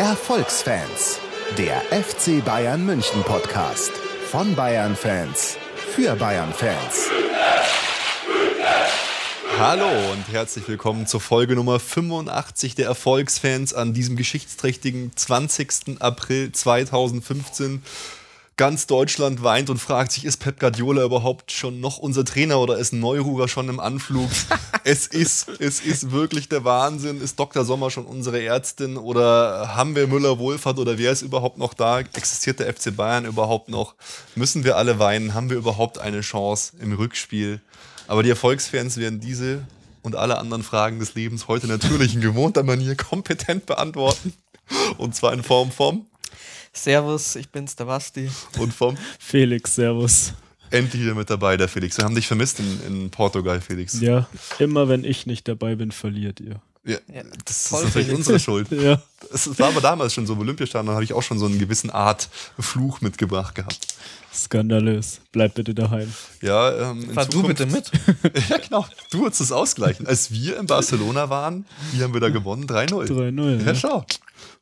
Erfolgsfans, der FC Bayern München Podcast von Bayern Fans für Bayern Fans. Hallo und herzlich willkommen zur Folge Nummer 85 der Erfolgsfans an diesem geschichtsträchtigen 20. April 2015. Ganz Deutschland weint und fragt sich, ist Pep Guardiola überhaupt schon noch unser Trainer oder ist Neururer schon im Anflug? es ist, es ist wirklich der Wahnsinn. Ist Dr. Sommer schon unsere Ärztin oder haben wir Müller-Wohlfahrt oder wer ist überhaupt noch da? Existiert der FC Bayern überhaupt noch? Müssen wir alle weinen? Haben wir überhaupt eine Chance im Rückspiel? Aber die Erfolgsfans werden diese und alle anderen Fragen des Lebens heute natürlich in gewohnter Manier kompetent beantworten. Und zwar in Form von Servus, ich bin's, der Basti. Und vom Felix, Servus. Endlich wieder mit dabei, der Felix. Wir haben dich vermisst in, in Portugal, Felix. Ja, immer wenn ich nicht dabei bin, verliert ihr. Ja, das ist natürlich Felix. unsere Schuld. ja. Es war aber damals schon so im Olympiastadion, da habe ich auch schon so einen gewissen Art Fluch mitgebracht gehabt. Skandalös. Bleib bitte daheim. Ja, ähm, Fahr du bitte mit. ja, genau. Du würdest es ausgleichen. Als wir in Barcelona waren, wie haben wir da gewonnen? 3-0. 3-0. Ja, ja, schau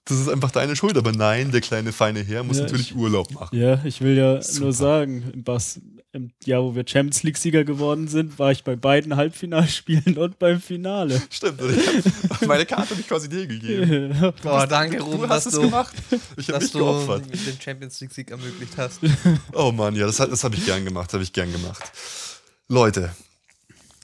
das ist einfach deine Schuld. Aber nein, der kleine feine Herr muss ja, natürlich ich, Urlaub machen. Ja, ich will ja Super. nur sagen, im, Bas, im Jahr, wo wir Champions League-Sieger geworden sind, war ich bei beiden Halbfinalspielen und beim Finale. Stimmt. Ich habe meine Karte nicht quasi dir gegeben. Ja. Boah, danke, Ruben, du hast es gemacht. Ich habe mich geopfert. du den Champions League-Sieg ermöglicht hast. Oh Mann, ja, das, das habe ich gern gemacht. habe ich gern gemacht. Leute,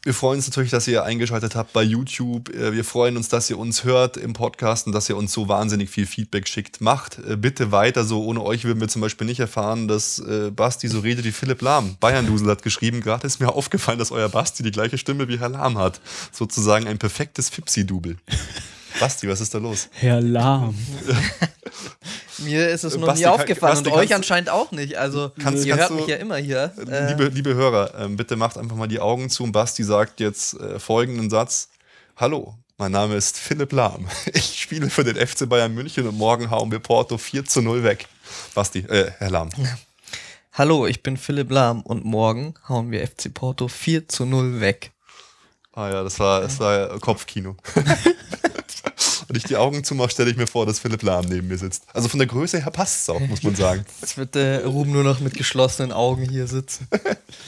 wir freuen uns natürlich, dass ihr eingeschaltet habt bei YouTube. Äh, wir freuen uns, dass ihr uns hört im Podcast und dass ihr uns so wahnsinnig viel Feedback schickt. Macht äh, bitte weiter so. Ohne euch würden wir zum Beispiel nicht erfahren, dass äh, Basti so redet wie Philipp Lahm. Bayern-Dusel hat geschrieben, gerade ist mir aufgefallen, dass euer Basti die gleiche Stimme wie Herr Lahm hat. Sozusagen ein perfektes Fipsi-Double. Basti, was ist da los? Herr Lahm. Mir ist es noch Basti, nie aufgefallen Basti, und euch anscheinend auch nicht. Also kannst, ihr kannst hört du, mich ja immer hier. Äh, liebe, liebe Hörer, äh, bitte macht einfach mal die Augen zu und Basti sagt jetzt äh, folgenden Satz. Hallo, mein Name ist Philipp Lahm. Ich spiele für den FC Bayern München und morgen hauen wir Porto 4 zu 0 weg. Basti, äh, Herr Lahm. Hallo, ich bin Philipp Lahm und morgen hauen wir FC Porto 4 zu 0 weg. Ah ja, das war, das war Kopfkino. Wenn ich die Augen zumache, stelle ich mir vor, dass Philipp Lahm neben mir sitzt. Also von der Größe her passt es auch, muss man sagen. Jetzt wird der Ruben nur noch mit geschlossenen Augen hier sitzen,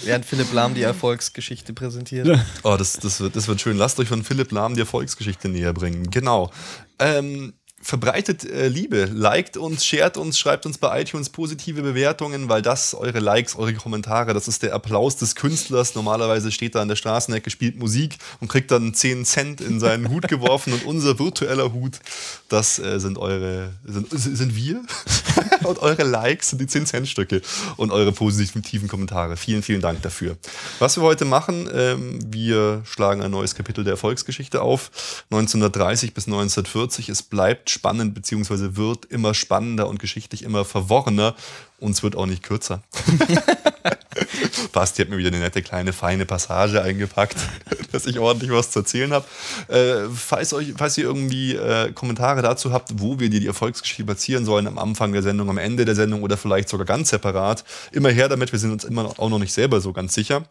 während Philipp Lahm die Erfolgsgeschichte präsentiert. Oh, das, das, wird, das wird schön. Lasst euch von Philipp Lahm die Erfolgsgeschichte näher bringen. Genau. Ähm, verbreitet äh, Liebe, liked uns, shared uns, schreibt uns bei iTunes positive Bewertungen, weil das, eure Likes, eure Kommentare, das ist der Applaus des Künstlers. Normalerweise steht er an der Straßenecke, spielt Musik und kriegt dann 10 Cent in seinen Hut geworfen und unser virtueller Hut, das äh, sind eure, sind, sind wir und eure Likes sind die 10 Cent Stücke und eure positiven Kommentare. Vielen, vielen Dank dafür. Was wir heute machen, ähm, wir schlagen ein neues Kapitel der Erfolgsgeschichte auf. 1930 bis 1940, es bleibt spannend, beziehungsweise wird immer spannender und geschichtlich immer verworrener. Und es wird auch nicht kürzer. Basti hat mir wieder eine nette kleine feine Passage eingepackt, dass ich ordentlich was zu erzählen habe. Äh, falls, falls ihr irgendwie äh, Kommentare dazu habt, wo wir dir die Erfolgsgeschichte platzieren sollen, am Anfang der Sendung, am Ende der Sendung oder vielleicht sogar ganz separat, immer her damit. Wir sind uns immer auch noch nicht selber so ganz sicher.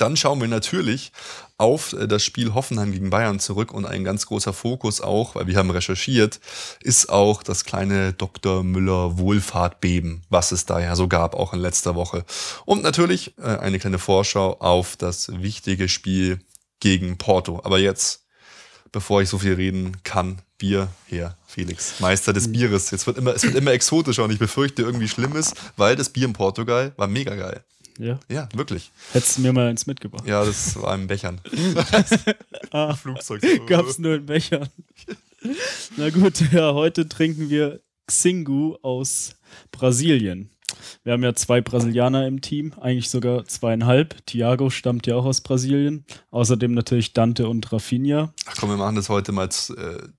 Dann schauen wir natürlich auf äh, das Spiel Hoffenheim gegen Bayern zurück und ein ganz großer Fokus auch, weil wir haben recherchiert, ist auch das kleine Dr. Müller Wohlfahrtbeben, was es da ja so gab, auch in letzter Woche. Und natürlich äh, eine kleine Vorschau auf das wichtige Spiel gegen Porto. Aber jetzt, bevor ich so viel reden kann, Bier her, Felix. Meister des Bieres. Jetzt wird immer, es wird immer exotischer und ich befürchte irgendwie Schlimmes, weil das Bier in Portugal war mega geil. Ja. Ja, wirklich. Hättest du mir mal eins mitgebracht? Ja, das war in Bechern. ah, Flugzeug. Gab's nur in Bechern. Na gut, ja, heute trinken wir Xingu aus Brasilien. Wir haben ja zwei Brasilianer im Team, eigentlich sogar zweieinhalb. Thiago stammt ja auch aus Brasilien. Außerdem natürlich Dante und Rafinha. Ach komm, wir machen das heute mal äh, hätte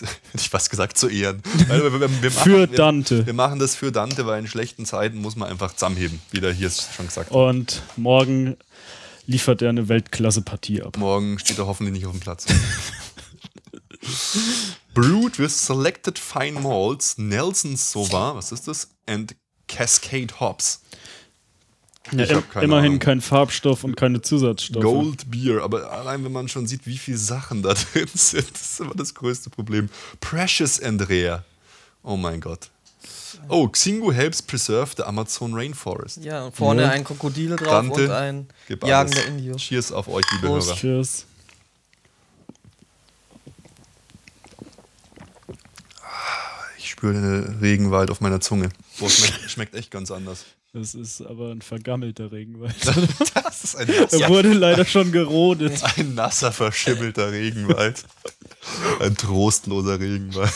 ich fast gesagt, zu Ehren. Wir, wir, wir machen, für Dante. Wir, machen das für Dante, weil in schlechten Zeiten muss man einfach zusammenheben, wie der hier schon gesagt hat. Und morgen liefert er eine Weltklasse-Partie ab. Morgen steht er hoffentlich nicht auf dem Platz. Brewed with selected fine malts, Nelson Sauvin, was ist das? And Cascade Hops. Ja, Ich hab keine immerhin Ahnung. kein Farbstoff und keine Zusatzstoffe. Gold Beer, aber allein wenn man schon sieht, wie viele Sachen da drin sind, das ist immer das größte Problem. Precious and Rare. Oh mein Gott. Oh, Xingu helps preserve the Amazon Rainforest. Ja, und vorne Ja. ein Krokodil drauf Dante, und ein jagender. Indio. Cheers auf euch, liebe Prost. Hörer. Cheers. Ich spüre den Regenwald auf meiner Zunge. Boah, schmeckt, schmeckt echt ganz anders. Das ist aber ein vergammelter Regenwald. Das ist ein Er nasser, wurde leider schon gerodet. ein nasser verschimmelter Regenwald. Ein trostloser Regenwald.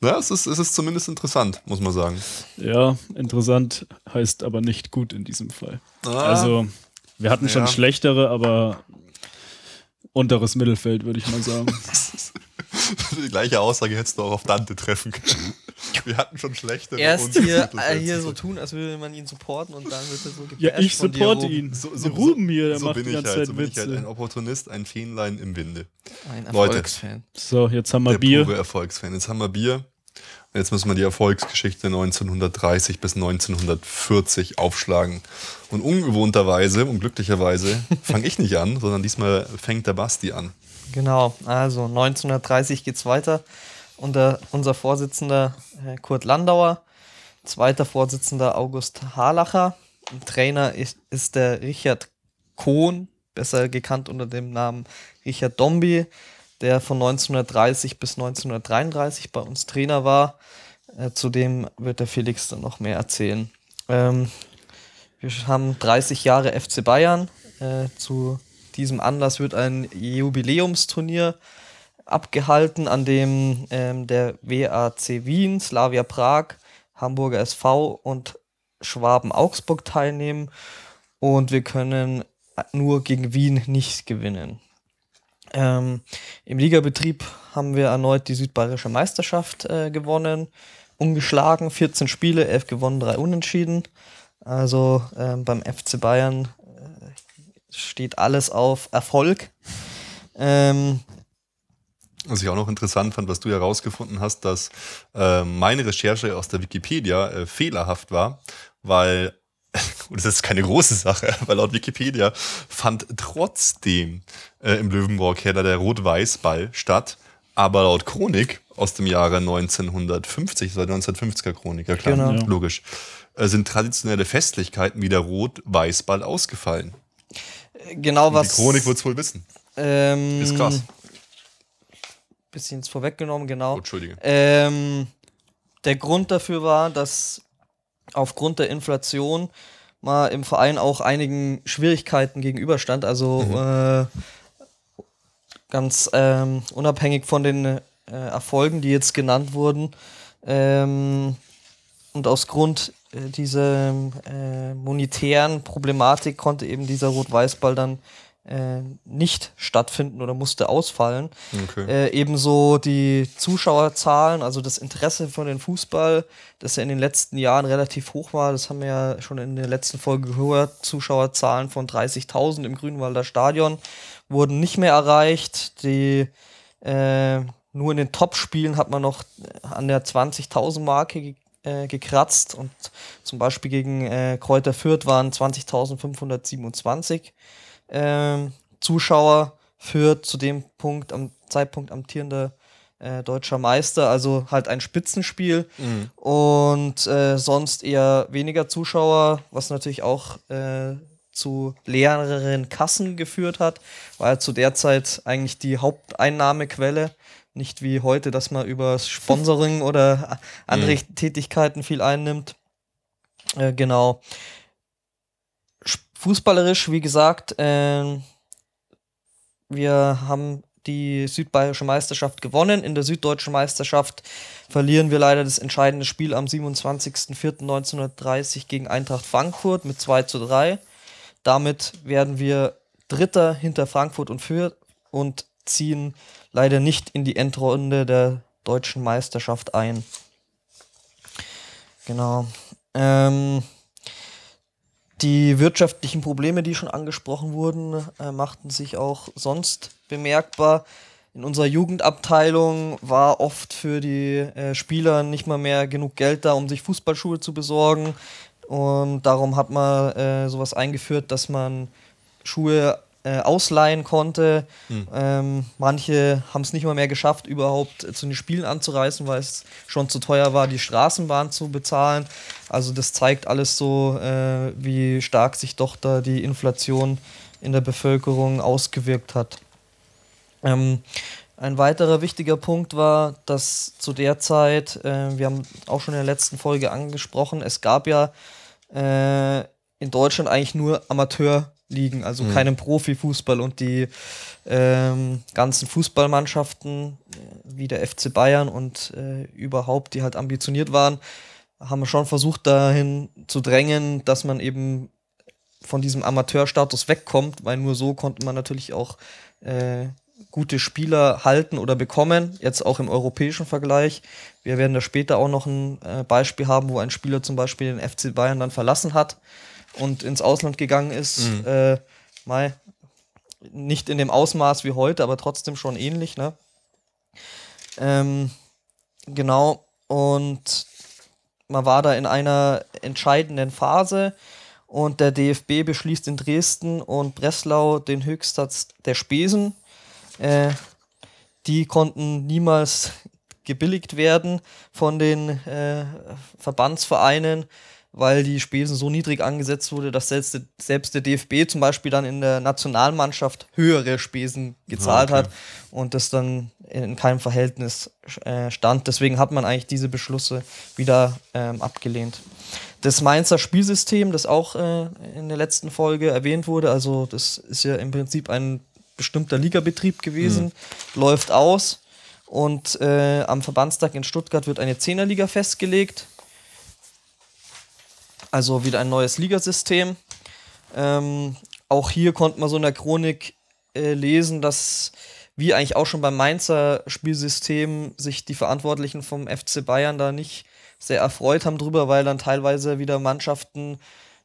Na, es ist, es ist zumindest interessant, muss man sagen. Ja, interessant heißt aber nicht gut in diesem Fall. Ah. Also, wir hatten schon Ja. schlechtere, aber unteres Mittelfeld, würde ich mal sagen. Die gleiche Aussage hättest du auch auf Dante treffen können. Wir hatten schon schlechtere. Erst und- hier, äh, hier so tun, als würde man ihn supporten und dann wird er so gebasht Ja, ich supporte ihn. So, so, Ruben hier, der so macht bin die ich ganze halt, Zeit so bin ich halt Witze. ein Opportunist, ein Fähnlein im Winde. Ein Leute. Erfolgsfan. So, jetzt haben wir Der Bier. pure Erfolgsfan. Jetzt haben wir Bier. Und Jetzt müssen wir die Erfolgsgeschichte 1930 bis 1940 aufschlagen. Und ungewohnterweise und glücklicherweise fange ich nicht an, sondern diesmal fängt der Basti an. Genau, also 1930 geht's weiter. Unter unser Vorsitzender äh, Kurt Landauer, zweiter Vorsitzender August Harlacher, Trainer ist, ist der Richard Kohn, besser gekannt unter dem Namen Richard Dombi, der von 1930 bis 1933 bei uns Trainer war. Äh, zudem wird der Felix dann noch mehr erzählen. Ähm, wir haben 30 Jahre FC Bayern. Äh, zu diesem Anlass wird ein Jubiläumsturnier abgehalten, an dem ähm, der WAC Wien, Slavia Prag, Hamburger SV und Schwaben Augsburg teilnehmen. Und wir können nur gegen Wien nicht gewinnen. Ähm, Im Ligabetrieb haben wir erneut die Südbayerische Meisterschaft äh, gewonnen. Ungeschlagen, 14 Spiele, 11 gewonnen, 3 unentschieden. Also ähm, beim FC Bayern steht alles auf Erfolg. Ähm, Was ich auch noch interessant fand, was du herausgefunden hast, dass äh, meine Recherche aus der Wikipedia äh, fehlerhaft war, weil, und das ist keine große Sache, weil laut Wikipedia fand trotzdem äh, im Löwenbräu-Keller der Rot-Weiß-Ball statt, aber laut Chronik aus dem Jahre 1950, das war die 1950er Chronik, ja klar, Genau. Logisch, äh, sind traditionelle Festlichkeiten wie der Rot-Weiß-Ball ausgefallen. Genau was. die Chronik wird es wohl wissen. ähm, Ist krass. Bisschen vorweggenommen, genau. Oh, Entschuldige. Ähm, der Grund dafür war, dass aufgrund der Inflation mal im Verein auch einigen Schwierigkeiten gegenüberstand. Also äh, ganz ähm, unabhängig von den äh, Erfolgen, die jetzt genannt wurden. Ähm, und aus Grund äh, dieser äh, monetären Problematik konnte eben dieser Rot-Weiß-Ball dann äh, nicht stattfinden oder musste ausfallen. Okay. Äh, ebenso die Zuschauerzahlen, also das Interesse für den Fußball, das ja in den letzten Jahren relativ hoch war. Das haben wir ja schon in der letzten Folge gehört. Zuschauerzahlen von 30.000 im Grünwalder Stadion wurden nicht mehr erreicht. Die, äh, nur in den Top-Spielen hat man noch an der 20.000 Marke äh, gekratzt und zum Beispiel gegen äh, Kräuter Fürth waren 20.527 ähm, Zuschauer für zu dem Punkt am Zeitpunkt amtierender äh, deutscher Meister, also halt ein Spitzenspiel. Und äh, sonst eher weniger Zuschauer, was natürlich auch äh, zu leereren Kassen geführt hat, war zu der Zeit eigentlich die Haupteinnahmequelle, nicht wie heute, dass man über Sponsoring oder andere Tätigkeiten viel einnimmt. Äh, genau fußballerisch, wie gesagt, ähm, wir haben die südbayerische Meisterschaft gewonnen. In der süddeutschen Meisterschaft verlieren wir leider das entscheidende Spiel am 27.04.1930 gegen Eintracht Frankfurt mit 2 zu 3. Damit werden wir Dritter hinter Frankfurt und Fürth und ziehen leider nicht in die Endrunde der deutschen Meisterschaft ein. Genau. Ähm, die wirtschaftlichen Probleme, die schon angesprochen wurden, äh, machten sich auch sonst bemerkbar. In unserer Jugendabteilung war oft für die äh, Spieler nicht mal mehr genug Geld da, um sich Fußballschuhe zu besorgen. Und darum hat man äh, sowas eingeführt, dass man Schuhe äh, ausleihen konnte. Hm. Ähm, manche haben es nicht mal mehr geschafft, überhaupt zu den Spielen anzureisen, weil es schon zu teuer war, die Straßenbahn zu bezahlen. Also das zeigt alles so, äh, wie stark sich doch da die Inflation in der Bevölkerung ausgewirkt hat. Ähm, ein weiterer wichtiger Punkt war, dass zu der Zeit, äh, wir haben auch schon in der letzten Folge angesprochen, es gab ja äh, in Deutschland eigentlich nur Amateurligen, also mhm. keinen Profifußball und die ähm, ganzen Fußballmannschaften äh, wie der FC Bayern und äh, überhaupt, die halt ambitioniert waren, haben wir schon versucht dahin zu drängen, dass man eben von diesem Amateurstatus wegkommt, weil nur so konnte man natürlich auch äh, gute Spieler halten oder bekommen, jetzt auch im europäischen Vergleich. Wir werden da später auch noch ein äh, Beispiel haben, wo ein Spieler zum Beispiel den FC Bayern dann verlassen hat und ins Ausland gegangen ist. Mhm. Äh, mal, nicht in dem Ausmaß wie heute, aber trotzdem schon ähnlich. Ne? Ähm, genau, und man war da in einer entscheidenden Phase und der DFB beschließt in Dresden und Breslau den Höchstsatz der Spesen äh, die konnten niemals gebilligt werden von den äh, Verbandsvereinen, weil die Spesen so niedrig angesetzt wurde, dass selbst, selbst der DFB zum Beispiel dann in der Nationalmannschaft höhere Spesen gezahlt ah, okay. hat und das dann in keinem Verhältnis äh, stand. Deswegen hat man eigentlich diese Beschlüsse wieder ähm, abgelehnt. Das Mainzer Spielsystem, das auch äh, in der letzten Folge erwähnt wurde, also das ist ja im Prinzip ein bestimmter Ligabetrieb gewesen, mhm. läuft aus und äh, am Verbandstag in Stuttgart wird eine Zehnerliga festgelegt. Also wieder ein neues Ligasystem. Ähm, auch hier konnte man so in der Chronik äh, lesen, dass wie eigentlich auch schon beim Mainzer Spielsystem sich die Verantwortlichen vom FC Bayern da nicht sehr erfreut haben drüber, weil dann teilweise wieder Mannschaften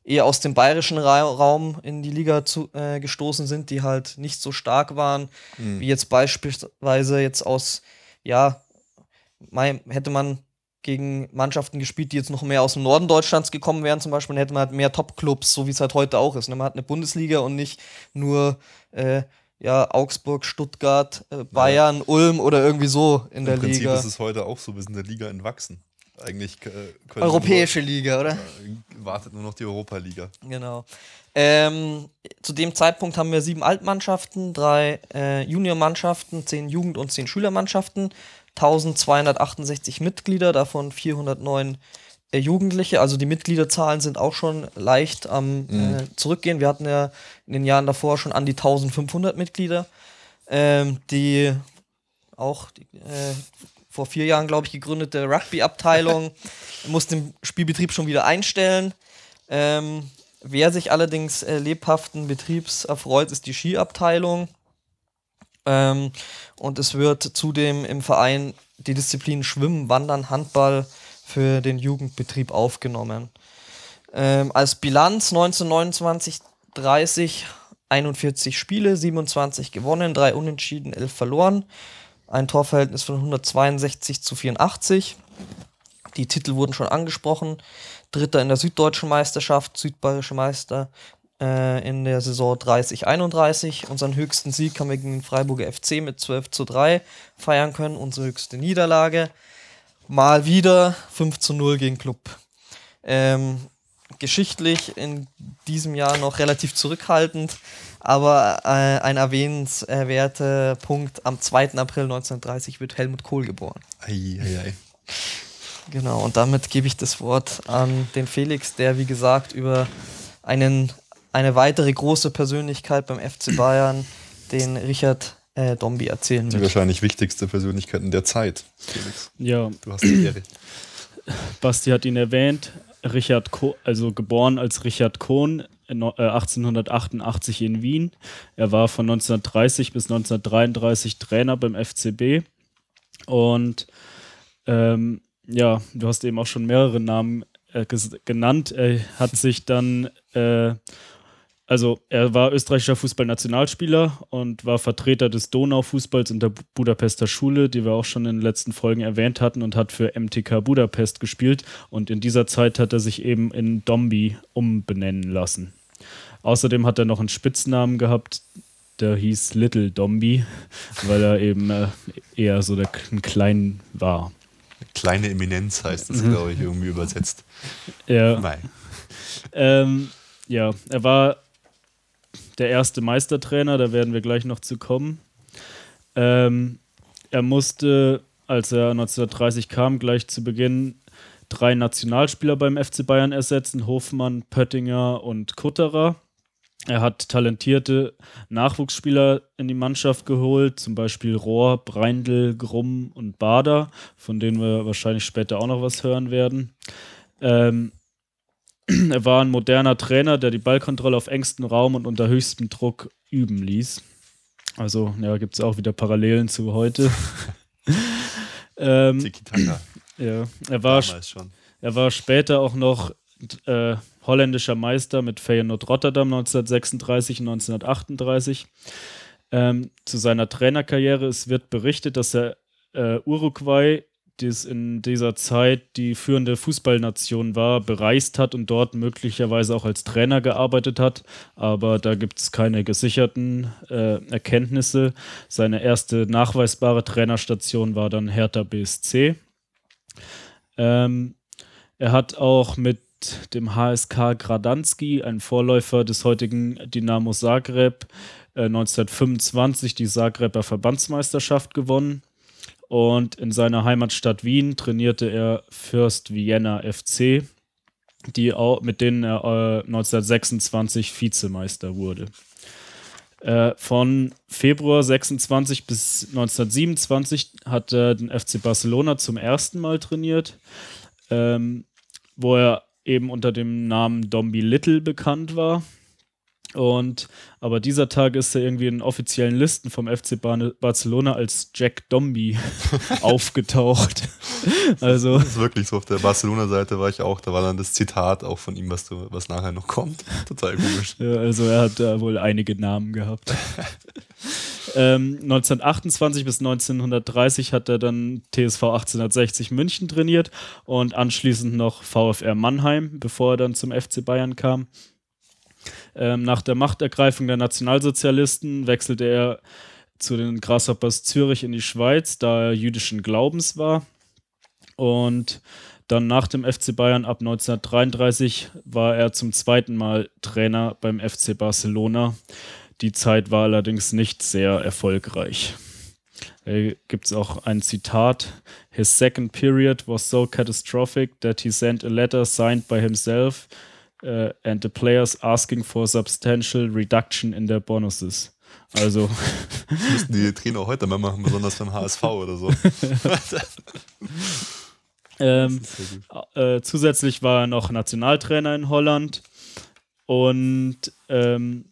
eher aus dem bayerischen Ra Raum in die Liga zu, äh, gestoßen sind, die halt nicht so stark waren, mhm. wie jetzt beispielsweise jetzt aus, ja, hätte man gegen Mannschaften gespielt, die jetzt noch mehr aus dem Norden Deutschlands gekommen wären, zum Beispiel, dann hätte man halt mehr Top-Clubs, so wie es halt heute auch ist. Ne? Man hat eine Bundesliga und nicht nur äh, ja, Augsburg, Stuttgart, äh, Bayern, ja. Ulm oder irgendwie so in Im der Prinzip Liga. Im Prinzip ist es heute auch so, wir sind der Liga entwachsen eigentlich. Äh, Europäische nur, Liga, oder? Wartet nur noch die Europa-Liga. Genau. Ähm, zu dem Zeitpunkt haben wir sieben Altmannschaften, drei äh, Juniormannschaften, zehn Jugend- und zehn Schülermannschaften, 1268 Mitglieder, davon 409 äh, Jugendliche. Also die Mitgliederzahlen sind auch schon leicht am mhm. Äh, Zurückgehen. Wir hatten ja in den Jahren davor schon an die 1500 Mitglieder, ähm, die auch die, äh, vor vier Jahren, glaube ich, gegründete Rugby-Abteilung, muss den Spielbetrieb schon wieder einstellen. Ähm, wer sich allerdings äh, lebhaften Betriebs erfreut, ist die Skiabteilung. Ähm, und es wird zudem im Verein die Disziplin Schwimmen, Wandern, Handball für den Jugendbetrieb aufgenommen. Ähm, als Bilanz 1929 30 41 Spiele, 27 gewonnen, 3 unentschieden, 11 verloren ein Torverhältnis von 162 zu 84. Die Titel wurden schon angesprochen. Dritter in der Süddeutschen Meisterschaft, Südbayerische Meister äh, in der Saison 30-31. Unseren höchsten Sieg haben wir gegen den Freiburger FC mit 12 zu 3 feiern können. Unsere höchste Niederlage. Mal wieder 5 zu 0 gegen Club. Ähm, geschichtlich in diesem Jahr noch relativ zurückhaltend. Aber äh, ein erwähnenswerter Punkt, am 2. April 1930 wird Helmut Kohl geboren. Ei, ei, ei. Genau, und damit gebe ich das Wort an den Felix, der wie gesagt über einen, eine weitere große Persönlichkeit beim FC Bayern, den Richard äh, Dombi, erzählen wird. Die wahrscheinlich wichtigste Persönlichkeit in der Zeit, Felix. Ja. Du hast die Ehre. Basti hat ihn erwähnt. Richard Ko also geboren als Richard Kohn 1888 in Wien. Er war von 1930 bis 1933 Trainer beim FCB. Und ähm, ja, du hast eben auch schon mehrere Namen äh, genannt. Er hat sich dann äh, also er war österreichischer Fußballnationalspieler und war Vertreter des Donaufußballs in der Budapester Schule, die wir auch schon in den letzten Folgen erwähnt hatten und hat für MTK Budapest gespielt und in dieser Zeit hat er sich eben in Dombi umbenennen lassen. Außerdem hat er noch einen Spitznamen gehabt, der hieß Little Dombi, weil er eben äh, eher so der klein war. Kleine Eminenz heißt das, glaube ich, irgendwie übersetzt. Ja. Nein. Ähm, ja, er war der erste Meistertrainer, da werden wir gleich noch zu kommen. Ähm, er musste, als er 1930 kam, gleich zu Beginn drei Nationalspieler beim FC Bayern ersetzen: Hofmann, Pöttinger und Kutterer. Er hat talentierte Nachwuchsspieler in die Mannschaft geholt, zum Beispiel Rohr, Breindl, Grumm und Bader, von denen wir wahrscheinlich später auch noch was hören werden. Ähm, er war ein moderner Trainer, der die Ballkontrolle auf engstem Raum und unter höchstem Druck üben ließ. Also, ja, gibt es auch wieder Parallelen zu heute. ähm, ja, er war, er war später auch noch äh, holländischer Meister mit Feyenoord Rotterdam 1936 und 1938. Ähm, zu seiner Trainerkarriere, es wird berichtet, dass er äh, Uruguay, das in dieser Zeit die führende Fußballnation war, bereist hat und dort möglicherweise auch als Trainer gearbeitet hat. Aber da gibt es keine gesicherten äh, Erkenntnisse. Seine erste nachweisbare Trainerstation war dann Hertha BSC. Ähm, er hat auch mit dem HSK Gradanski, ein Vorläufer des heutigen Dynamo Zagreb, 1925 äh, die Zagreber Verbandsmeisterschaft gewonnen. Und in seiner Heimatstadt Wien trainierte er Fürst Vienna FC, die auch, mit denen er äh, 1926 Vizemeister wurde. Äh, von Februar 26 bis 1927 hat er den FC Barcelona zum ersten Mal trainiert, ähm, wo er eben unter dem Namen Dombi Little bekannt war. Und aber dieser Tag ist er irgendwie in offiziellen Listen vom FC Barcelona als Jack Dombi aufgetaucht. also das ist wirklich so auf der Barcelona-Seite war ich auch. Da war dann das Zitat auch von ihm, was, du, was nachher noch kommt. Total komisch. Ja, also er hat da wohl einige Namen gehabt. ähm, 1928 bis 1930 hat er dann TSV 1860 München trainiert und anschließend noch VfR Mannheim, bevor er dann zum FC Bayern kam. Ähm, nach der Machtergreifung der Nationalsozialisten wechselte er zu den Grasshoppers Zürich in die Schweiz, da er jüdischen Glaubens war. Und dann nach dem FC Bayern ab 1933 war er zum zweiten Mal Trainer beim FC Barcelona. Die Zeit war allerdings nicht sehr erfolgreich. Da gibt es auch ein Zitat. His second period was so catastrophic that he sent a letter signed by himself uh, and the players asking for substantial reduction in their bonuses. Also. Das müssten die Trainer heute mal machen, besonders beim HSV oder so. ähm, äh, zusätzlich war er noch Nationaltrainer in Holland und ähm,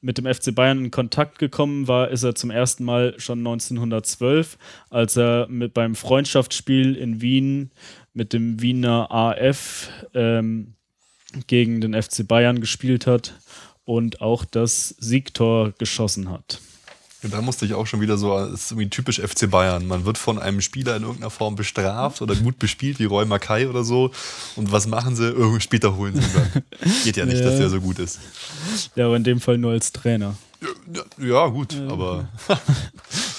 mit dem FC Bayern in Kontakt gekommen war, ist er zum ersten Mal schon 1912, als er mit beim Freundschaftsspiel in Wien mit dem Wiener AF ähm, gegen den FC Bayern gespielt hat und auch das Siegtor geschossen hat. Da musste ich auch schon wieder so, das ist irgendwie typisch FC Bayern. Man wird von einem Spieler in irgendeiner Form bestraft oder gut bespielt, wie Roy Mackay oder so. Und was machen sie? Irgendwie später holen sie ihn dann. Geht ja nicht, ja. dass der so gut ist. Ja, aber in dem Fall nur als Trainer. Ja, ja gut, ja. aber.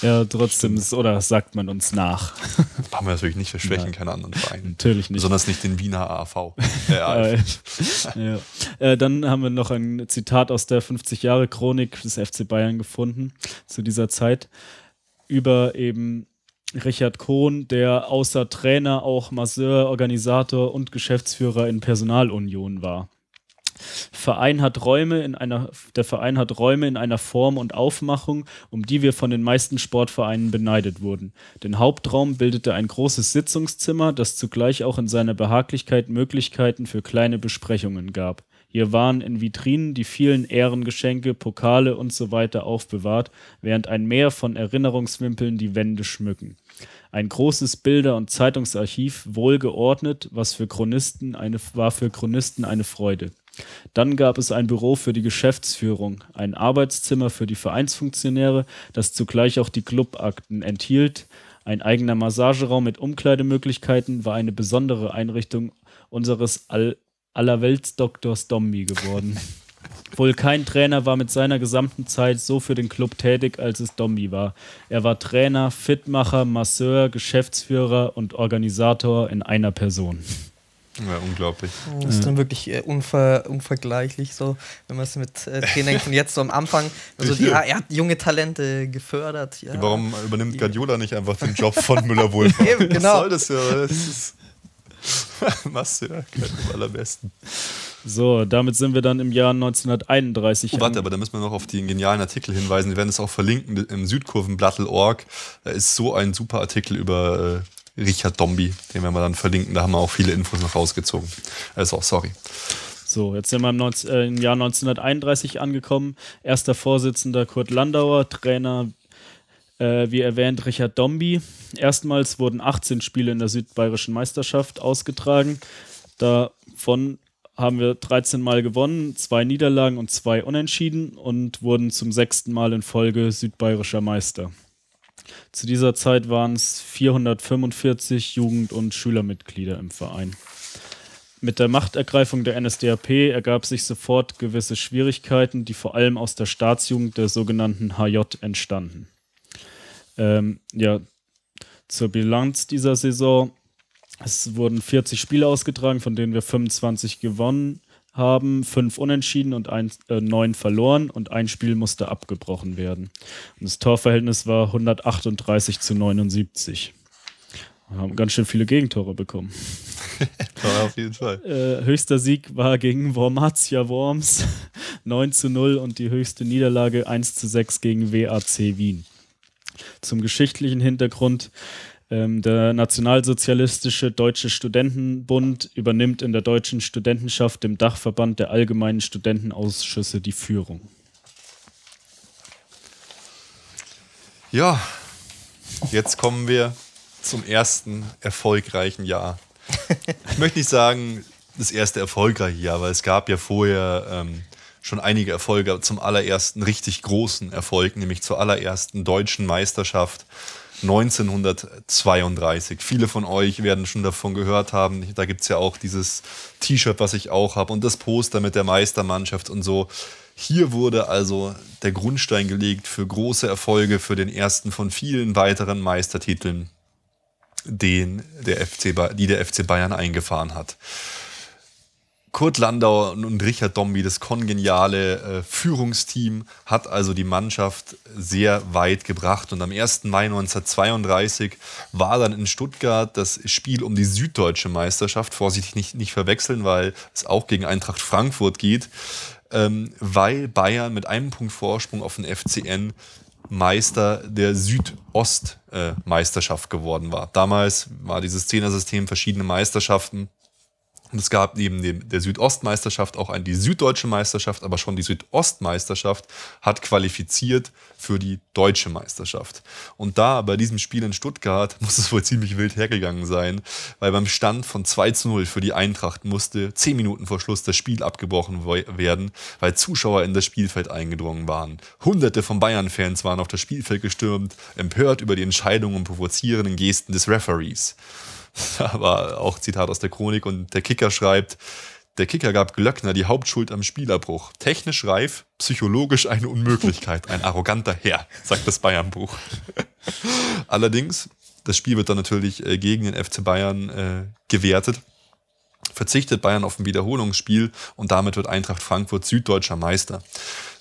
ja, trotzdem, ist, oder sagt man uns nach. Machen wir natürlich nicht, wir schwächen keine anderen Vereine. Natürlich nicht. Besonders nicht den Wiener AV. Äh, ja. Äh, dann haben wir noch ein Zitat aus der 50-Jahre-Chronik des FC Bayern gefunden zu dieser Zeit über eben Richard Kohn, der außer Trainer auch Masseur, Organisator und Geschäftsführer in Personalunion war. Verein hat Räume in einer, der Verein hat Räume in einer Form und Aufmachung, um die wir von den meisten Sportvereinen beneidet wurden. Den Hauptraum bildete ein großes Sitzungszimmer, das zugleich auch in seiner Behaglichkeit Möglichkeiten für kleine Besprechungen gab. Hier waren in Vitrinen die vielen Ehrengeschenke, Pokale usw. So aufbewahrt, während ein Meer von Erinnerungswimpeln die Wände schmücken. Ein großes Bilder- und Zeitungsarchiv, wohl geordnet, was für Chronisten eine, war für Chronisten eine Freude. Dann gab es ein Büro für die Geschäftsführung, ein Arbeitszimmer für die Vereinsfunktionäre, das zugleich auch die Clubakten enthielt. Ein eigener Massageraum mit Umkleidemöglichkeiten war eine besondere Einrichtung unseres All Allerweltsdoktors Dombi geworden. Wohl kein Trainer war mit seiner gesamten Zeit so für den Club tätig, als es Dombi war. Er war Trainer, Fitmacher, Masseur, Geschäftsführer und Organisator in einer Person. Ja, unglaublich. Das ist dann wirklich äh, unver, unvergleichlich, so, wenn man es mit äh, Trainern von jetzt so am Anfang, also die, ja, er hat junge Talente gefördert. Ja. Warum übernimmt Guardiola nicht einfach den Job von Müller-Wohlfahrt? Eben, genau. Was soll das ja? Das ist Masse, ja, am allerbesten. So, damit sind wir dann im Jahr 1931. Oh, warte, aber da müssen wir noch auf den genialen Artikel hinweisen. Wir werden es auch verlinken im Südkurvenblattel.org. Da ist so ein super Artikel über äh, Richard Dombi, den werden wir dann verlinken. Da haben wir auch viele Infos noch rausgezogen. Also, sorry. So, jetzt sind wir im, 19, äh, im Jahr 1931 angekommen. Erster Vorsitzender Kurt Landauer, Trainer äh, wie erwähnt, Richard Dombi. Erstmals wurden 18 Spiele in der südbayerischen Meisterschaft ausgetragen. Davon haben wir 13 Mal gewonnen, zwei Niederlagen und zwei Unentschieden und wurden zum sechsten Mal in Folge südbayerischer Meister. Zu dieser Zeit waren es 445 Jugend- und Schülermitglieder im Verein. Mit der Machtergreifung der NSDAP ergab sich sofort gewisse Schwierigkeiten, die vor allem aus der Staatsjugend der sogenannten HJ entstanden. Ähm, ja, zur Bilanz dieser Saison. Es wurden 40 Spiele ausgetragen, von denen wir 25 gewonnen haben, fünf unentschieden und ein, äh, neun verloren und ein Spiel musste abgebrochen werden. Und das Torverhältnis war 138 zu 79. Wir haben ganz schön viele Gegentore bekommen. ja, auf jeden Fall. Äh, höchster Sieg war gegen Wormatia Worms 9 zu 0 und die höchste Niederlage 1 zu 6 gegen WAC Wien. Zum geschichtlichen Hintergrund. Ähm, der Nationalsozialistische Deutsche Studentenbund übernimmt in der deutschen Studentenschaft, dem Dachverband der allgemeinen Studentenausschüsse, die Führung. Ja, jetzt kommen wir zum ersten erfolgreichen Jahr. Ich möchte nicht sagen, das erste erfolgreiche Jahr, weil es gab ja vorher ähm, schon einige Erfolge zum allerersten richtig großen Erfolg, nämlich zur allerersten deutschen Meisterschaft 1932. Viele von euch werden schon davon gehört haben. Da gibt es ja auch dieses T-Shirt, was ich auch habe und das Poster mit der Meistermannschaft und so. Hier wurde also der Grundstein gelegt für große Erfolge, für den ersten von vielen weiteren Meistertiteln, den der FC, die der FC Bayern eingefahren hat. Kurt Landau und Richard Dombi, das kongeniale äh, Führungsteam, hat also die Mannschaft sehr weit gebracht. Und am 1. Mai 1932 war dann in Stuttgart das Spiel um die süddeutsche Meisterschaft. Vorsichtig nicht, nicht verwechseln, weil es auch gegen Eintracht Frankfurt geht, ähm, weil Bayern mit einem Punkt Vorsprung auf den FCN Meister der Südostmeisterschaft äh, geworden war. Damals war dieses Zehner-System verschiedene Meisterschaften und es gab neben dem, der Südostmeisterschaft auch die Süddeutsche Meisterschaft, aber schon die Südostmeisterschaft hat qualifiziert für die Deutsche Meisterschaft. Und da bei diesem Spiel in Stuttgart muss es wohl ziemlich wild hergegangen sein, weil beim Stand von 2 zu 0 für die Eintracht musste 10 Minuten vor Schluss das Spiel abgebrochen werden, weil Zuschauer in das Spielfeld eingedrungen waren. Hunderte von Bayern-Fans waren auf das Spielfeld gestürmt, empört über die Entscheidungen und provozierenden Gesten des Referees. Aber auch Zitat aus der Chronik und der Kicker schreibt, der Kicker gab Glöckner die Hauptschuld am Spielerbruch. Technisch reif, psychologisch eine Unmöglichkeit. Ein arroganter Herr, sagt das Bayern-Buch. Allerdings, das Spiel wird dann natürlich äh, gegen den FC Bayern äh, gewertet. Verzichtet Bayern auf ein Wiederholungsspiel und damit wird Eintracht Frankfurt süddeutscher Meister.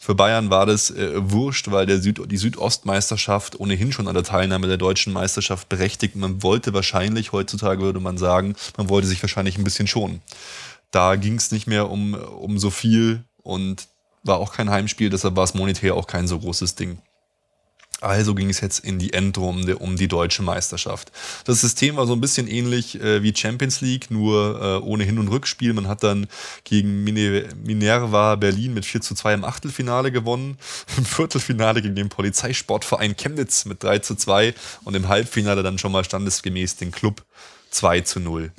Für Bayern war das äh, wurscht, weil der Süd die Südostmeisterschaft ohnehin schon an der Teilnahme der deutschen Meisterschaft berechtigt. Man wollte wahrscheinlich, heutzutage würde man sagen, man wollte sich wahrscheinlich ein bisschen schonen. Da ging es nicht mehr um, um so viel und war auch kein Heimspiel, deshalb war es monetär auch kein so großes Ding. Also ging es jetzt in die Endrunde um die deutsche Meisterschaft. Das System war so ein bisschen ähnlich äh, wie Champions League, nur äh, ohne Hin- und Rückspiel. Man hat dann gegen Minerva Berlin mit 4 zu 2 im Achtelfinale gewonnen, im Viertelfinale gegen den Polizeisportverein Chemnitz mit 3 zu 2 und im Halbfinale dann schon mal standesgemäß den Club 2 zu 0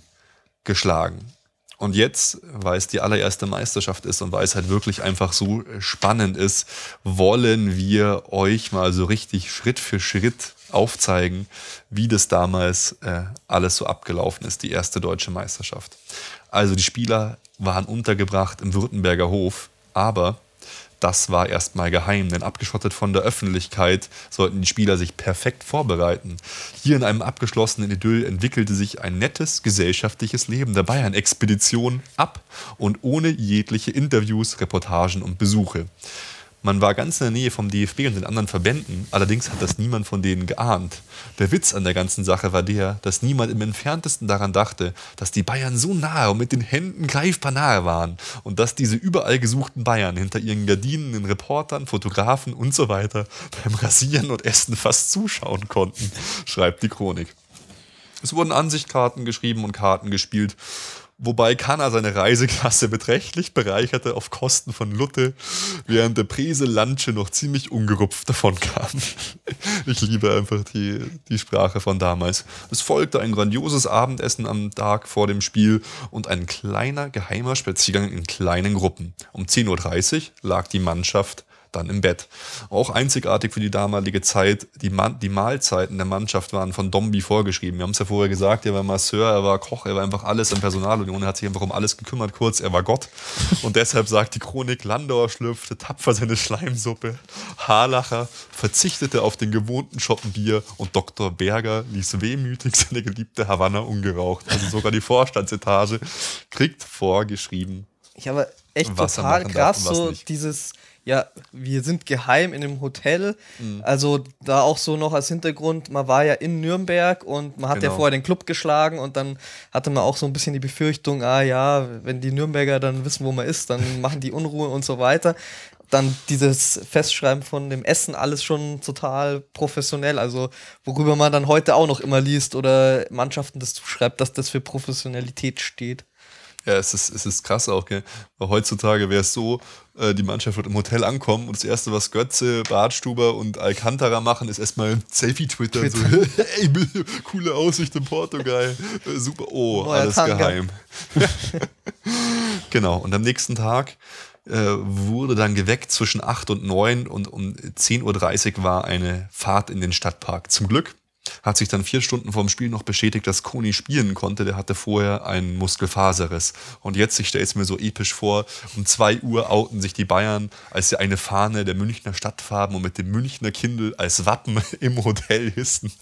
geschlagen. Und jetzt, weil es die allererste Meisterschaft ist und weil es halt wirklich einfach so spannend ist, wollen wir euch mal so richtig Schritt für Schritt aufzeigen, wie das damals äh, alles so abgelaufen ist, die erste deutsche Meisterschaft. Also die Spieler waren untergebracht im Württemberger Hof, aber das war erstmal geheim, denn abgeschottet von der Öffentlichkeit sollten die Spieler sich perfekt vorbereiten. Hier in einem abgeschlossenen Idyll entwickelte sich ein nettes gesellschaftliches Leben der Bayern-Expedition ab und ohne jegliche Interviews, Reportagen und Besuche. Man war ganz in der Nähe vom DFB und den anderen Verbänden, allerdings hat das niemand von denen geahnt. Der Witz an der ganzen Sache war der, dass niemand im entferntesten daran dachte, dass die Bayern so nahe und mit den Händen greifbar nahe waren und dass diese überall gesuchten Bayern hinter ihren Gardinen, den Reportern, Fotografen und so weiter beim Rasieren und Essen fast zuschauen konnten, schreibt die Chronik. Es wurden Ansichtkarten geschrieben und Karten gespielt wobei Kanner seine Reiseklasse beträchtlich bereicherte auf Kosten von Lutte, während der Prese Lanche noch ziemlich ungerupft davon kam. Ich liebe einfach die, die Sprache von damals. Es folgte ein grandioses Abendessen am Tag vor dem Spiel und ein kleiner geheimer Spaziergang in kleinen Gruppen. Um 10.30 Uhr lag die Mannschaft dann im Bett. Auch einzigartig für die damalige Zeit, die, Man die Mahlzeiten der Mannschaft waren von Dombi vorgeschrieben. Wir haben es ja vorher gesagt, er war Masseur, er war Koch, er war einfach alles im Personalunion, er hat sich einfach um alles gekümmert, kurz, er war Gott. Und deshalb sagt die Chronik, Landauer schlürfte tapfer seine Schleimsuppe, Haarlacher verzichtete auf den gewohnten Schottenbier und Dr. Berger ließ wehmütig seine geliebte Havanna ungeraucht. Also sogar die Vorstandsetage kriegt vorgeschrieben. Ich habe echt total krass so dieses ja, wir sind geheim in einem Hotel. Mhm. Also da auch so noch als Hintergrund, man war ja in Nürnberg und man hat genau. ja vorher den Club geschlagen und dann hatte man auch so ein bisschen die Befürchtung, ah ja, wenn die Nürnberger dann wissen, wo man ist, dann machen die Unruhe und so weiter. Dann dieses Festschreiben von dem Essen, alles schon total professionell. Also worüber man dann heute auch noch immer liest oder Mannschaften das zuschreibt, dass das für Professionalität steht. Ja, es ist, es ist krass auch, gell? Weil heutzutage wäre es so, äh, die Mannschaft wird im Hotel ankommen und das Erste, was Götze, Bartstuber und Alcantara machen, ist erstmal ein Selfie-Twitter. Twitter. So, ey, coole Aussicht in Portugal. Äh, super. Oh, Neuer alles Tanga. geheim. genau. Und am nächsten Tag äh, wurde dann geweckt zwischen 8 und 9 und um 10.30 Uhr war eine Fahrt in den Stadtpark. Zum Glück hat sich dann vier Stunden vorm Spiel noch bestätigt, dass Koni spielen konnte. Der hatte vorher einen Muskelfaserriss. Und jetzt, ich stelle es mir so episch vor, um zwei Uhr outen sich die Bayern, als sie eine Fahne der Münchner Stadtfarben und mit dem Münchner Kindle als Wappen im Hotel hissen.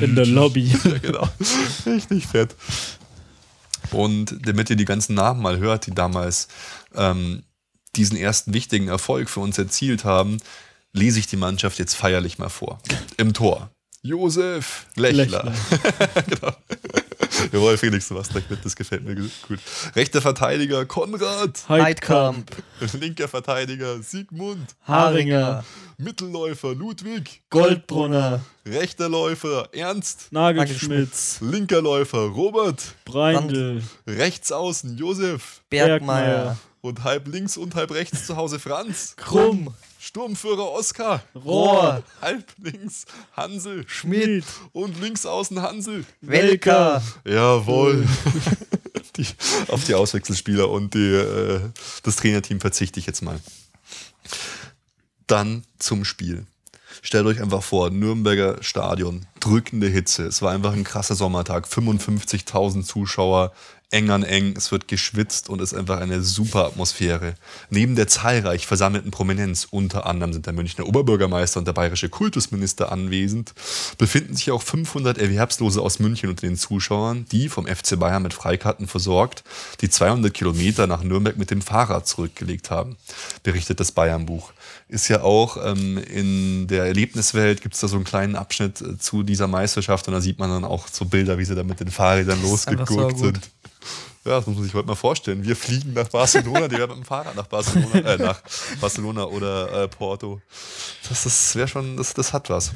In der Lobby. ja, genau. Richtig fett. Und damit ihr die ganzen Namen mal hört, die damals ähm, diesen ersten wichtigen Erfolg für uns erzielt haben, lese ich die Mannschaft jetzt feierlich mal vor. Im Tor. Josef Lechler. Lechler. genau. Jawohl, Felix, du warst direkt mit, das gefällt mir gut. Rechter Verteidiger Konrad Heidkamp. Linker Verteidiger Sigmund Haringer. Mittelläufer Ludwig Goldbrunner. Rechter Läufer Ernst Nagelschmitz. Linker Läufer Robert Breindl. Rechtsaußen Josef Bergmeier. Und halb links und halb rechts zu Hause Franz. Krumm. Sturmführer Oskar. Rohr. Halb links Hansel. Schmidt. Und links außen Hansel. Welker. Jawohl. die, auf die Auswechselspieler und die, äh, das Trainerteam verzichte ich jetzt mal. Dann zum Spiel. Stellt euch einfach vor, Nürnberger Stadion, drückende Hitze. Es war einfach ein krasser Sommertag, 55.000 Zuschauer, eng an eng, es wird geschwitzt und es ist einfach eine super Atmosphäre. Neben der zahlreich versammelten Prominenz, unter anderem sind der Münchner Oberbürgermeister und der bayerische Kultusminister anwesend, befinden sich auch 500 Erwerbslose aus München unter den Zuschauern, die vom FC Bayern mit Freikarten versorgt, die 200 Kilometer nach Nürnberg mit dem Fahrrad zurückgelegt haben, berichtet das Bayernbuch. Ist ja auch ähm, in der Erlebniswelt gibt es da so einen kleinen Abschnitt äh, zu dieser Meisterschaft und da sieht man dann auch so Bilder, wie sie da mit den Fahrrädern losgeguckt so sind. Ja, das muss man sich heute mal vorstellen. Wir fliegen nach Barcelona, die werden mit dem Fahrrad nach Barcelona, äh, nach Barcelona oder äh, Porto. Das, das wäre schon, das, das hat was.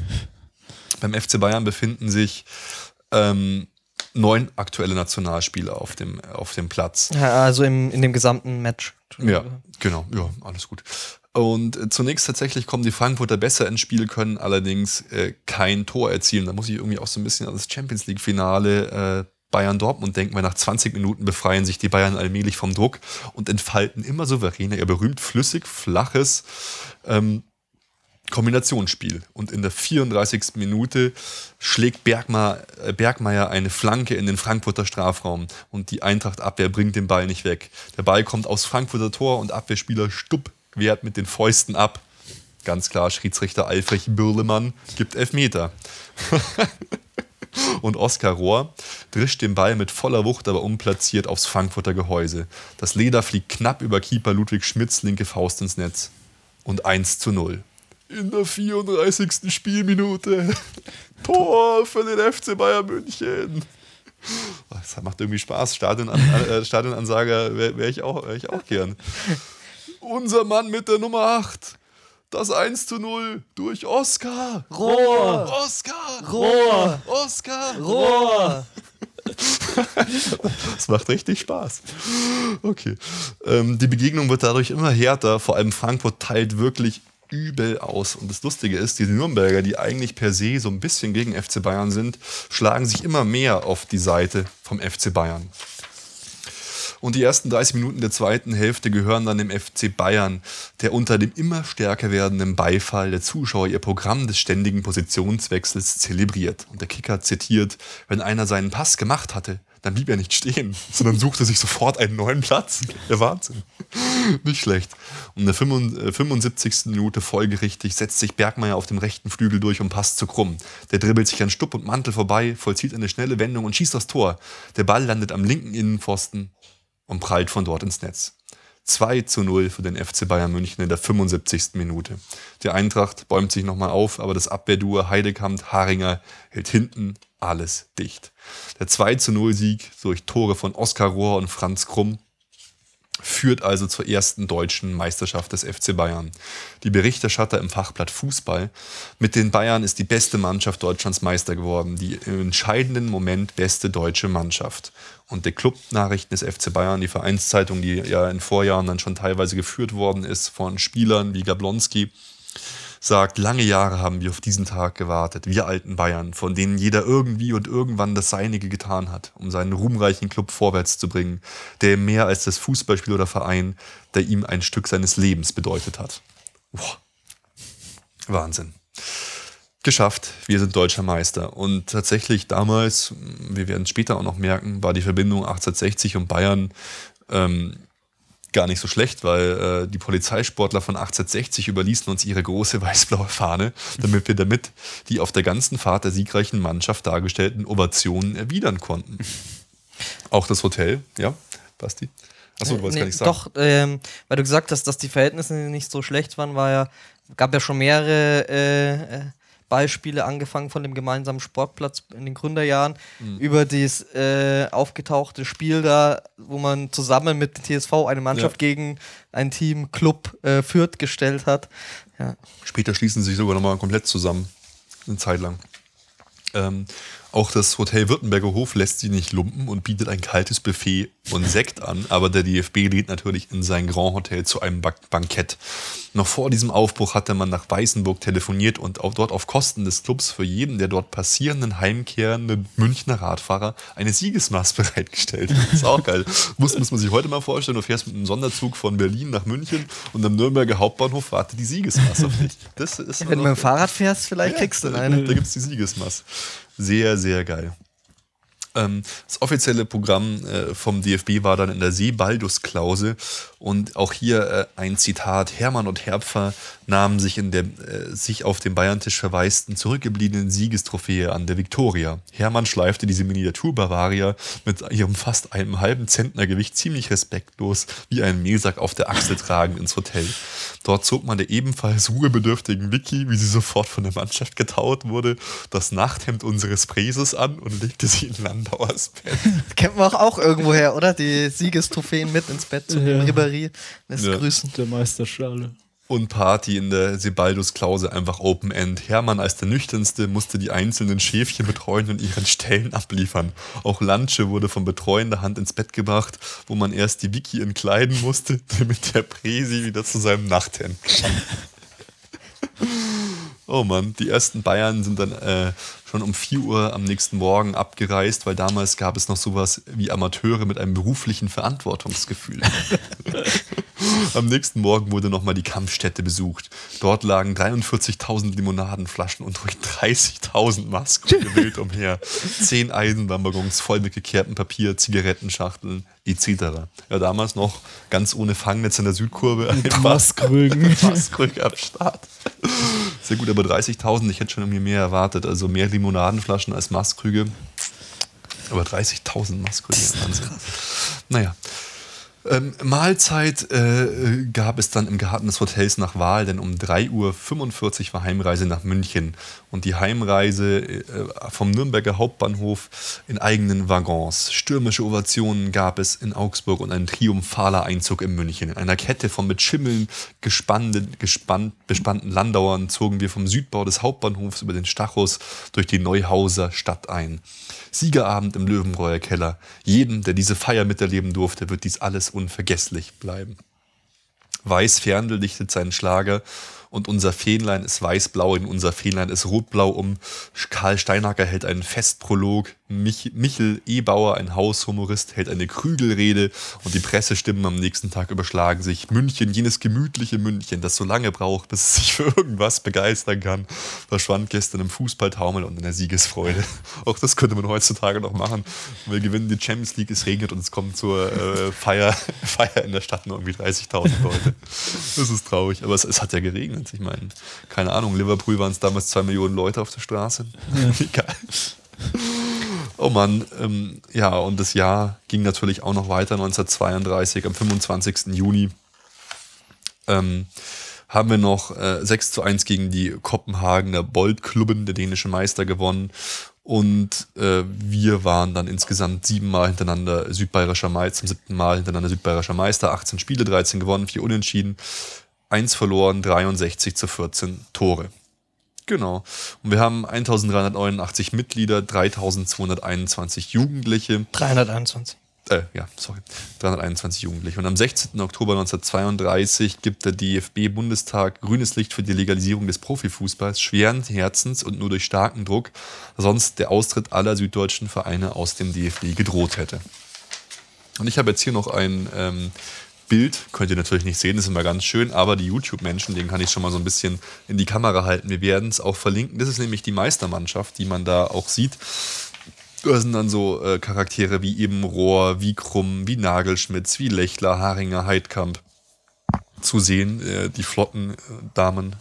Beim FC Bayern befinden sich ähm, neun aktuelle Nationalspieler auf dem, auf dem Platz. Ja, also im, in dem gesamten Match. Ja, genau. Ja, alles gut. Und äh, zunächst tatsächlich kommen die Frankfurter besser ins Spiel, können allerdings äh, kein Tor erzielen. Da muss ich irgendwie auch so ein bisschen an das Champions League-Finale äh, Bayern-Dortmund denken wir, nach 20 Minuten befreien sich die Bayern allmählich vom Druck und entfalten immer souveräner ihr berühmt flüssig, flaches ähm, Kombinationsspiel. Und in der 34. Minute schlägt äh, Bergmeier eine Flanke in den Frankfurter Strafraum und die Eintracht-Abwehr bringt den Ball nicht weg. Der Ball kommt aus Frankfurter Tor und Abwehrspieler Stupp wehrt mit den Fäusten ab. Ganz klar, Schiedsrichter Alfred Bürlemann gibt Elfmeter. und Oskar Rohr drischt den Ball mit voller Wucht, aber unplatziert aufs Frankfurter Gehäuse. Das Leder fliegt knapp über Keeper Ludwig Schmidts linke Faust ins Netz. Und 1 zu 0 in der 34. Spielminute. Tor für den FC Bayern München. Das macht irgendwie Spaß. Stadion äh, Stadionansager wäre wär ich, auch, wär ich auch gern. Unser Mann mit der Nummer 8. Das 1 zu 0 durch Oscar. Rohr. Oscar. Rohr. Oscar. Rohr. Das macht richtig Spaß. Okay. Ähm, die Begegnung wird dadurch immer härter. Vor allem Frankfurt teilt wirklich übel aus. Und das Lustige ist, diese Nürnberger, die eigentlich per se so ein bisschen gegen FC Bayern sind, schlagen sich immer mehr auf die Seite vom FC Bayern. Und die ersten 30 Minuten der zweiten Hälfte gehören dann dem FC Bayern, der unter dem immer stärker werdenden Beifall der Zuschauer ihr Programm des ständigen Positionswechsels zelebriert. Und der Kicker zitiert, wenn einer seinen Pass gemacht hatte, dann blieb er nicht stehen, sondern suchte sich sofort einen neuen Platz. Der Wahnsinn. Nicht schlecht. Und in der 75. Äh, Minute folgerichtig setzt sich Bergmeier auf dem rechten Flügel durch und passt zu Krumm. Der dribbelt sich an Stupp und Mantel vorbei, vollzieht eine schnelle Wendung und schießt das Tor. Der Ball landet am linken Innenpfosten und prallt von dort ins Netz. 2 zu 0 für den FC Bayern München in der 75. Minute. Die Eintracht bäumt sich nochmal auf, aber das Abwehrduo Heidekamp-Haringer hält hinten alles dicht. Der 2 zu 0 Sieg durch Tore von Oskar Rohr und Franz Krumm führt also zur ersten deutschen Meisterschaft des FC Bayern. Die Berichterstatter im Fachblatt Fußball. Mit den Bayern ist die beste Mannschaft Deutschlands Meister geworden. Die im entscheidenden Moment beste deutsche Mannschaft. Und der Clubnachrichten des FC Bayern, die Vereinszeitung, die ja in Vorjahren dann schon teilweise geführt worden ist von Spielern wie Gablonski, sagt, lange Jahre haben wir auf diesen Tag gewartet, wir alten Bayern, von denen jeder irgendwie und irgendwann das Seinige getan hat, um seinen ruhmreichen Club vorwärts zu bringen, der mehr als das Fußballspiel oder Verein, der ihm ein Stück seines Lebens bedeutet hat. Boah. Wahnsinn. Geschafft, wir sind deutscher Meister. Und tatsächlich damals, wir werden es später auch noch merken, war die Verbindung 1860 und Bayern ähm, gar nicht so schlecht, weil äh, die Polizeisportler von 1860 überließen uns ihre große weiß-blaue Fahne, damit wir damit die auf der ganzen Fahrt der siegreichen Mannschaft dargestellten Ovationen erwidern konnten. Auch das Hotel, ja, Basti? Achso, du wolltest nee, gar nicht sagen. Doch, ähm, weil du gesagt hast, dass die Verhältnisse nicht so schlecht waren, war ja, gab ja schon mehrere äh, äh Beispiele, angefangen von dem gemeinsamen Sportplatz in den Gründerjahren, mhm. über das äh, aufgetauchte Spiel da, wo man zusammen mit dem TSV eine Mannschaft ja. gegen ein Team Club äh, Fürth gestellt hat. Ja. Später schließen sie sich sogar nochmal komplett zusammen, eine Zeit lang. Ähm, auch das Hotel Württemberger Hof lässt sie nicht lumpen und bietet ein kaltes Buffet und Sekt an, aber der DFB lädt natürlich in sein Grand Hotel zu einem Bankett. Noch vor diesem Aufbruch hatte man nach Weißenburg telefoniert und auch dort auf Kosten des Clubs für jeden der dort passierenden, heimkehrenden Münchner Radfahrer eine Siegesmaß bereitgestellt. Das ist auch geil. muss, muss man sich heute mal vorstellen, du fährst mit einem Sonderzug von Berlin nach München und am Nürnberger Hauptbahnhof wartet die Siegesmaß auf dich. Das ist Wenn du mit dem Fahrrad fährst, vielleicht ja, kriegst du eine. Da gibt es die Siegesmaß. Sehr, sehr geil. Ähm, das offizielle Programm äh, vom DFB war dann in der Seebaldus-Klausel und auch hier äh, ein Zitat: Hermann und Herpfer nahmen sich, in der, äh, sich auf dem Bayerntisch verwaisten zurückgebliebenen Siegestrophäe an der Viktoria. Hermann schleifte diese Miniatur Bavaria mit ihrem fast einem halben Zentner Gewicht ziemlich respektlos wie einen Mehlsack auf der Achsel tragend ins Hotel. Dort zog man der ebenfalls ruhebedürftigen Vicky, wie sie sofort von der Mannschaft getaut wurde, das Nachthemd unseres Präses an und legte sie in Landauers Bett. Kennt man auch irgendwoher, oder? Die Siegestrophäen mit ins Bett zu. Ja. Ribéry lässt ja. grüßen. Der Meisterschale. Und Party in der Sebaldus-Klause einfach Open End. Hermann als der Nüchternste musste die einzelnen Schäfchen betreuen und ihren Stellen abliefern. Auch Lanche wurde von betreuender Hand ins Bett gebracht, wo man erst die Wiki entkleiden musste, damit der Presi wieder zu seinem Nachthemd kam. Oh Mann, die ersten Bayern sind dann äh, schon um 4 Uhr am nächsten Morgen abgereist, weil damals gab es noch sowas wie Amateure mit einem beruflichen Verantwortungsgefühl. am nächsten Morgen wurde nochmal die Kampfstätte besucht. Dort lagen 43.000 Limonadenflaschen und durch 30.000 Masken wild umher. Zehn Eisenbahnwaggons voll mit gekehrtem Papier, Zigarettenschachteln etc. Ja, damals noch ganz ohne Fangnetz in der Südkurve. Maskrügen. Maskrügen am Start. Sehr gut, aber 30.000, ich hätte schon irgendwie mehr erwartet. Also mehr Limonadenflaschen als Maßkrüge. Aber 30.000 Maßkrüge. Wahnsinn. Naja. Ähm, Mahlzeit äh, gab es dann im Garten des Hotels nach Wahl, denn um 3.45 Uhr war Heimreise nach München. Und die Heimreise äh, vom Nürnberger Hauptbahnhof in eigenen Waggons. Stürmische Ovationen gab es in Augsburg und ein triumphaler Einzug in München. In einer Kette von mit Schimmeln gespannten, gespannt, bespannten Landauern zogen wir vom Südbau des Hauptbahnhofs über den Stachus durch die Neuhauser Stadt ein. Siegerabend im Löwenbräuer Keller. Jedem, der diese Feier miterleben durfte, wird dies alles unvergesslich bleiben. Weiß Ferndl dichtet seinen Schlager und unser Fähnlein ist weißblau, in unser Fähnlein ist rotblau um. Karl Steinacker hält einen Festprolog, Mich Michel Ebauer, ein Haushumorist, hält eine Krügelrede und die Pressestimmen am nächsten Tag überschlagen sich. München, jenes gemütliche München, das so lange braucht, bis es sich für irgendwas begeistern kann, verschwand gestern im Fußballtaumel und in der Siegesfreude. Auch das könnte man heutzutage noch machen. Wir gewinnen die Champions League, es regnet und es kommt zur äh, Feier, Feier in der Stadt nur irgendwie 30.000 Leute. Das ist traurig, aber es, es hat ja geregnet. Ich meine, keine Ahnung, Liverpool waren es damals zwei Millionen Leute auf der Straße. Ja. Egal. Oh Mann, ähm, ja, und das Jahr ging natürlich auch noch weiter, 1932, am 25. Juni. Ähm, haben wir noch äh, 6 zu 1 gegen die Kopenhagener Boldklubben, der dänische Meister, gewonnen. Und äh, wir waren dann insgesamt siebenmal hintereinander südbayerischer Meister, zum siebten Mal hintereinander südbayerischer Meister, 18 Spiele, 13 gewonnen, 4 unentschieden, 1 verloren, 63 zu 14 Tore. Genau. Und wir haben 1389 Mitglieder, 3221 Jugendliche. 321. Äh, ja, sorry. 321 Jugendliche. Und am 16. Oktober 1932 gibt der DFB-Bundestag grünes Licht für die Legalisierung des Profifußballs schweren Herzens und nur durch starken Druck, sonst der Austritt aller süddeutschen Vereine aus dem DFB gedroht hätte. Und ich habe jetzt hier noch ein ähm, Bild, könnt ihr natürlich nicht sehen, ist immer ganz schön, aber die YouTube-Menschen, den kann ich schon mal so ein bisschen in die Kamera halten. Wir werden es auch verlinken. Das ist nämlich die Meistermannschaft, die man da auch sieht. Da sind dann so äh, Charaktere wie eben Rohr, wie Krumm, wie Nagelschmitz, wie Lechler, Haringer, Heidkamp zu sehen. Äh, die flotten äh, Damen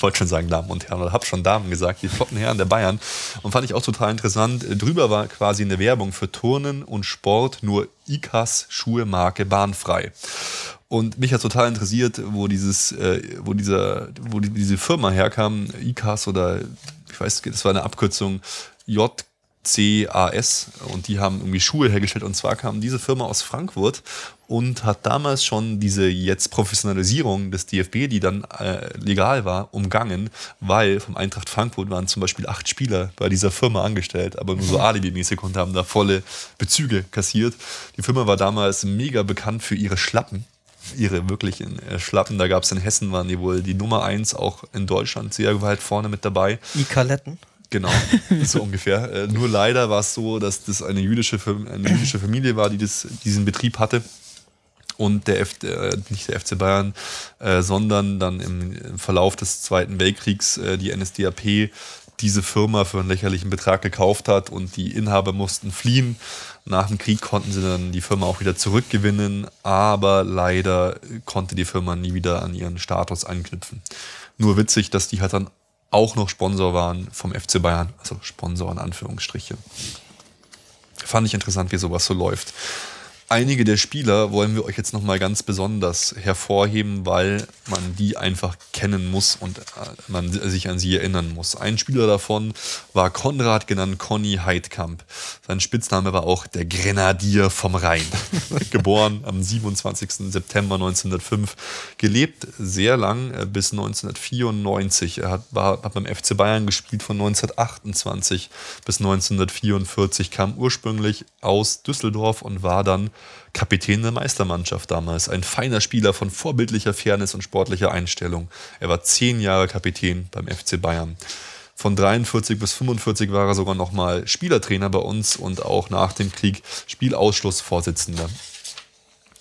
wollte schon sagen Damen und Herren, oder habe schon Damen gesagt, die flotten Herren der Bayern. Und fand ich auch total interessant. Drüber war quasi eine Werbung für Turnen und Sport, nur ICAS Schuhe Marke bahnfrei. Und mich hat total interessiert, wo dieses, äh, wo dieser, wo die, diese Firma herkam, ICAS oder ich weiß, das war eine Abkürzung J CAS und die haben irgendwie Schuhe hergestellt und zwar kam diese Firma aus Frankfurt und hat damals schon diese jetzt Professionalisierung des DFB, die dann äh, legal war, umgangen, weil vom Eintracht Frankfurt waren zum Beispiel acht Spieler bei dieser Firma angestellt, aber nur so alibi-mäßig und haben da volle Bezüge kassiert. Die Firma war damals mega bekannt für ihre Schlappen ihre wirklichen äh, Schlappen. Da gab es in Hessen, waren die wohl die Nummer eins, auch in Deutschland sehr weit vorne mit dabei. Die Kaletten? Genau, so ungefähr. Äh, nur leider war es so, dass das eine jüdische, eine jüdische Familie war, die das, diesen Betrieb hatte. Und der F, äh, nicht der FC Bayern, äh, sondern dann im, im, Verlauf des Zweiten Weltkriegs äh, die NSDAP diese Firma für einen lächerlichen Betrag gekauft hat und die Inhaber mussten fliehen. Nach dem Krieg konnten sie dann die Firma auch wieder zurückgewinnen, aber leider konnte die Firma nie wieder an ihren Status anknüpfen. Nur witzig, dass die halt dann auch noch Sponsor waren vom FC Bayern, also Sponsor in Anführungsstriche. Fand ich interessant, wie sowas so läuft. Einige der Spieler wollen wir euch jetzt nochmal ganz besonders hervorheben, weil man die einfach kennen muss und äh, man sich an sie erinnern muss. Ein Spieler davon war Konrad, genannt Conny Heidkamp. Sein Spitzname war auch der Grenadier vom Rhein. Geboren am 27. September 1905. Gelebt sehr lang, äh, bis 1994. Er hat, war, hat beim FC Bayern gespielt von 1928 bis 1944, kam ursprünglich aus Düsseldorf und war dann Kapitän der Meistermannschaft damals. Ein feiner Spieler von vorbildlicher Fairness und sportlicher Einstellung. Er war zehn Jahre Kapitän beim FC Bayern. Von 43 bis 45 war er sogar nochmal Spielertrainer bei uns und auch nach dem Krieg Spielausschussvorsitzender.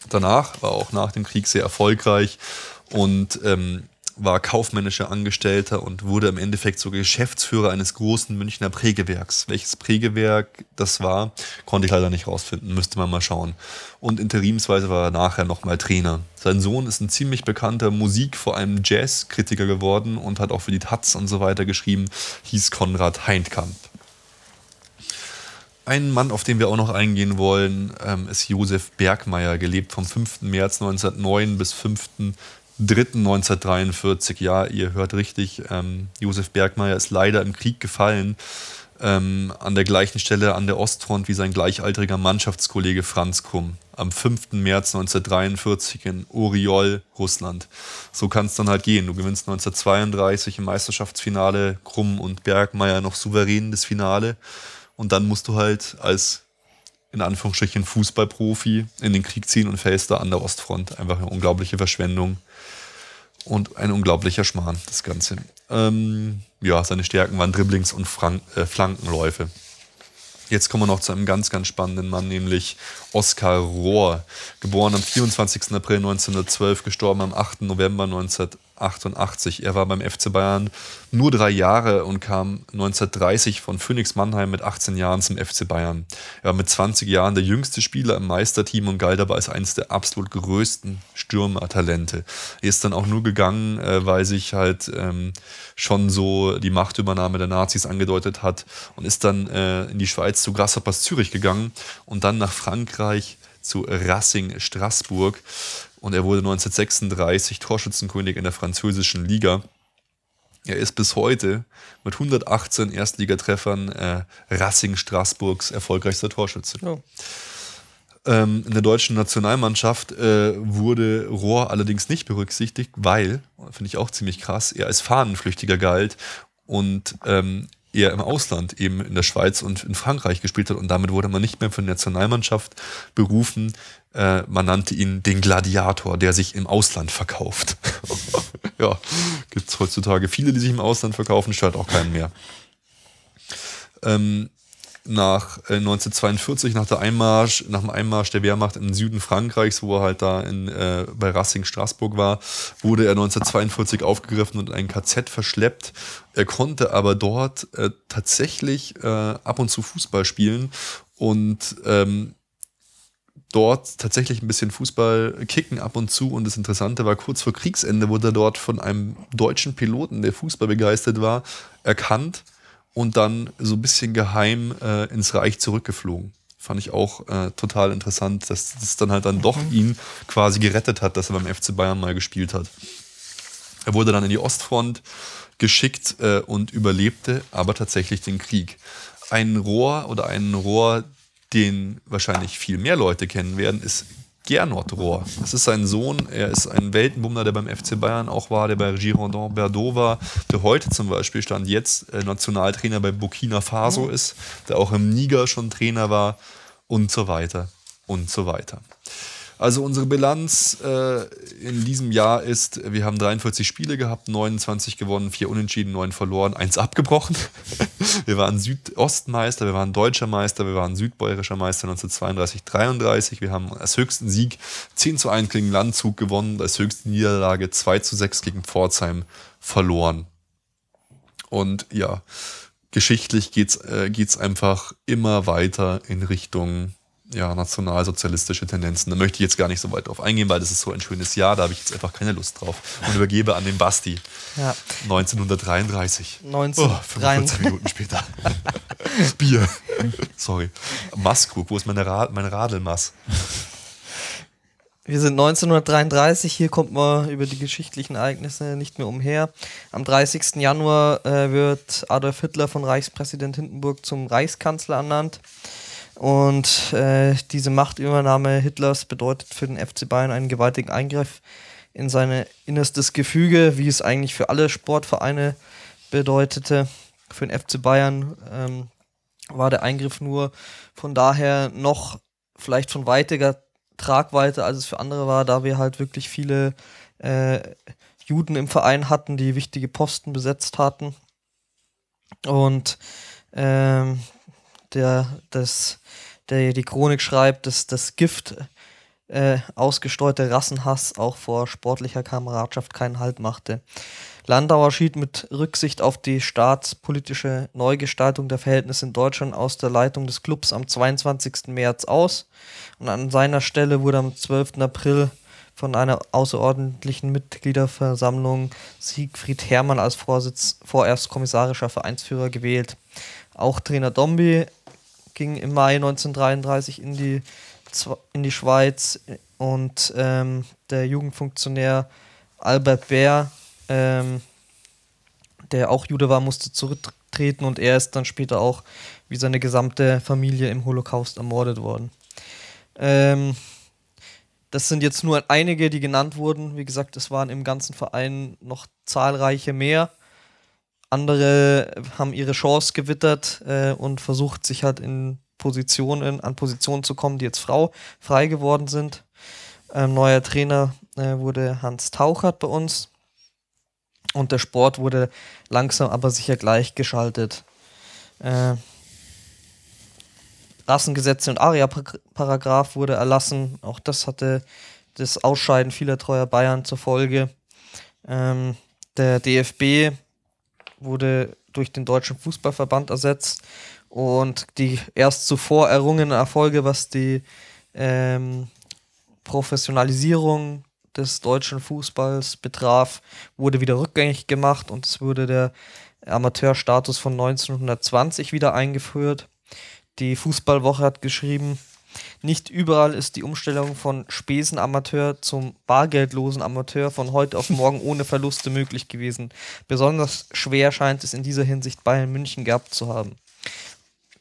Danach war auch nach dem Krieg sehr erfolgreich und ähm, war kaufmännischer Angestellter und wurde im Endeffekt sogar Geschäftsführer eines großen Münchner Prägewerks. Welches Prägewerk das war, konnte ich leider nicht rausfinden, müsste man mal schauen. Und interimsweise war er nachher nochmal Trainer. Sein Sohn ist ein ziemlich bekannter Musik-, vor allem Jazz-Kritiker geworden und hat auch für die Taz und so weiter geschrieben, hieß Konrad Heintkamp. Ein Mann, auf den wir auch noch eingehen wollen, ähm, ist Josef Bergmeier, gelebt vom 5. März 1909 bis 5. 3.1943, ja, ihr hört richtig, ähm, Josef Bergmeier ist leider im Krieg gefallen, ähm, an der gleichen Stelle an der Ostfront wie sein gleichaltriger Mannschaftskollege Franz Krumm am 5. März 1943 in Oriol, Russland. So kann es dann halt gehen. Du gewinnst 1932 im Meisterschaftsfinale, Krumm und Bergmeier noch souverän das Finale und dann musst du halt als in Anführungsstrichen Fußballprofi in den Krieg ziehen und fällst da an der Ostfront. Einfach eine unglaubliche Verschwendung und ein unglaublicher Schmarrn, das Ganze. Ähm, ja, seine Stärken waren Dribblings und Frank äh, Flankenläufe. Jetzt kommen wir noch zu einem ganz, ganz spannenden Mann, nämlich Oskar Rohr. Geboren am 24. April 1912, gestorben am 8. November 19 88. Er war beim FC Bayern nur drei Jahre und kam 1930 von Phoenix Mannheim mit 18 Jahren zum FC Bayern. Er war mit 20 Jahren der jüngste Spieler im Meisterteam und galt dabei als eines der absolut größten Stürmertalente. Er ist dann auch nur gegangen, äh, weil sich halt ähm, schon so die Machtübernahme der Nazis angedeutet hat und ist dann äh, in die Schweiz zu Grasshoppers Zürich gegangen und dann nach Frankreich zu Racing Straßburg und er wurde 1936 Torschützenkönig in der französischen Liga. Er ist bis heute mit 118 Erstligatreffern äh, Racing Straßburgs erfolgreichster Torschütze. Oh. Ähm, in der deutschen Nationalmannschaft äh, wurde Rohr allerdings nicht berücksichtigt, weil, finde ich auch ziemlich krass, er als Fahnenflüchtiger galt und ähm, er im Ausland eben in der Schweiz und in Frankreich gespielt hat und damit wurde man nicht mehr für die Nationalmannschaft berufen. Äh, man nannte ihn den Gladiator, der sich im Ausland verkauft. ja, gibt es heutzutage viele, die sich im Ausland verkaufen, stört auch keinen mehr. Ähm, nach äh, 1942, nach, der Einmarsch, nach dem Einmarsch der Wehrmacht im Süden Frankreichs, wo er halt da in, äh, bei Racing Straßburg war, wurde er 1942 aufgegriffen und in ein KZ verschleppt. Er konnte aber dort äh, tatsächlich äh, ab und zu Fußball spielen und ähm, dort tatsächlich ein bisschen Fußball kicken ab und zu. Und das Interessante war, kurz vor Kriegsende wurde er dort von einem deutschen Piloten, der Fußball begeistert war, erkannt und dann so ein bisschen geheim äh, ins Reich zurückgeflogen. Fand ich auch äh, total interessant, dass das dann halt dann doch mhm. ihn quasi gerettet hat, dass er beim FC Bayern mal gespielt hat. Er wurde dann in die Ostfront geschickt äh, und überlebte aber tatsächlich den Krieg. Ein Rohr oder ein Rohr, den wahrscheinlich viel mehr Leute kennen werden, ist Gernot Rohr. Das ist sein Sohn. Er ist ein Weltenbummler, der beim FC Bayern auch war, der bei Girondin Bordeaux war, der heute zum Beispiel stand jetzt äh, Nationaltrainer bei Burkina Faso ist, der auch im Niger schon Trainer war und so weiter und so weiter. Also unsere Bilanz äh, in diesem Jahr ist, wir haben 43 Spiele gehabt, 29 gewonnen, 4 unentschieden, 9 verloren, 1 abgebrochen. wir waren Südostmeister, wir waren deutscher Meister, wir waren südbäuerischer Meister 1932, 33. Wir haben als höchsten Sieg 10 zu 1 gegen Landzug gewonnen, als höchste Niederlage 2 zu 6 gegen Pforzheim verloren. Und ja, geschichtlich geht es äh, geht's einfach immer weiter in Richtung ja, nationalsozialistische Tendenzen. Da möchte ich jetzt gar nicht so weit drauf eingehen, weil das ist so ein schönes Jahr, da habe ich jetzt einfach keine Lust drauf. Und übergebe an den Basti. Ja. 1933. 19 oh, 45 Minuten später. Bier. Sorry. Maskrug, wo ist meine, Ra mein Radelmass? Wir sind 1933, hier kommt man über die geschichtlichen Ereignisse nicht mehr umher. Am 30. Januar äh, wird Adolf Hitler von Reichspräsident Hindenburg zum Reichskanzler ernannt. Und äh, diese Machtübernahme Hitlers bedeutet für den FC Bayern einen gewaltigen Eingriff in sein innerstes Gefüge, wie es eigentlich für alle Sportvereine bedeutete. Für den FC Bayern ähm, war der Eingriff nur von daher noch vielleicht von weitiger, Tragweite, als es für andere war, da wir halt wirklich viele äh, Juden im Verein hatten, die wichtige Posten besetzt hatten. Und ähm, der, das, der die Chronik schreibt, dass das Gift äh, ausgesteuerte Rassenhass auch vor sportlicher Kameradschaft keinen Halt machte. Landauer schied mit Rücksicht auf die staatspolitische Neugestaltung der Verhältnisse in Deutschland aus der Leitung des Clubs am 22. März aus und an seiner Stelle wurde am 12. April von einer außerordentlichen Mitgliederversammlung Siegfried Hermann als Vorsitz, vorerst kommissarischer Vereinsführer gewählt. Auch Trainer Dombi ging im Mai 1933 in die, in die Schweiz und ähm, der Jugendfunktionär Albert Bär ähm, der auch Jude war, musste zurücktreten und er ist dann später auch wie seine gesamte Familie im Holocaust ermordet worden. Ähm, das sind jetzt nur einige, die genannt wurden. Wie gesagt, es waren im ganzen Verein noch zahlreiche mehr. Andere haben ihre Chance gewittert äh, und versucht, sich halt in Positionen, an Positionen zu kommen, die jetzt Frau frei geworden sind. Ähm, neuer Trainer äh, wurde Hans Tauchert bei uns und der Sport wurde langsam aber sicher gleichgeschaltet. Äh, Rassengesetze und ARIA-Paragraph wurde erlassen. Auch das hatte das Ausscheiden vieler treuer Bayern zur Folge. Ähm, der DFB wurde durch den Deutschen Fußballverband ersetzt und die erst zuvor errungenen Erfolge, was die ähm, Professionalisierung des deutschen Fußballs betraf, wurde wieder rückgängig gemacht und es wurde der Amateurstatus von 1920 wieder eingeführt. Die Fußballwoche hat geschrieben, nicht überall ist die Umstellung von Spesenamateur zum bargeldlosen Amateur von heute auf morgen ohne Verluste möglich gewesen. Besonders schwer scheint es in dieser Hinsicht Bayern München gehabt zu haben.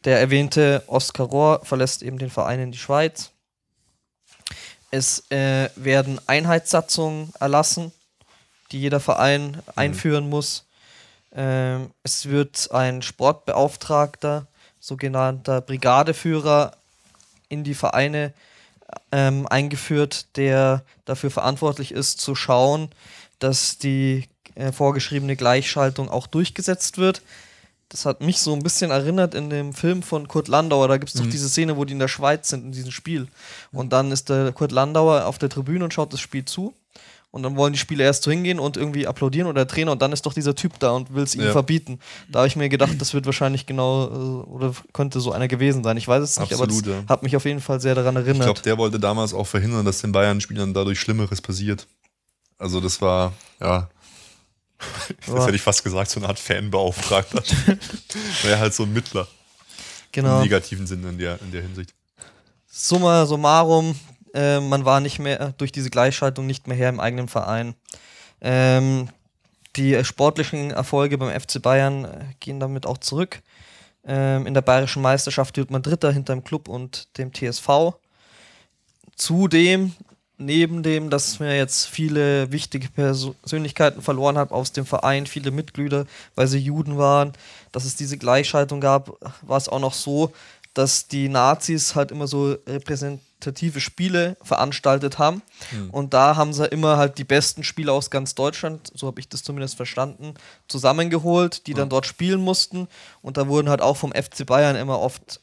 Der erwähnte Oskar Rohr verlässt eben den Verein in die Schweiz. Es äh, werden Einheitssatzungen erlassen, die jeder Verein mhm. einführen muss. Ähm, es wird ein Sportbeauftragter, sogenannter Brigadeführer, in die Vereine ähm, eingeführt, der dafür verantwortlich ist, zu schauen, dass die äh, vorgeschriebene Gleichschaltung auch durchgesetzt wird das hat mich so ein bisschen erinnert in dem Film von Kurt Landauer. Da gibt es mhm. doch diese Szene, wo die in der Schweiz sind, in diesem Spiel. Und dann ist der Kurt Landauer auf der Tribüne und schaut das Spiel zu. Und dann wollen die Spieler erst so hingehen und irgendwie applaudieren oder der Trainer und dann ist doch dieser Typ da und will es ihm ja. verbieten. Da habe ich mir gedacht, das wird wahrscheinlich genau äh, oder könnte so einer gewesen sein. Ich weiß es nicht, Absolut, aber es ja. hat mich auf jeden Fall sehr daran erinnert. Ich glaube, der wollte damals auch verhindern, dass den Bayern-Spielern dadurch Schlimmeres passiert. Also das war, ja, das hätte ich fast gesagt, so eine Art Fanbeauftragter. Wäre halt so ein Mittler. Genau. Im negativen Sinne in der, in der Hinsicht. Summa summarum, äh, man war nicht mehr durch diese Gleichschaltung nicht mehr her im eigenen Verein. Ähm, die sportlichen Erfolge beim FC Bayern äh, gehen damit auch zurück. Ähm, in der bayerischen Meisterschaft wird man Dritter hinter dem Club und dem TSV. Zudem neben dem, dass wir jetzt viele wichtige Persönlichkeiten verloren haben aus dem Verein, viele Mitglieder, weil sie Juden waren, dass es diese Gleichschaltung gab, war es auch noch so, dass die Nazis halt immer so repräsentative Spiele veranstaltet haben. Mhm. Und da haben sie immer halt die besten Spieler aus ganz Deutschland, so habe ich das zumindest verstanden, zusammengeholt, die mhm. dann dort spielen mussten. Und da wurden halt auch vom FC Bayern immer oft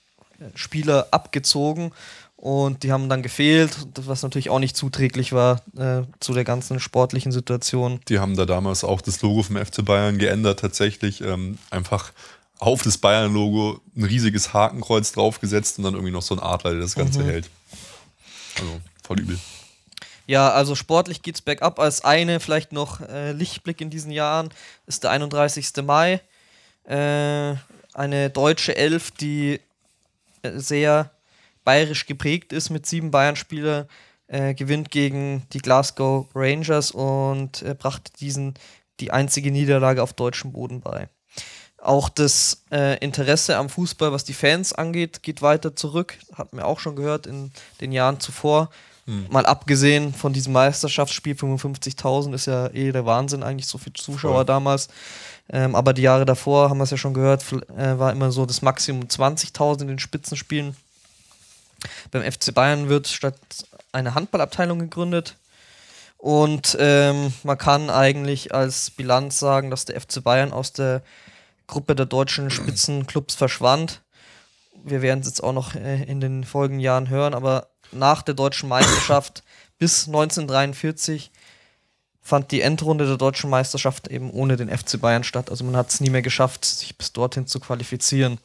Spieler abgezogen und die haben dann gefehlt, was natürlich auch nicht zuträglich war äh, zu der ganzen sportlichen Situation. Die haben da damals auch das Logo vom FC Bayern geändert, tatsächlich ähm, einfach auf das Bayern-Logo ein riesiges Hakenkreuz draufgesetzt und dann irgendwie noch so ein Adler, der das Ganze mhm. hält. Also voll übel. Ja, also sportlich geht es bergab. Als eine vielleicht noch äh, Lichtblick in diesen Jahren ist der 31. Mai. Äh, eine deutsche Elf, die äh, sehr bayerisch geprägt ist mit sieben Bayern-Spielern, äh, gewinnt gegen die Glasgow Rangers und äh, brachte diesen die einzige Niederlage auf deutschem Boden bei. Auch das äh, Interesse am Fußball, was die Fans angeht, geht weiter zurück. Hat mir auch schon gehört in den Jahren zuvor. Hm. Mal abgesehen von diesem Meisterschaftsspiel, 55.000 ist ja eh der Wahnsinn, eigentlich so viele Zuschauer Voll. damals. Ähm, aber die Jahre davor, haben wir es ja schon gehört, äh, war immer so das Maximum 20.000 in den Spitzenspielen. Beim FC Bayern wird statt eine Handballabteilung gegründet. Und ähm, man kann eigentlich als Bilanz sagen, dass der FC Bayern aus der Gruppe der deutschen Spitzenclubs verschwand. Wir werden es jetzt auch noch äh, in den folgenden Jahren hören, aber nach der deutschen Meisterschaft bis 1943 fand die Endrunde der deutschen Meisterschaft eben ohne den FC Bayern statt. Also man hat es nie mehr geschafft, sich bis dorthin zu qualifizieren.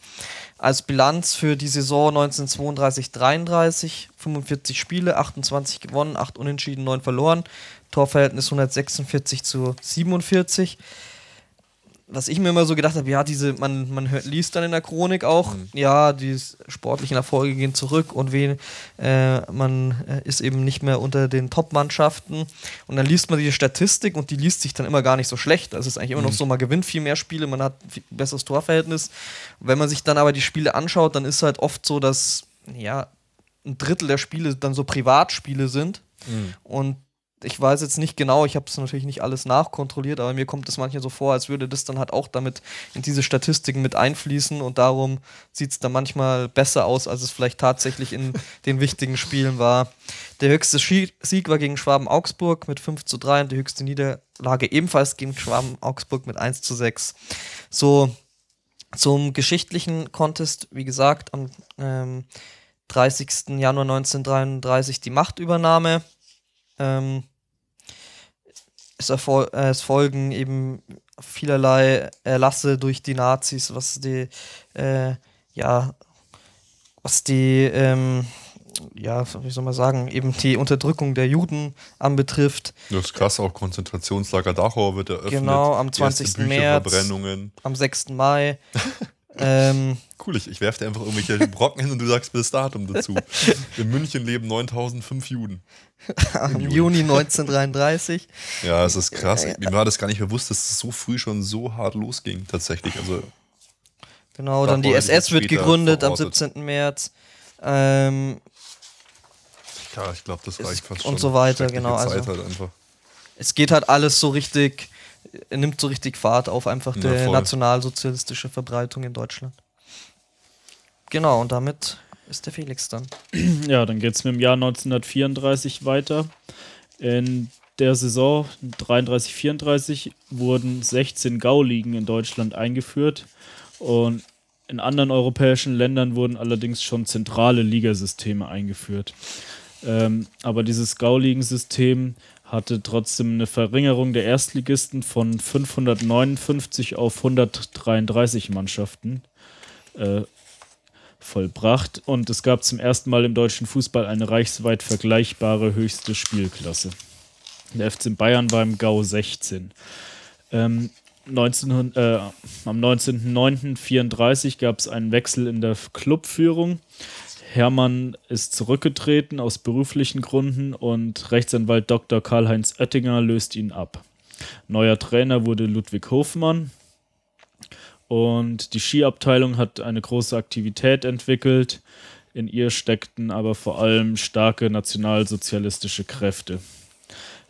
Als Bilanz für die Saison 1932-33, 45 Spiele, 28 gewonnen, 8 unentschieden, 9 verloren. Torverhältnis 146 zu 47 was ich mir immer so gedacht habe, ja, diese, man, man hört, liest dann in der Chronik auch, mhm. ja, die sportlichen Erfolge gehen zurück und wen, äh, man äh, ist eben nicht mehr unter den Top-Mannschaften. Und dann liest man die Statistik und die liest sich dann immer gar nicht so schlecht. Also es ist eigentlich immer mhm. noch so, man gewinnt viel mehr Spiele, man hat ein besseres Torverhältnis. wenn man sich dann aber die Spiele anschaut, dann ist halt oft so, dass, ja, ein Drittel der Spiele dann so Privatspiele sind. Mhm. Und ich weiß jetzt nicht genau, ich habe es natürlich nicht alles nachkontrolliert, aber mir kommt es manchmal so vor, als würde das dann halt auch damit in diese Statistiken mit einfließen und darum sieht es dann manchmal besser aus, als es vielleicht tatsächlich in den wichtigen Spielen war. Der höchste Sieg war gegen Schwaben-Augsburg mit 5 zu 3 und die höchste Niederlage ebenfalls gegen Schwaben-Augsburg mit 1 zu 6. So, zum geschichtlichen Contest, wie gesagt, am ähm, 30. Januar 1933 die Machtübernahme ähm, es, erfol äh, es, folgen eben vielerlei Erlasse durch die Nazis, was die, äh, ja, was die, ähm, ja, wie soll man sagen, eben die Unterdrückung der Juden anbetrifft. Das ist krass, auch Konzentrationslager Dachau wird eröffnet. Genau, am 20. März, am 6. Mai. ähm, cool, ich, ich werfe dir einfach irgendwelche Brocken hin und du sagst das Datum dazu. In München leben 9005 Juden. Im Juni 1933. Ja, es ist krass. Mir war das gar nicht bewusst, dass es so früh schon so hart losging, tatsächlich. Also, genau, dann die SS wird gegründet am 17. März. Ähm, ja, ich glaube, das reicht fast schon. Und so weiter, genau. Zeit also, halt einfach. Es geht halt alles so richtig, nimmt so richtig Fahrt auf, einfach ja, die nationalsozialistische Verbreitung in Deutschland. Genau, und damit ist der Felix dann. Ja, dann geht es mit dem Jahr 1934 weiter. In der Saison 33-34 wurden 16 Gauligen in Deutschland eingeführt und in anderen europäischen Ländern wurden allerdings schon zentrale Ligasysteme eingeführt. Ähm, aber dieses Gauligensystem hatte trotzdem eine Verringerung der Erstligisten von 559 auf 133 Mannschaften. Äh, vollbracht und es gab zum ersten Mal im deutschen Fußball eine reichsweit vergleichbare höchste Spielklasse. Der FC Bayern war im GAU 16. Ähm, 19, äh, am 19.09.34 gab es einen Wechsel in der Clubführung. Hermann ist zurückgetreten aus beruflichen Gründen und Rechtsanwalt Dr. Karl-Heinz Oettinger löst ihn ab. Neuer Trainer wurde Ludwig Hofmann. Und die Skiabteilung hat eine große Aktivität entwickelt. In ihr steckten aber vor allem starke nationalsozialistische Kräfte.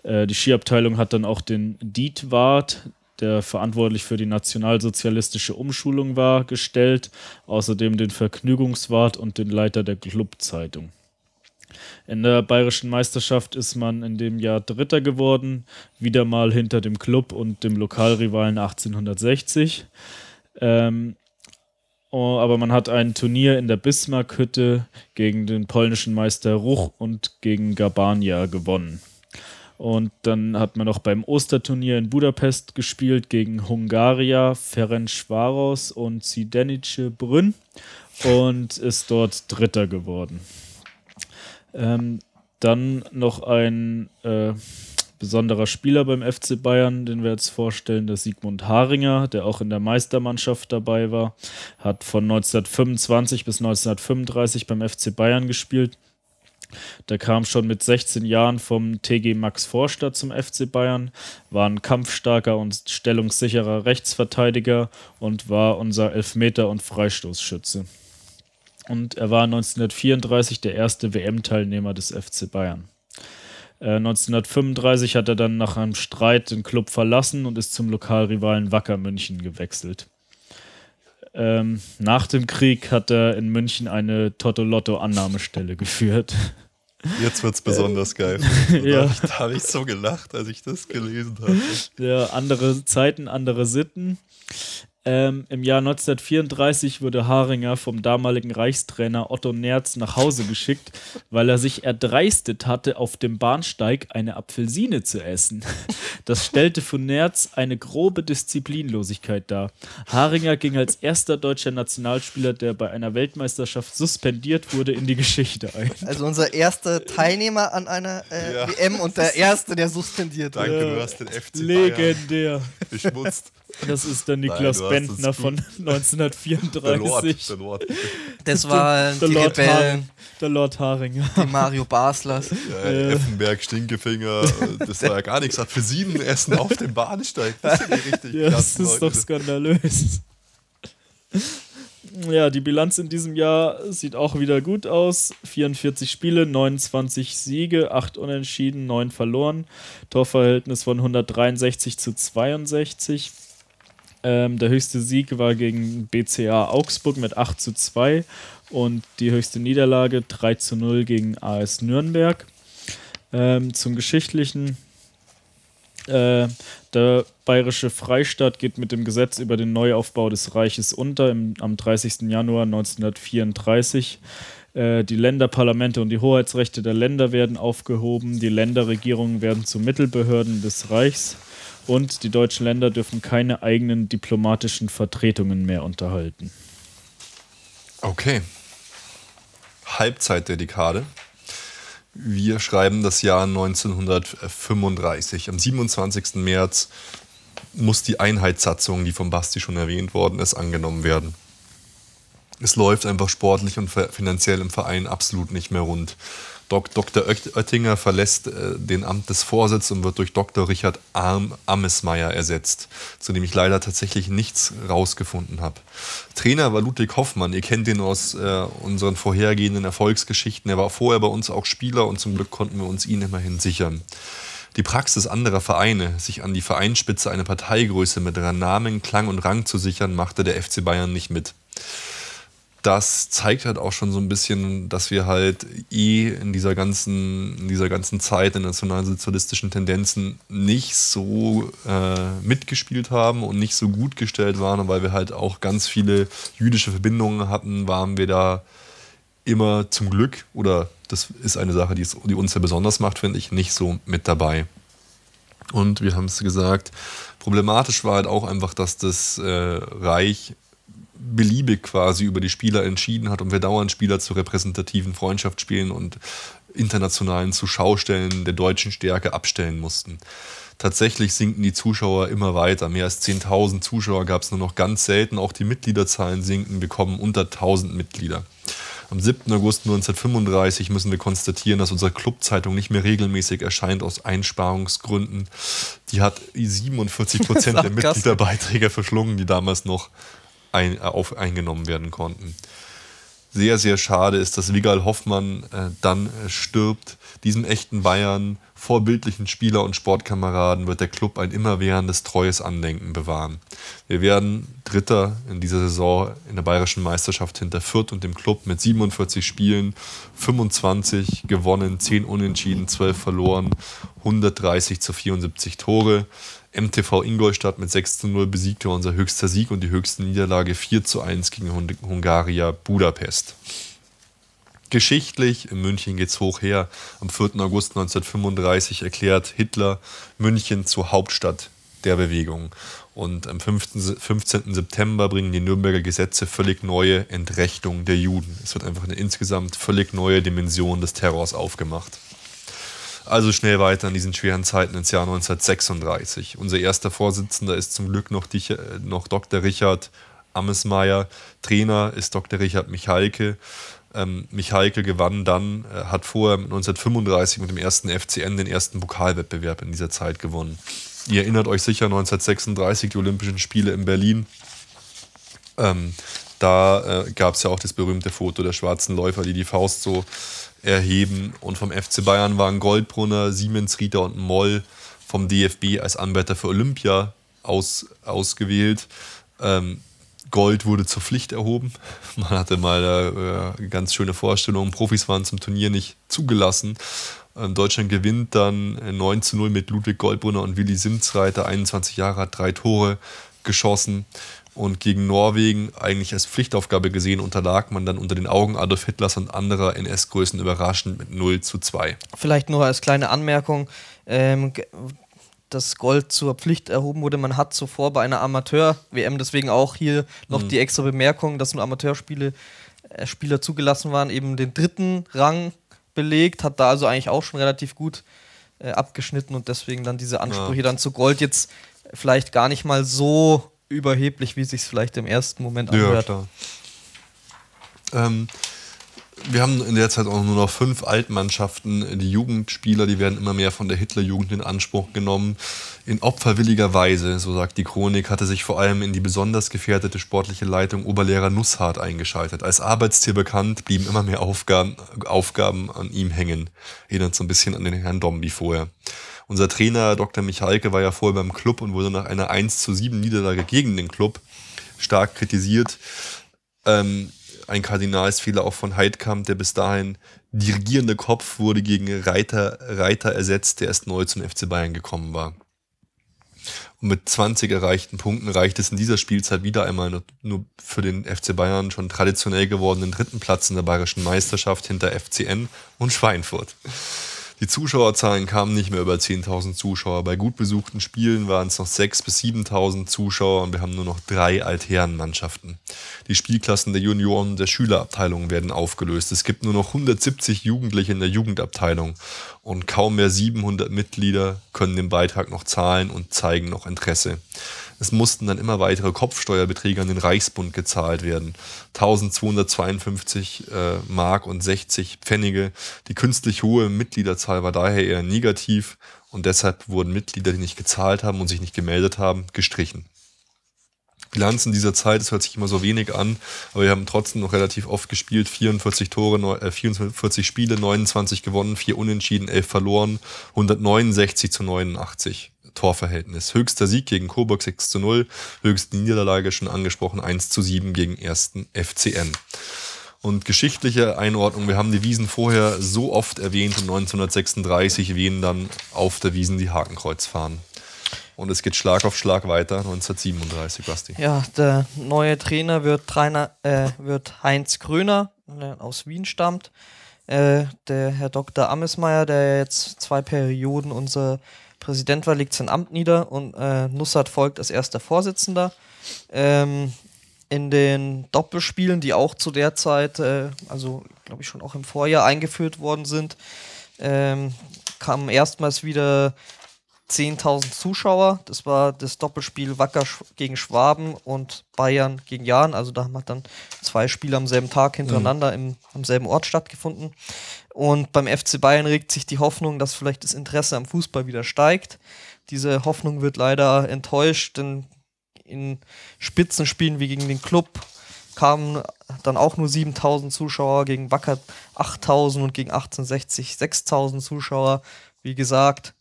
Äh, die Skiabteilung hat dann auch den Dietwart, der verantwortlich für die nationalsozialistische Umschulung war, gestellt, außerdem den Vergnügungswart und den Leiter der Clubzeitung. In der bayerischen Meisterschaft ist man in dem Jahr Dritter geworden, wieder mal hinter dem Club und dem Lokalrivalen 1860. Ähm, oh, aber man hat ein Turnier in der Bismarckhütte gegen den polnischen Meister Ruch und gegen Gabania gewonnen. Und dann hat man noch beim Osterturnier in Budapest gespielt gegen Hungaria, Ferencvaros und Zidenice Brünn und ist dort Dritter geworden. Ähm, dann noch ein äh, besonderer Spieler beim FC Bayern, den wir jetzt vorstellen, der Sigmund Haringer, der auch in der Meistermannschaft dabei war, hat von 1925 bis 1935 beim FC Bayern gespielt. Der kam schon mit 16 Jahren vom TG Max Vorstadt zum FC Bayern, war ein kampfstarker und stellungssicherer Rechtsverteidiger und war unser Elfmeter- und Freistoßschütze. Und er war 1934 der erste WM-Teilnehmer des FC Bayern. 1935 äh, hat er dann nach einem Streit den Club verlassen und ist zum Lokalrivalen Wacker München gewechselt. Ähm, nach dem Krieg hat er in München eine Totolotto-Annahmestelle geführt. Jetzt wird es besonders geil. ja. Da habe ich so gelacht, als ich das gelesen habe. Ja, andere Zeiten, andere Sitten. Ähm, Im Jahr 1934 wurde Haringer vom damaligen Reichstrainer Otto Nerz nach Hause geschickt, weil er sich erdreistet hatte, auf dem Bahnsteig eine Apfelsine zu essen. Das stellte für Nerz eine grobe Disziplinlosigkeit dar. Haringer ging als erster deutscher Nationalspieler, der bei einer Weltmeisterschaft suspendiert wurde, in die Geschichte ein. Also unser erster Teilnehmer an einer äh, Ja. WM und der erste, der suspendiert Danke, wurde. du hast den FC Legendär. Bayern beschmutzt. Das ist der Nein, Niklas hast Bentner von gut. Der Lord, 1934. der Lord. Das waren die Der Lord, Rebellen, Haring, der Lord Haringer. die Mario Baslers. Ja, Effenberg, Stinkefinger, das war ja gar nichts. Apfelsinen essen auf dem Bahnsteig. Das die richtig Ja, das ist doch skandalös. Ja, die Bilanz in diesem Jahr sieht auch wieder gut aus. 44 Spiele, 29 Siege, 8 Unentschieden, 9 verloren. Torverhältnis von 163 zu 62. Ähm, der höchste Sieg war gegen BCA Augsburg mit 8 zu 2 und die höchste Niederlage 3 zu 0 gegen AS Nürnberg. Ähm, zum Geschichtlichen. Äh, der bayerische Freistaat geht mit dem Gesetz über den Neuaufbau des Reiches unter im, am 30. Januar 1934. Äh, die Länderparlamente und die Hoheitsrechte der Länder werden aufgehoben. Die Länderregierungen werden zu Mittelbehörden des Reichs. Und die deutschen Länder dürfen keine eigenen diplomatischen Vertretungen mehr unterhalten. Okay. Halbzeit der Dekade. Wir schreiben das Jahr 1935. Am 27. März muss die Einheitssatzung, die von Basti schon erwähnt worden ist, angenommen werden. Es läuft einfach sportlich und fi- finanziell im Verein absolut nicht mehr rund. Dok Dr. Oet- Oettinger verlässt äh, den Amt des Vorsitzes und wird durch Dr. Richard Arm Ammesmeier ersetzt, zu dem ich leider tatsächlich nichts rausgefunden habe. Trainer war Ludwig Hoffmann. Ihr kennt ihn aus äh, unseren vorhergehenden Erfolgsgeschichten. Er war vorher bei uns auch Spieler und zum Glück konnten wir uns ihn immerhin sichern. Die Praxis anderer Vereine, sich an die Vereinsspitze eine Parteigröße mit Namen, Klang und Rang zu sichern, machte der FC Bayern nicht mit das zeigt halt auch schon so ein bisschen, dass wir halt eh in dieser ganzen, in dieser ganzen Zeit der nationalsozialistischen Tendenzen nicht so äh, mitgespielt haben und nicht so gut gestellt waren. Und weil wir halt auch ganz viele jüdische Verbindungen hatten, waren wir da immer zum Glück, oder das ist eine Sache, die, es, die uns ja besonders macht, finde ich, nicht so mit dabei. Und wir haben es gesagt, problematisch war halt auch einfach, dass das äh, Reich beliebig quasi über die Spieler entschieden hat und wir dauernd Spieler zu repräsentativen Freundschaftsspielen und internationalen Zuschaustellen der deutschen Stärke abstellen mussten. Tatsächlich sinken die Zuschauer immer weiter. Mehr als 10.000 Zuschauer gab es nur noch ganz selten. Auch die Mitgliederzahlen sinken. Wir kommen unter 1.000 Mitglieder. Am 7. August 1935 müssen wir konstatieren, dass unsere Clubzeitung nicht mehr regelmäßig erscheint aus Einsparungsgründen. Die hat 47 Prozent der. Mitgliederbeiträge verschlungen, die damals noch ein, äh, auf, eingenommen werden konnten. Sehr, sehr schade ist, dass Wigal Hoffmann äh, dann äh, stirbt. Diesem echten Bayern, vorbildlichen Spieler und Sportkameraden wird der Club ein immerwährendes, treues Andenken bewahren. Wir werden Dritter in dieser Saison in der bayerischen Meisterschaft hinter Fürth und dem Club mit 47 Spielen, 25 gewonnen, 10 unentschieden, 12 verloren, 130 zu 74 Tore. MTV Ingolstadt mit 6 zu 0 besiegte unser höchster Sieg und die höchste Niederlage 4 zu 1 gegen Hung- Hungaria Budapest. Geschichtlich, in München geht's hoch her. Am 4. August 1935 erklärt Hitler München zur Hauptstadt der Bewegung. Und am 5. 15. September bringen die Nürnberger Gesetze völlig neue Entrechtung der Juden. Es wird einfach eine insgesamt völlig neue Dimension des Terrors aufgemacht. Also schnell weiter in diesen schweren Zeiten ins Jahr 1936. Unser erster Vorsitzender ist zum Glück noch, dich, äh, noch Dr. Richard Ammesmeier. Trainer ist Dr. Richard Michalke. Ähm, Michalke gewann dann, äh, hat vorher 1935 mit dem ersten FCN den ersten Pokalwettbewerb in dieser Zeit gewonnen. Ihr erinnert euch sicher 1936 die Olympischen Spiele in Berlin. Ähm, da äh, gab es ja auch das berühmte Foto der schwarzen Läufer, die die Faust so erheben. Und vom FC Bayern waren Goldbrunner, Siemens, Rieter und Moll vom DFB als Anwärter für Olympia aus, ausgewählt. Ähm, Gold wurde zur Pflicht erhoben. Man hatte mal äh, ganz schöne Vorstellungen. Profis waren zum Turnier nicht zugelassen. Ähm, Deutschland gewinnt dann 9 zu 0 mit Ludwig Goldbrunner und Willi Simzreiter. 21 Jahre, hat drei Tore geschossen. Und gegen Norwegen, eigentlich als Pflichtaufgabe gesehen, unterlag man dann unter den Augen Adolf Hitlers und anderer NS-Größen überraschend mit 0 zu 2. Vielleicht nur als kleine Anmerkung. Ähm, das Gold zur Pflicht erhoben wurde. Man hat zuvor bei einer Amateur-WM, deswegen auch hier noch mhm. die extra Bemerkung, dass nur Amateurspiele äh, Spieler zugelassen waren, eben den dritten Rang belegt, hat da also eigentlich auch schon relativ gut äh, abgeschnitten und deswegen dann diese Ansprüche ja. dann zu Gold jetzt vielleicht gar nicht mal so überheblich, wie es sich vielleicht im ersten Moment anhört. Ja, klar. Ähm, wir haben in der Zeit auch nur noch fünf Altmannschaften. Die Jugendspieler, die werden immer mehr von der Hitlerjugend in Anspruch genommen. In opferwilliger Weise, so sagt die Chronik, hatte sich vor allem in die besonders gefährdete sportliche Leitung Oberlehrer Nusshardt eingeschaltet. Als Arbeitstier bekannt, blieben immer mehr Aufgaben, Aufgaben an ihm hängen. Erinnert so ein bisschen an den Herrn Dombi vorher. Unser Trainer Dr. Michalke war ja vorher beim Club und wurde nach einer 1 zu 7 Niederlage gegen den Club stark kritisiert. Ähm, ein Kardinalsfehler auch von Heidkamp, der bis dahin dirigierende Kopf wurde gegen Reiter, Reiter ersetzt, der erst neu zum FC Bayern gekommen war. Und mit 20 erreichten Punkten reicht es in dieser Spielzeit wieder einmal nur für den FC Bayern schon traditionell gewordenen dritten Platz in der bayerischen Meisterschaft hinter FCN und Schweinfurt. Die Zuschauerzahlen kamen nicht mehr über 10.000 Zuschauer. Bei gut besuchten Spielen waren es noch 6.000 bis 7.000 Zuschauer und wir haben nur noch drei Altherrenmannschaften. Die Spielklassen der Junioren und der Schülerabteilung werden aufgelöst. Es gibt nur noch 170 Jugendliche in der Jugendabteilung und kaum mehr 700 Mitglieder können den Beitrag noch zahlen und zeigen noch Interesse. Es mussten dann immer weitere Kopfsteuerbeträge an den Reichsbund gezahlt werden. 1252 äh, Mark und 60 Pfennige. Die künstlich hohe Mitgliederzahl war daher eher negativ und deshalb wurden Mitglieder, die nicht gezahlt haben und sich nicht gemeldet haben, gestrichen. Bilanzen dieser Zeit, es hört sich immer so wenig an, aber wir haben trotzdem noch relativ oft gespielt. 44 Tore, äh, 44 Spiele, 29 gewonnen, 4 unentschieden, 11 verloren, 169 zu 89. Torverhältnis. Höchster Sieg gegen Coburg 6 zu 0, höchste Niederlage schon angesprochen 1 zu 7 gegen ersten FCN. Und geschichtliche Einordnung, wir haben die Wiesen vorher so oft erwähnt und 1936 wehen dann auf der Wiesen die Hakenkreuz fahren. Und es geht Schlag auf Schlag weiter, 1937, Basti. Ja, der neue Trainer wird, Trainer, äh, wird Heinz Kröner, der aus Wien stammt. Äh, der Herr Dr. Amesmeier, der jetzt zwei Perioden unser Präsident war, legt sein Amt nieder und äh, Nussat folgt als erster Vorsitzender. Ähm, in den Doppelspielen, die auch zu der Zeit, äh, also glaube ich schon auch im Vorjahr eingeführt worden sind, ähm, kamen erstmals wieder 10.000 Zuschauer. Das war das Doppelspiel Wacker gegen Schwaben und Bayern gegen Jahn. Also da haben dann zwei Spiele am selben Tag hintereinander mhm. im, am selben Ort stattgefunden. Und beim FC Bayern regt sich die Hoffnung, dass vielleicht das Interesse am Fußball wieder steigt. Diese Hoffnung wird leider enttäuscht, denn in Spitzenspielen wie gegen den Club kamen dann auch nur 7000 Zuschauer, gegen Wacker 8000 und gegen 1860 6000 Zuschauer. Wie gesagt,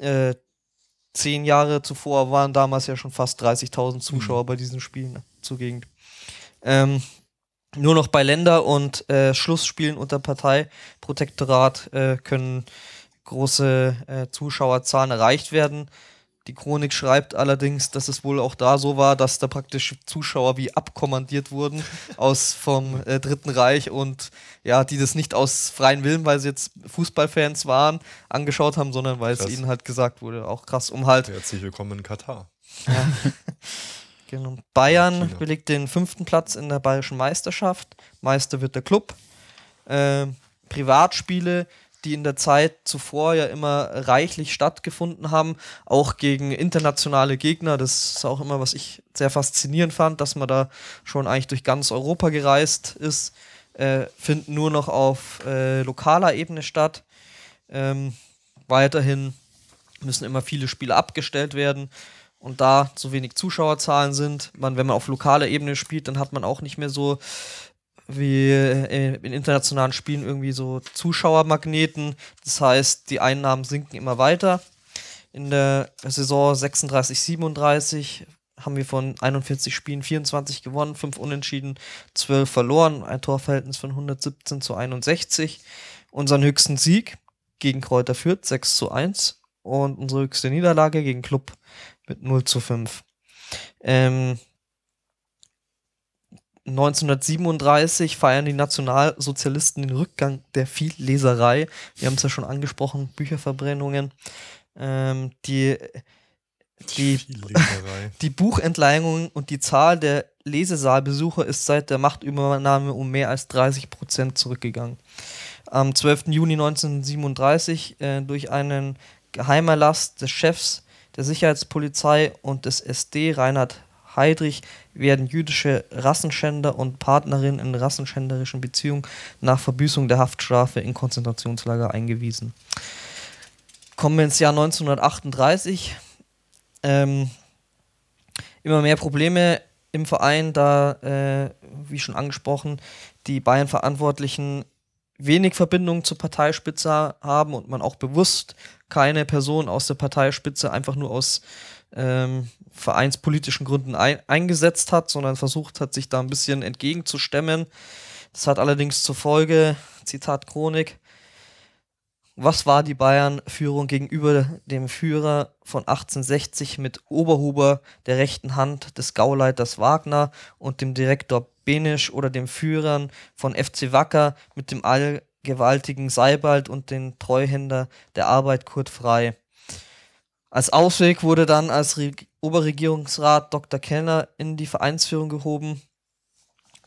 äh, zehn Jahre zuvor waren damals ja schon fast 30.000 Zuschauer mhm. bei diesen Spielen zugegen. Ähm, nur noch bei Länder- und äh, Schlussspielen unter Parteiprotektorat äh, können große äh, Zuschauerzahlen erreicht werden. Die Chronik schreibt allerdings, dass es wohl auch da so war, dass da praktisch Zuschauer wie abkommandiert wurden aus vom äh, Dritten Reich und ja, die das nicht aus freien Willen, weil sie jetzt Fußballfans waren, angeschaut haben, sondern weil krass. es ihnen halt gesagt wurde, auch krass, um halt. Herzlich willkommen in Katar. Ja. genau. Bayern belegt den fünften Platz in der bayerischen Meisterschaft. Meister wird der Club. Äh, Privatspiele die in der Zeit zuvor ja immer reichlich stattgefunden haben, auch gegen internationale Gegner. Das ist auch immer, was ich sehr faszinierend fand, dass man da schon eigentlich durch ganz Europa gereist ist, äh, finden nur noch auf äh, lokaler Ebene statt. Ähm, weiterhin müssen immer viele Spiele abgestellt werden. Und da so wenig Zuschauerzahlen sind, man, wenn man auf lokaler Ebene spielt, dann hat man auch nicht mehr so wie äh, in internationalen Spielen irgendwie so Zuschauermagneten. Das heißt, die Einnahmen sinken immer weiter. In der Saison 36, 37 haben wir von 41 Spielen 24 gewonnen, 5 unentschieden, 12 verloren, ein Torverhältnis von 117 zu 61. Unseren höchsten Sieg gegen Kräuter Fürth 6 zu 1 und unsere höchste Niederlage gegen Club mit 0 zu 5. Ähm, 1937 feiern die Nationalsozialisten den Rückgang der Vielleserei. Wir haben es ja schon angesprochen, Bücherverbrennungen. Ähm, die, die, die Buchentleihungen und die Zahl der Lesesaalbesucher ist seit der Machtübernahme um mehr als 30 Prozent zurückgegangen. Am 12. Juni 1937 äh, durch einen Geheimerlass des Chefs der Sicherheitspolizei und des SD Reinhard Heydrich werden jüdische Rassenschänder und Partnerinnen in rassenschänderischen Beziehungen nach Verbüßung der Haftstrafe in Konzentrationslager eingewiesen. Kommen wir ins Jahr 1938. Ähm, immer mehr Probleme im Verein, da, äh, wie schon angesprochen, die Bayern-Verantwortlichen wenig Verbindung zur Parteispitze haben und man auch bewusst keine Person aus der Parteispitze einfach nur aus ähm, vereinspolitischen Gründen ein eingesetzt hat, sondern versucht hat, sich da ein bisschen entgegenzustemmen. Das hat allerdings zur Folge, Zitat Chronik, was war die Bayern-Führung gegenüber dem Führer von 1860 mit Oberhuber, der rechten Hand des Gauleiters Wagner und dem Direktor Benisch oder dem Führern von FC Wacker mit dem allgewaltigen Seibald und den Treuhänder der Arbeit Kurt Frei. Als Ausweg wurde dann als Re Oberregierungsrat Dr. Kellner in die Vereinsführung gehoben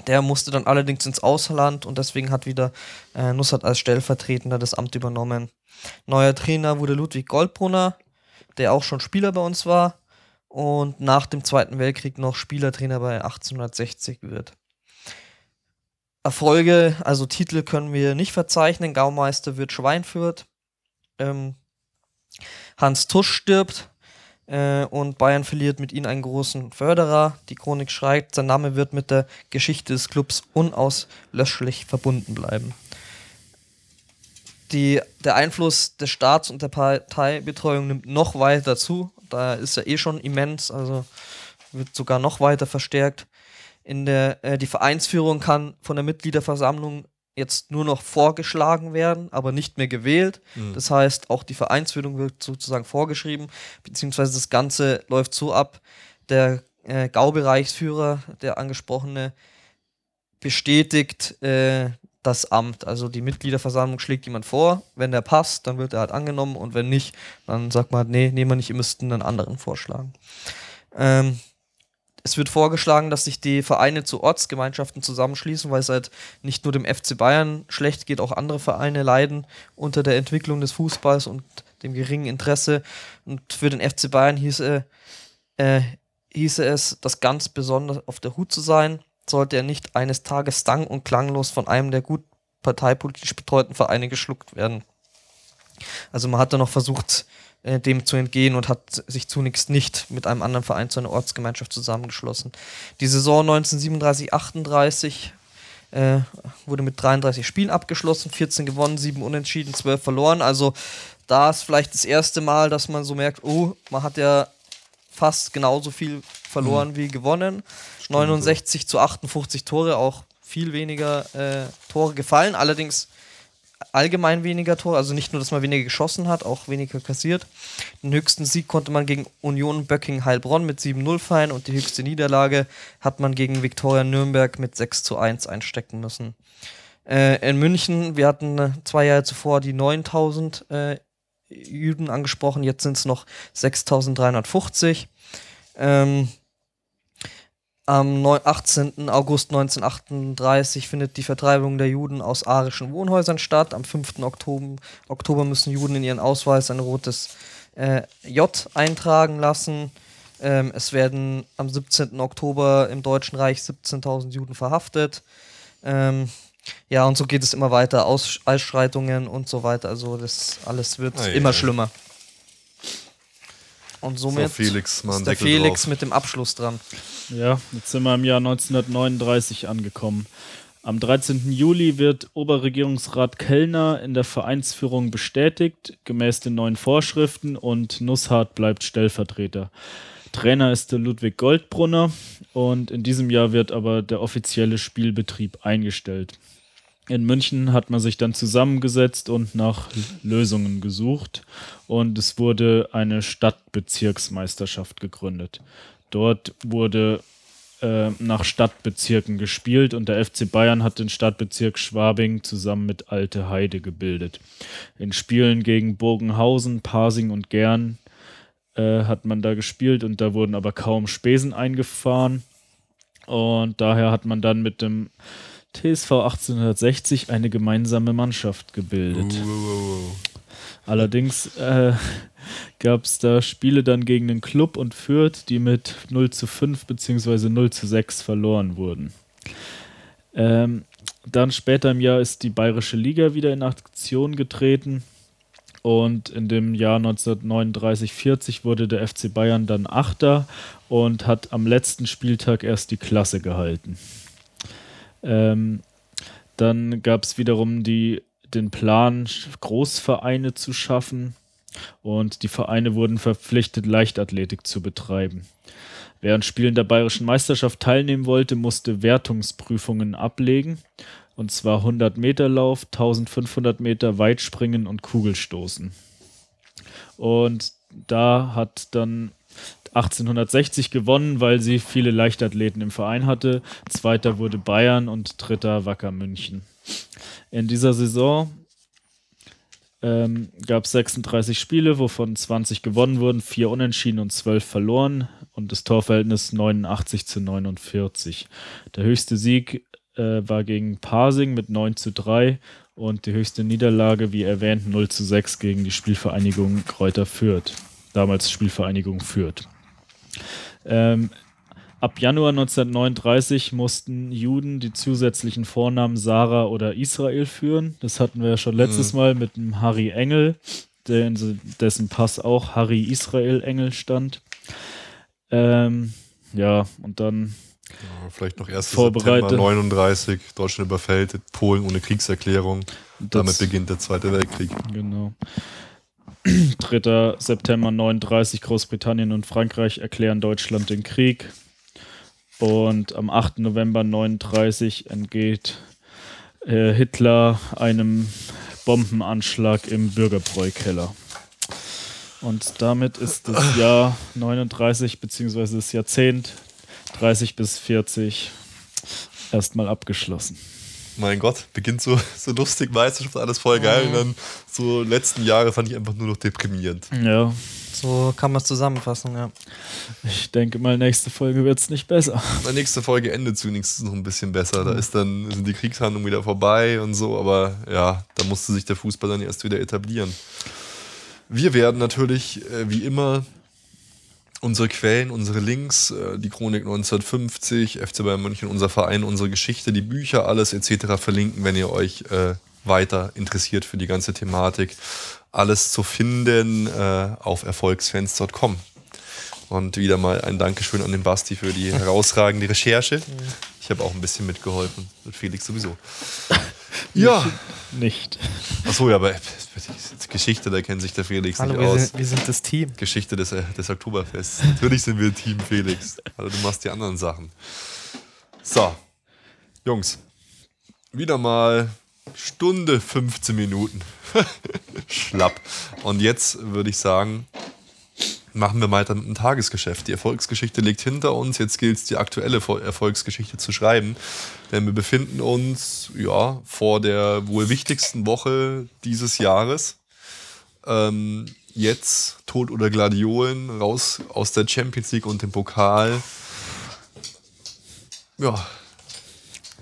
der musste dann allerdings ins Ausland und deswegen hat wieder äh, Nussat als Stellvertretender das Amt übernommen. Neuer Trainer wurde Ludwig Goldbrunner, der auch schon Spieler bei uns war und nach dem Zweiten Weltkrieg noch Spielertrainer bei 1860 wird. Erfolge, also Titel können wir nicht verzeichnen. Gaumeister wird Schweinfurt. Ähm, Hans Tusch stirbt. Äh, und Bayern verliert mit ihnen einen großen Förderer. Die Chronik schreibt, sein Name wird mit der Geschichte des Clubs unauslöschlich verbunden bleiben. Die, der Einfluss des Staats und der Parteibetreuung nimmt noch weiter zu. Da ist er eh schon immens, also wird sogar noch weiter verstärkt. In der, äh, die Vereinsführung kann von der Mitgliederversammlung jetzt nur noch vorgeschlagen werden, aber nicht mehr gewählt. Mhm. Das heißt, auch die Vereinsführung wird sozusagen vorgeschrieben, beziehungsweise das Ganze läuft so ab, der äh, Gaubereichsführer, der angesprochene, bestätigt äh, das Amt. Also die Mitgliederversammlung schlägt jemand vor, wenn der passt, dann wird er halt angenommen und wenn nicht, dann sagt man, nee, nehmen wir nicht, ihr müssten einen anderen vorschlagen. Ähm, es wird vorgeschlagen, dass sich die Vereine zu Ortsgemeinschaften zusammenschließen, weil es halt nicht nur dem FC Bayern schlecht geht, auch andere Vereine leiden unter der Entwicklung des Fußballs und dem geringen Interesse. Und für den FC Bayern hieße, äh, hieße es, das ganz besonders auf der Hut zu sein, sollte er nicht eines Tages sang- und klanglos von einem der gut parteipolitisch betreuten Vereine geschluckt werden. Also man hat da noch versucht, äh, dem zu entgehen und hat sich zunächst nicht mit einem anderen Verein zu einer Ortsgemeinschaft zusammengeschlossen. Die Saison 1937-38 äh, wurde mit 33 Spielen abgeschlossen, 14 gewonnen, 7 unentschieden, 12 verloren. Also da ist vielleicht das erste Mal, dass man so merkt, oh, man hat ja fast genauso viel verloren mhm. wie gewonnen. Stimmt 69 so. zu 58 Tore, auch viel weniger äh, Tore gefallen. Allerdings allgemein weniger Tore, also nicht nur, dass man weniger geschossen hat, auch weniger kassiert. Den höchsten Sieg konnte man gegen Union Böcking Heilbronn mit 7-0 feiern und die höchste Niederlage hat man gegen Viktoria Nürnberg mit 6 1 einstecken müssen. Äh, in München, wir hatten äh, zwei Jahre zuvor die 9000 äh, Juden angesprochen, jetzt sind es noch 6350. Ähm, am 18. August 1938 findet die Vertreibung der Juden aus arischen Wohnhäusern statt. Am 5. Oktober, Oktober müssen Juden in ihren Ausweis ein rotes äh, J eintragen lassen. Ähm, es werden am 17. Oktober im Deutschen Reich 17.000 Juden verhaftet. Ähm, ja, und so geht es immer weiter. Aus Ausschreitungen und so weiter. Also das alles wird oh, immer schlimmer. Und somit so, Felix, ist der Felix drauf. mit dem Abschluss dran. Ja, jetzt sind wir im Jahr 1939 angekommen. Am 13. Juli wird Oberregierungsrat Kellner in der Vereinsführung bestätigt, gemäß den neuen Vorschriften, und Nusshardt bleibt Stellvertreter. Trainer ist der Ludwig Goldbrunner und in diesem Jahr wird aber der offizielle Spielbetrieb eingestellt. In München hat man sich dann zusammengesetzt und nach Lösungen gesucht und es wurde eine Stadtbezirksmeisterschaft gegründet. Dort wurde äh, nach Stadtbezirken gespielt und der FC Bayern hat den Stadtbezirk Schwabing zusammen mit Alte Heide gebildet. In Spielen gegen Bogenhausen, Pasing und Gern äh, hat man da gespielt und da wurden aber kaum Spesen eingefahren und daher hat man dann mit dem TSV 1860 eine gemeinsame Mannschaft gebildet. Uh. Allerdings äh, gab es da Spiele dann gegen den Club und Fürth, die mit 0 zu 5 bzw. 0 zu 6 verloren wurden. Ähm, dann später im Jahr ist die Bayerische Liga wieder in Aktion getreten und in dem Jahr 1939-40 wurde der FC Bayern dann Achter und hat am letzten Spieltag erst die Klasse gehalten. Ähm, dann gab es wiederum die, den Plan, Großvereine zu schaffen und die Vereine wurden verpflichtet, Leichtathletik zu betreiben. Wer an Spielen der Bayerischen Meisterschaft teilnehmen wollte, musste Wertungsprüfungen ablegen und zwar 100 Meter Lauf, 1500 Meter Weitspringen und Kugelstoßen. Und da hat dann 1860 gewonnen, weil sie viele Leichtathleten im Verein hatte. Zweiter wurde Bayern und dritter Wacker München. In dieser Saison ähm, gab es 36 Spiele, wovon 20 gewonnen wurden, 4 unentschieden und 12 verloren und das Torverhältnis 89 zu 49. Der höchste Sieg äh, war gegen Parsing mit 9 zu 3 und die höchste Niederlage, wie erwähnt, 0 zu 6 gegen die Spielvereinigung Kräuter Fürth. Damals Spielvereinigung Fürth. Ähm, ab Januar 1939 mussten Juden die zusätzlichen Vornamen Sarah oder Israel führen. Das hatten wir ja schon letztes mhm. Mal mit dem Harry Engel, dessen Pass auch Harry Israel Engel stand. Ähm, ja, und dann ja, vielleicht noch 1. September 39, Deutschland überfällt Polen ohne Kriegserklärung. Das Damit beginnt der Zweite Weltkrieg. Genau. 3. September 39, Großbritannien und Frankreich erklären Deutschland den Krieg. Und am 8. November 39 entgeht äh, Hitler einem Bombenanschlag im Bürgerbräukeller. Und damit ist das Jahr 39 beziehungsweise das Jahrzehnt 30 bis 40 erstmal abgeschlossen. Mein Gott, beginnt so, so lustig, Meisterschaft, alles voll geil. Und dann so letzten Jahre fand ich einfach nur noch deprimierend. Ja. So kann man es zusammenfassen, ja. Ich denke mal, nächste Folge wird es nicht besser. Die nächste Folge endet zunächst noch ein bisschen besser. Da ist dann, sind die Kriegshandlungen wieder vorbei und so, aber ja, da musste sich der Fußball dann erst wieder etablieren. Wir werden natürlich, äh, wie immer, unsere Quellen, unsere Links, äh, die Chronik 1950, FC Bayern München, unser Verein, unsere Geschichte, die Bücher, alles etc. verlinken, wenn ihr euch äh, weiter interessiert für die ganze Thematik. Alles zu finden äh, auf erfolgsfans.com. Und wieder mal ein Dankeschön an den Basti für die herausragende Recherche. Ich habe auch ein bisschen mitgeholfen. Mit Felix sowieso. Ja. Nicht. Achso, ja, aber Geschichte, da kennt sich der Felix Hallo, nicht wir aus. Sind, wir sind das Team. Geschichte des, des Oktoberfests. Natürlich sind wir Team Felix. Also du machst die anderen Sachen. So, Jungs, wieder mal Stunde 15 Minuten. Schlapp. Und jetzt würde ich sagen, machen wir weiter mit dem Tagesgeschäft. Die Erfolgsgeschichte liegt hinter uns. Jetzt gilt es, die aktuelle Erfolgsgeschichte zu schreiben. Denn wir befinden uns ja, vor der wohl wichtigsten Woche dieses Jahres. Ähm, jetzt Tod oder Gladiolen raus aus der Champions League und dem Pokal. Ja,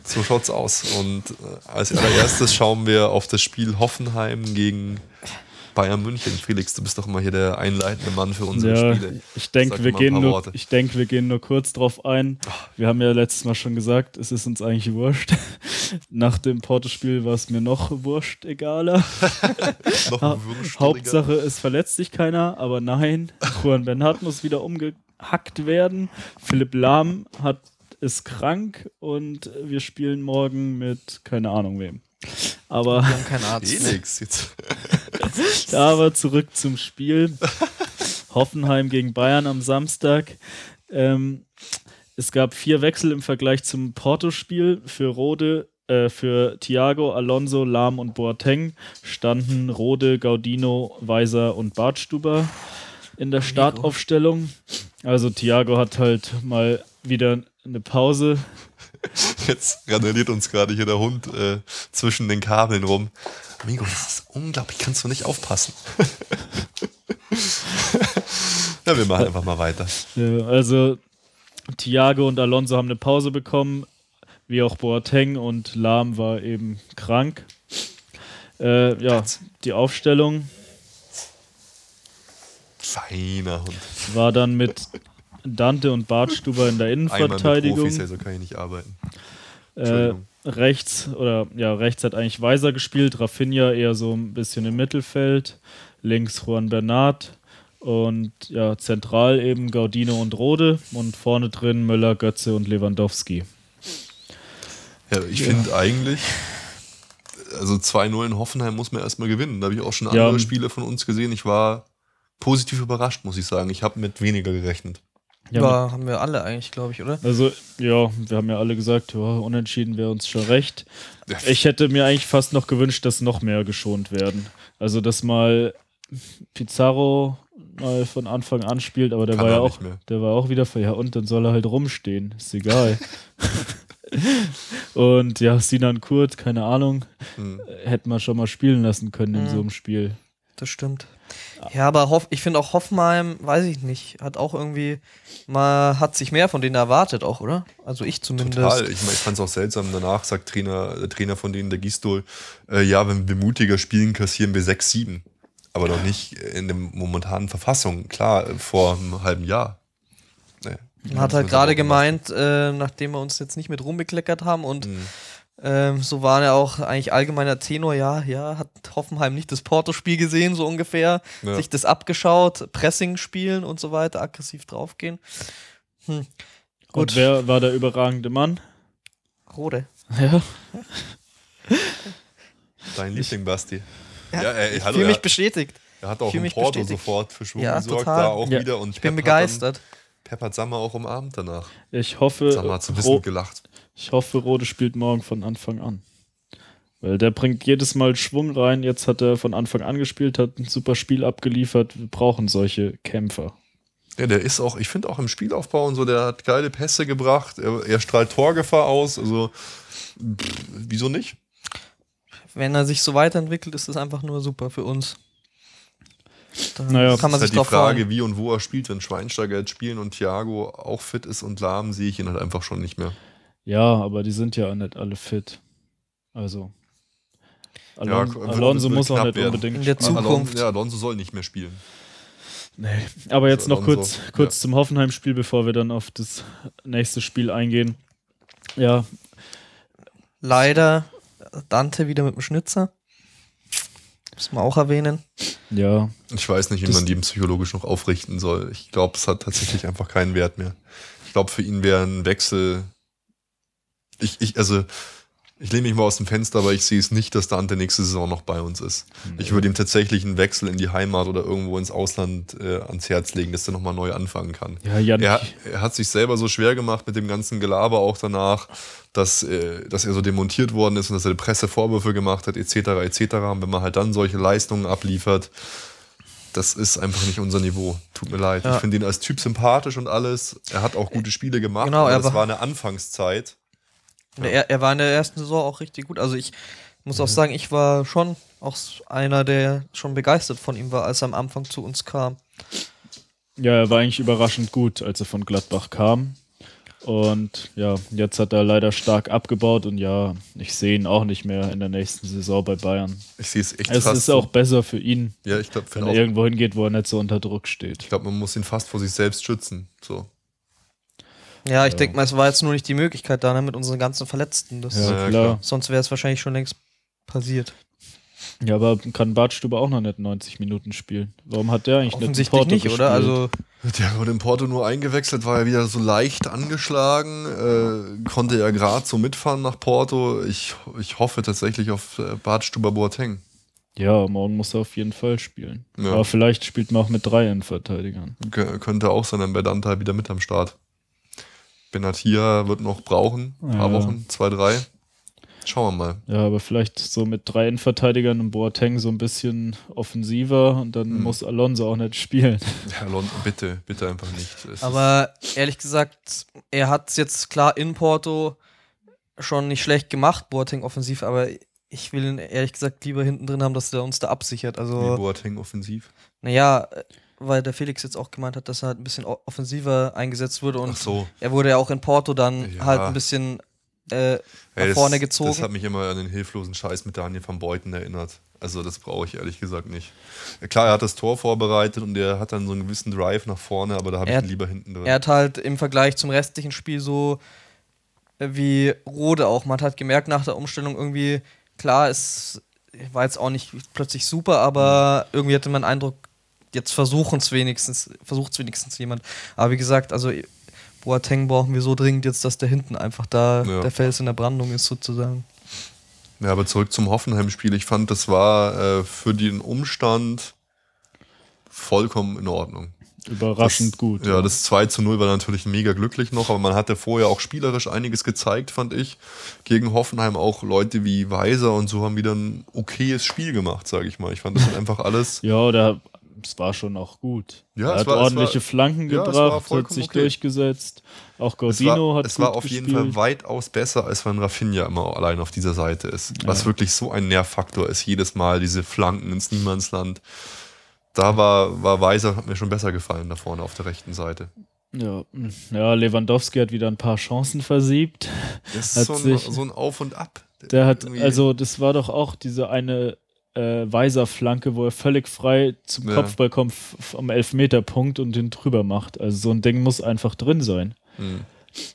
so schaut's aus. Und äh, als allererstes schauen wir auf das Spiel Hoffenheim gegen Bayern München. Felix, du bist doch immer hier der einleitende Mann für unsere ja, Spiele. Ich denke, wir, gehen nur, ich denk, wir gehen nur kurz drauf ein. Wir haben ja letztes Mal schon gesagt, es ist uns eigentlich wurscht. Nach dem Porto-Spiel war es mir noch wurscht egaler. ha Hauptsache, es verletzt sich keiner, aber nein, Juan Bernhard muss wieder umgehackt werden. Philipp Lahm hat, ist krank und wir spielen morgen mit keine Ahnung wem. Aber wir haben keinen Arzt. Felix, jetzt. Aber zurück zum Spiel. Hoffenheim gegen Bayern am Samstag. Ähm, es gab vier Wechsel im Vergleich zum Porto-Spiel. Für Rode, äh, für Thiago, Alonso, Lahm und Boateng standen Rode, Gaudino, Weiser und Bartstuber in der Startaufstellung. Also Thiago hat halt mal wieder eine Pause. Jetzt randaliert uns gerade hier der Hund äh, zwischen den Kabeln rum. Amigo, das ist unglaublich, kannst du nicht aufpassen. ja, wir machen einfach mal weiter. Ja, also Thiago und Alonso haben eine Pause bekommen, wie auch Boateng und Lahm war eben krank. Äh, ja, die Aufstellung Feiner Hund. war dann mit Dante und Bartstuber in der Einmal mit Innenverteidigung. Profis, also kann ich nicht arbeiten. Äh, rechts oder ja, rechts hat eigentlich Weiser gespielt, Rafinha eher so ein bisschen im Mittelfeld, links Juan Bernat und ja, zentral eben Gaudino und Rode und vorne drin Müller, Götze und Lewandowski. Ja, ich finde eigentlich, also 2-0 in Hoffenheim muss man erstmal gewinnen. Da habe ich auch schon Ja. andere Spiele von uns gesehen. Ich war positiv überrascht, muss ich sagen. Ich habe mit weniger gerechnet. Ja, Ja, haben wir alle eigentlich, glaube ich, oder? Also, ja, wir haben ja alle gesagt, ja, unentschieden wäre uns schon recht. Ich hätte mir eigentlich fast noch gewünscht, dass noch mehr geschont werden. Also, dass mal Pizarro mal von Anfang an spielt, aber der Kann war ja er auch, der war auch wieder für, ja, und dann soll er halt rumstehen. Ist egal. und ja, Sinan Kurt, keine Ahnung, Hm. hätte man schon mal spielen lassen können in Mhm. so einem Spiel. Das stimmt. Ja, aber Hoff, ich finde auch Hoffenheim, weiß ich nicht, hat auch irgendwie mal, hat sich mehr von denen erwartet auch, oder? Also ich zumindest. Total. Ich, mein, ich fand es auch seltsam. Danach sagt Trainer, der Trainer von denen, der Gistol, äh, ja, wenn wir mutiger spielen, kassieren wir 6-7. Aber doch nicht in der momentanen Verfassung. Klar, äh, vor einem halben Jahr. Nee. Man hat halt gerade gemeint, äh, nachdem wir uns jetzt nicht mit rumbekleckert haben und Mhm. Ähm, so war ja auch eigentlich allgemeiner Tenor, ja, ja, hat Hoffenheim nicht das Porto-Spiel gesehen, so ungefähr, Ja. sich das abgeschaut, Pressing spielen und so weiter, aggressiv draufgehen. Hm. Und wer war der überragende Mann? Rode. Ja. Dein Liebling, Basti. Ja, Ja, ey, ich hallo, fühle mich er- bestätigt. Er hat auch mich Porto bestätigt. sofort für Schwung Ja, gesorgt, total. da auch Ja. wieder. Und Ich bin Pep hat dann- begeistert. Pep hat Sammer auch umarmt danach. Ich hoffe, Sammer hat so ein bisschen gelacht. Ich hoffe, Rode spielt morgen von Anfang an. Weil der bringt jedes Mal Schwung rein. Jetzt hat er von Anfang an gespielt, hat ein super Spiel abgeliefert. Wir brauchen solche Kämpfer. Ja, der ist auch, ich finde auch im Spielaufbau und so, der hat geile Pässe gebracht. Er, er strahlt Torgefahr aus. Also, pff, wieso nicht? Wenn er sich so weiterentwickelt, ist das einfach nur super für uns. Da Naja, kann man das sich ist halt drauf die Frage, freuen. wie und wo er spielt. Wenn Schweinsteiger jetzt spielen und Thiago auch fit ist und lahm, sehe ich ihn halt einfach schon nicht mehr. Ja, aber die sind ja nicht alle fit. Also. Ja, Alon wird- Alonso wird muss auch nicht werden. unbedingt In der spielen. Zukunft. Alonso, ja, Alonso soll nicht mehr spielen. Nee. Aber jetzt Also noch Alonso, kurz, kurz zum Hoffenheim-Spiel, bevor wir dann auf das nächste Spiel eingehen. Ja, Leider Dante wieder mit dem Schnitzer. Muss man auch erwähnen. ja. Ich weiß nicht, wie Das- man die psychologisch noch aufrichten soll. Ich glaube, es hat tatsächlich einfach keinen Wert mehr. Ich glaube, für ihn wäre ein Wechsel. Ich, ich, also, ich lehne mich mal aus dem Fenster, aber ich sehe es nicht, dass Dante nächste Saison noch bei uns ist. Ich würde ihm tatsächlich einen Wechsel in die Heimat oder irgendwo ins Ausland äh, ans Herz legen, dass er nochmal neu anfangen kann. Ja, Jan, Er, er hat sich selber so schwer gemacht mit dem ganzen Gelaber auch danach, dass, äh, dass er so demontiert worden ist und dass er der Presse Vorwürfe gemacht hat, etc. etc. Und wenn man halt dann solche Leistungen abliefert, das ist einfach nicht unser Niveau. Tut mir leid. Ja. Ich finde ihn als Typ sympathisch und alles. Er hat auch gute Spiele gemacht, Genau, aber er das war eine Anfangszeit. Und Er, er war in der ersten Saison auch richtig gut. Also ich muss auch sagen, ich war schon auch einer, der schon begeistert von ihm war, als er am Anfang zu uns kam. Ja, er war eigentlich überraschend gut, als er von Gladbach kam. Und ja, jetzt hat er leider stark abgebaut und ja, ich sehe ihn auch nicht mehr in der nächsten Saison bei Bayern. Ich sehe es echt Es fast. ist auch besser für ihn, ja, ich glaube, wenn er irgendwo hingeht, wo er nicht so unter Druck steht. ich glaube, man muss ihn fast vor sich selbst schützen. So. Ja, ich Ja. denke mal, es war jetzt nur nicht die Möglichkeit da ne, mit unseren ganzen Verletzten. Das, Ja, Ja, klar. Sonst wäre es wahrscheinlich schon längst passiert. Ja, aber kann Bartstube auch noch nicht 90 Minuten spielen? Warum hat der eigentlich nicht in Offensichtlich Porto nicht, oder? Also Der wurde in Porto nur eingewechselt, war er wieder so leicht angeschlagen, äh, konnte ja gerade so mitfahren nach Porto. Ich, ich hoffe tatsächlich auf äh, Bart Stuber Boateng. Ja, morgen muss er auf jeden Fall spielen. Ja. Aber vielleicht spielt man auch mit drei Innenverteidigern. Kö- Könnte auch sein, dann bei Danta wieder mit am Start. Benatia wird noch brauchen, ein paar Ja. Wochen, zwei, drei. Schauen wir mal. Ja, aber vielleicht so mit drei Innenverteidigern und Boateng so ein bisschen offensiver und dann Mhm. muss Alonso auch nicht spielen. Herr London, bitte, bitte einfach nicht. Es Aber ehrlich gesagt, er hat es jetzt klar in Porto schon nicht schlecht gemacht, Boateng offensiv, aber ich will ihn ehrlich gesagt lieber hinten drin haben, dass er uns da absichert. ist wie Also, Boateng offensiv. naja, weil der Felix jetzt auch gemeint hat, dass er halt ein bisschen offensiver eingesetzt wurde und so. er wurde ja auch in Porto dann Ja. halt ein bisschen äh, nach Ey, das, vorne gezogen. Das hat mich immer an den hilflosen Scheiß mit Daniel van Beuten erinnert. Also das brauche ich ehrlich gesagt nicht. Klar, er hat das Tor vorbereitet und er hat dann so einen gewissen Drive nach vorne, aber da habe ich Er ihn lieber hinten drin. Er hat halt im Vergleich zum restlichen Spiel so äh, wie Rode auch. Man hat gemerkt nach der Umstellung irgendwie, klar, es war jetzt auch nicht plötzlich super, aber irgendwie hatte man den Eindruck, jetzt versuchen es wenigstens, versucht es wenigstens jemand. Aber wie gesagt, also Boateng brauchen wir so dringend jetzt, dass der hinten einfach da Ja. der Fels in der Brandung ist sozusagen. Ja, aber zurück zum Hoffenheim-Spiel. Ich fand, das war äh, für den Umstand vollkommen in Ordnung. Überraschend das, gut. Ja, das 2 zu 0 war natürlich mega glücklich noch, aber man hatte vorher auch spielerisch einiges gezeigt, fand ich. Gegen Hoffenheim auch Leute wie Weiser und so haben wieder ein okayes Spiel gemacht, sage ich mal. Ich fand das einfach alles. Ja, oder es war schon auch gut. Ja, er es hat war- es ordentliche war- Flanken ja, es war gebracht, hat sich okay. durchgesetzt. Auch Es Gordino war, hat es gut war auf jeden gespielt. Fall weitaus besser, als wenn Rafinha immer allein auf dieser Seite ist. Was wirklich so ein Nervfaktor ist, jedes Mal diese Flanken ins Niemandsland. Da war, war Weiser, hat mir schon besser gefallen da vorne auf der rechten Seite. Ja, ja, Lewandowski hat wieder ein paar Chancen versiebt. Das Hat ist so ein, sich- so ein Auf und Ab. Der hat, also das war doch auch diese eine äh, Weiser-Flanke, wo er völlig frei zum Ja. Kopfball kommt am Elfmeterpunkt und den drüber macht. Also so ein Ding muss einfach drin sein. Hm.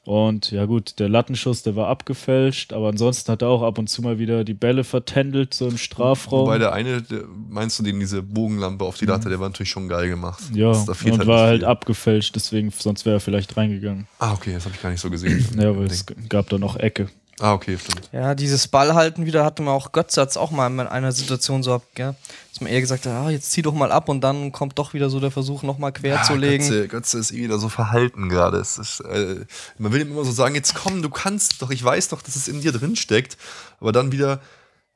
Und ja gut, der Lattenschuss, der war abgefälscht, aber ansonsten hat er auch ab und zu mal wieder die Bälle vertändelt, so im Strafraum. Wobei der eine, der, meinst du den, diese Bogenlampe auf die Latte, der war natürlich schon geil gemacht. ja, und halt war halt viel. abgefälscht, deswegen, sonst wäre er vielleicht reingegangen. Ah, okay, das habe ich gar nicht so gesehen. Ja, aber es gab da noch Ecke. Ah, okay, stimmt. Ja, dieses Ballhalten wieder hatte man auch Götzatz auch mal in einer Situation so ab, gell? Dass man eher gesagt hat, ah, jetzt zieh doch mal ab und dann kommt doch wieder so der Versuch, nochmal quer zu legen. Götze, Götze ist eh wieder so verhalten gerade. Es äh, man will ihm immer so sagen, jetzt komm, du kannst doch, ich weiß doch, dass es in dir drin steckt. Aber dann wieder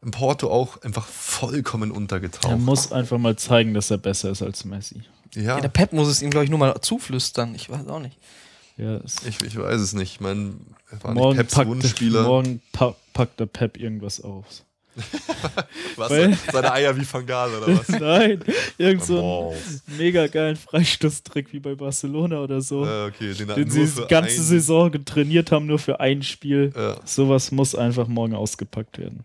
im Porto auch einfach vollkommen Er untergetaucht. muss einfach mal zeigen, dass er besser ist als Messi. Ja, Ja, der Pep muss es ihm, glaube ich, nur mal zuflüstern. Ich weiß auch nicht. Ja, es ich, ich weiß es nicht. Ich meine, er war morgen, Peps packt, Wunschspieler. morgen pa packt der Pep irgendwas aus. Was, Weil- seine Eier wie Fangal oder was? Nein, irgend so einen mega geilen Freistoßtrick wie bei Barcelona oder so. Äh, okay, den, den sie die ganze ein- Saison getrainiert haben, nur für ein Spiel. Ja. Sowas muss einfach morgen ausgepackt werden.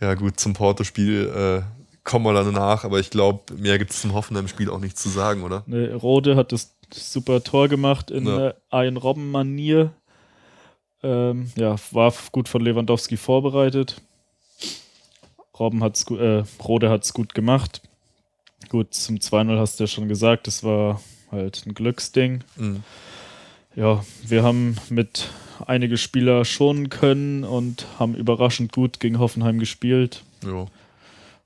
Ja, gut, zum Porto-Spiel äh, kommen wir dann nach, aber ich glaube, mehr gibt es zum Hoffenheim-Spiel auch nicht zu sagen, oder? Ne, Rode hat das super Tor gemacht in Ja. Ian Robben-Manier. Ähm, ja, war gut von Lewandowski vorbereitet. Robben hat's äh, Rode hat es gut gemacht. Gut, zum 2-0 hast du ja schon gesagt, das war halt ein Glücksding. Mhm. Ja, wir haben mit einige Spieler schonen können und haben überraschend gut gegen Hoffenheim gespielt. Jo.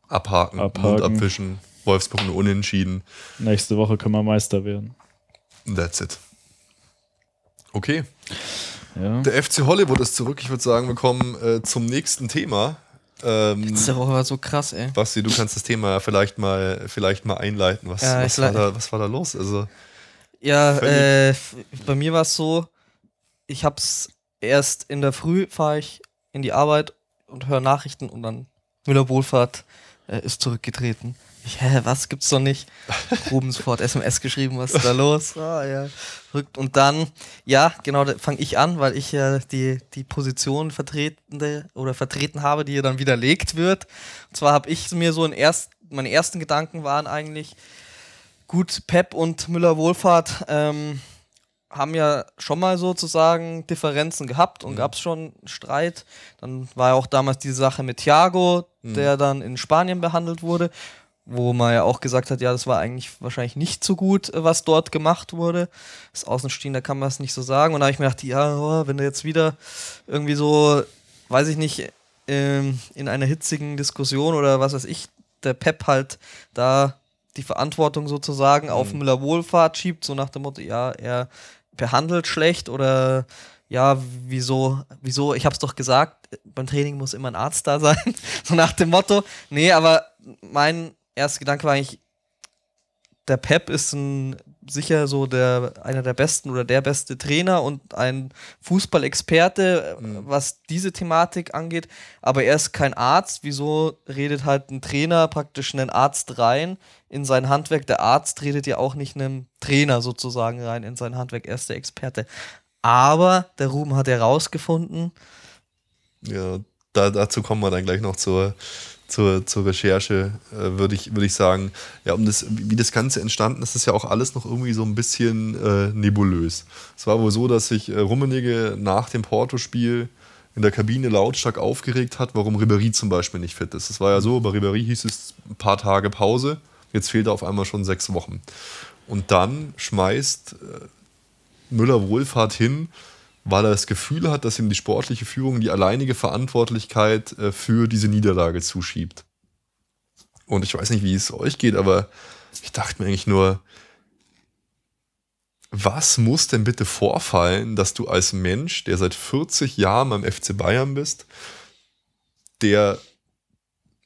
Abhaken, Abhaken. Mund abwischen, Wolfsburg nur unentschieden. Nächste Woche können wir Meister werden. That's it. Okay, Ja. der FC Hollywood ist zurück. Ich würde sagen, wir kommen äh, zum nächsten Thema. Ähm, Letzte Woche war so krass, ey. Basti, du kannst das Thema vielleicht mal, vielleicht mal einleiten. Was, Ja, was, war da, was war da los? Also, Ja, äh, bei mir war es so, ich hab's erst in der Früh fahre ich in die Arbeit und höre Nachrichten und dann Müller Wohlfahrt äh, ist zurückgetreten. Ich, hä, was gibt's doch nicht? Ruben sofort SMS geschrieben, was ist da los? Ah, ja. Verrückt. Und dann, ja, genau, da fange ich an, weil ich ja die, die Position vertretende oder vertreten habe, die ja dann widerlegt wird. Und zwar habe ich mir so in erst, meine ersten Gedanken waren eigentlich, gut, Pep und Müller-Wohlfahrt ähm, haben ja schon mal sozusagen Differenzen gehabt und Mhm. gab es schon Streit. Dann war ja auch damals diese Sache mit Thiago, Mhm. der dann in Spanien behandelt wurde, wo man ja auch gesagt hat, ja, das war eigentlich wahrscheinlich nicht so gut, äh, was dort gemacht wurde. Das Außenstehender kann man es nicht so sagen. Und da habe ich mir gedacht, ja, oh, wenn du jetzt wieder irgendwie so, weiß ich nicht, ähm, in einer hitzigen Diskussion oder was weiß ich, der Pep halt da die Verantwortung sozusagen auf Mhm. Müller Wohlfahrt schiebt, so nach dem Motto, ja, er behandelt schlecht oder ja, wieso, wieso, ich hab's doch gesagt, beim Training muss immer ein Arzt da sein, so nach dem Motto. Nee, aber mein erster Gedanke war eigentlich, der Pep ist ein, sicher so der, einer der besten oder der beste Trainer und ein Fußballexperte, äh, was diese Thematik angeht. Aber er ist kein Arzt. Wieso redet halt ein Trainer praktisch einen Arzt rein in sein Handwerk? Der Arzt redet ja auch nicht einem Trainer sozusagen rein in sein Handwerk. Er ist der Experte. Aber der Ruben hat herausgefunden, Ja, da, dazu kommen wir dann gleich noch zur, zur, zur Recherche, äh, würde ich, würd ich sagen. Ja, um das, wie das Ganze entstanden ist, ist ja auch alles noch irgendwie so ein bisschen äh, nebulös. Es war wohl so, dass sich äh, Rummenigge nach dem Porto-Spiel in der Kabine lautstark aufgeregt hat, warum Ribéry zum Beispiel nicht fit ist. Es war ja so, bei Ribéry hieß es ein paar Tage Pause, jetzt fehlt er auf einmal schon sechs Wochen. Und dann schmeißt äh, Müller Wohlfahrt hin, weil er das Gefühl hat, dass ihm die sportliche Führung die alleinige Verantwortlichkeit äh, für diese Niederlage zuschiebt. Und ich weiß nicht, wie es euch geht, aber ich dachte mir eigentlich nur, was muss denn bitte vorfallen, dass du als Mensch, der seit 40 Jahren beim FC Bayern bist, der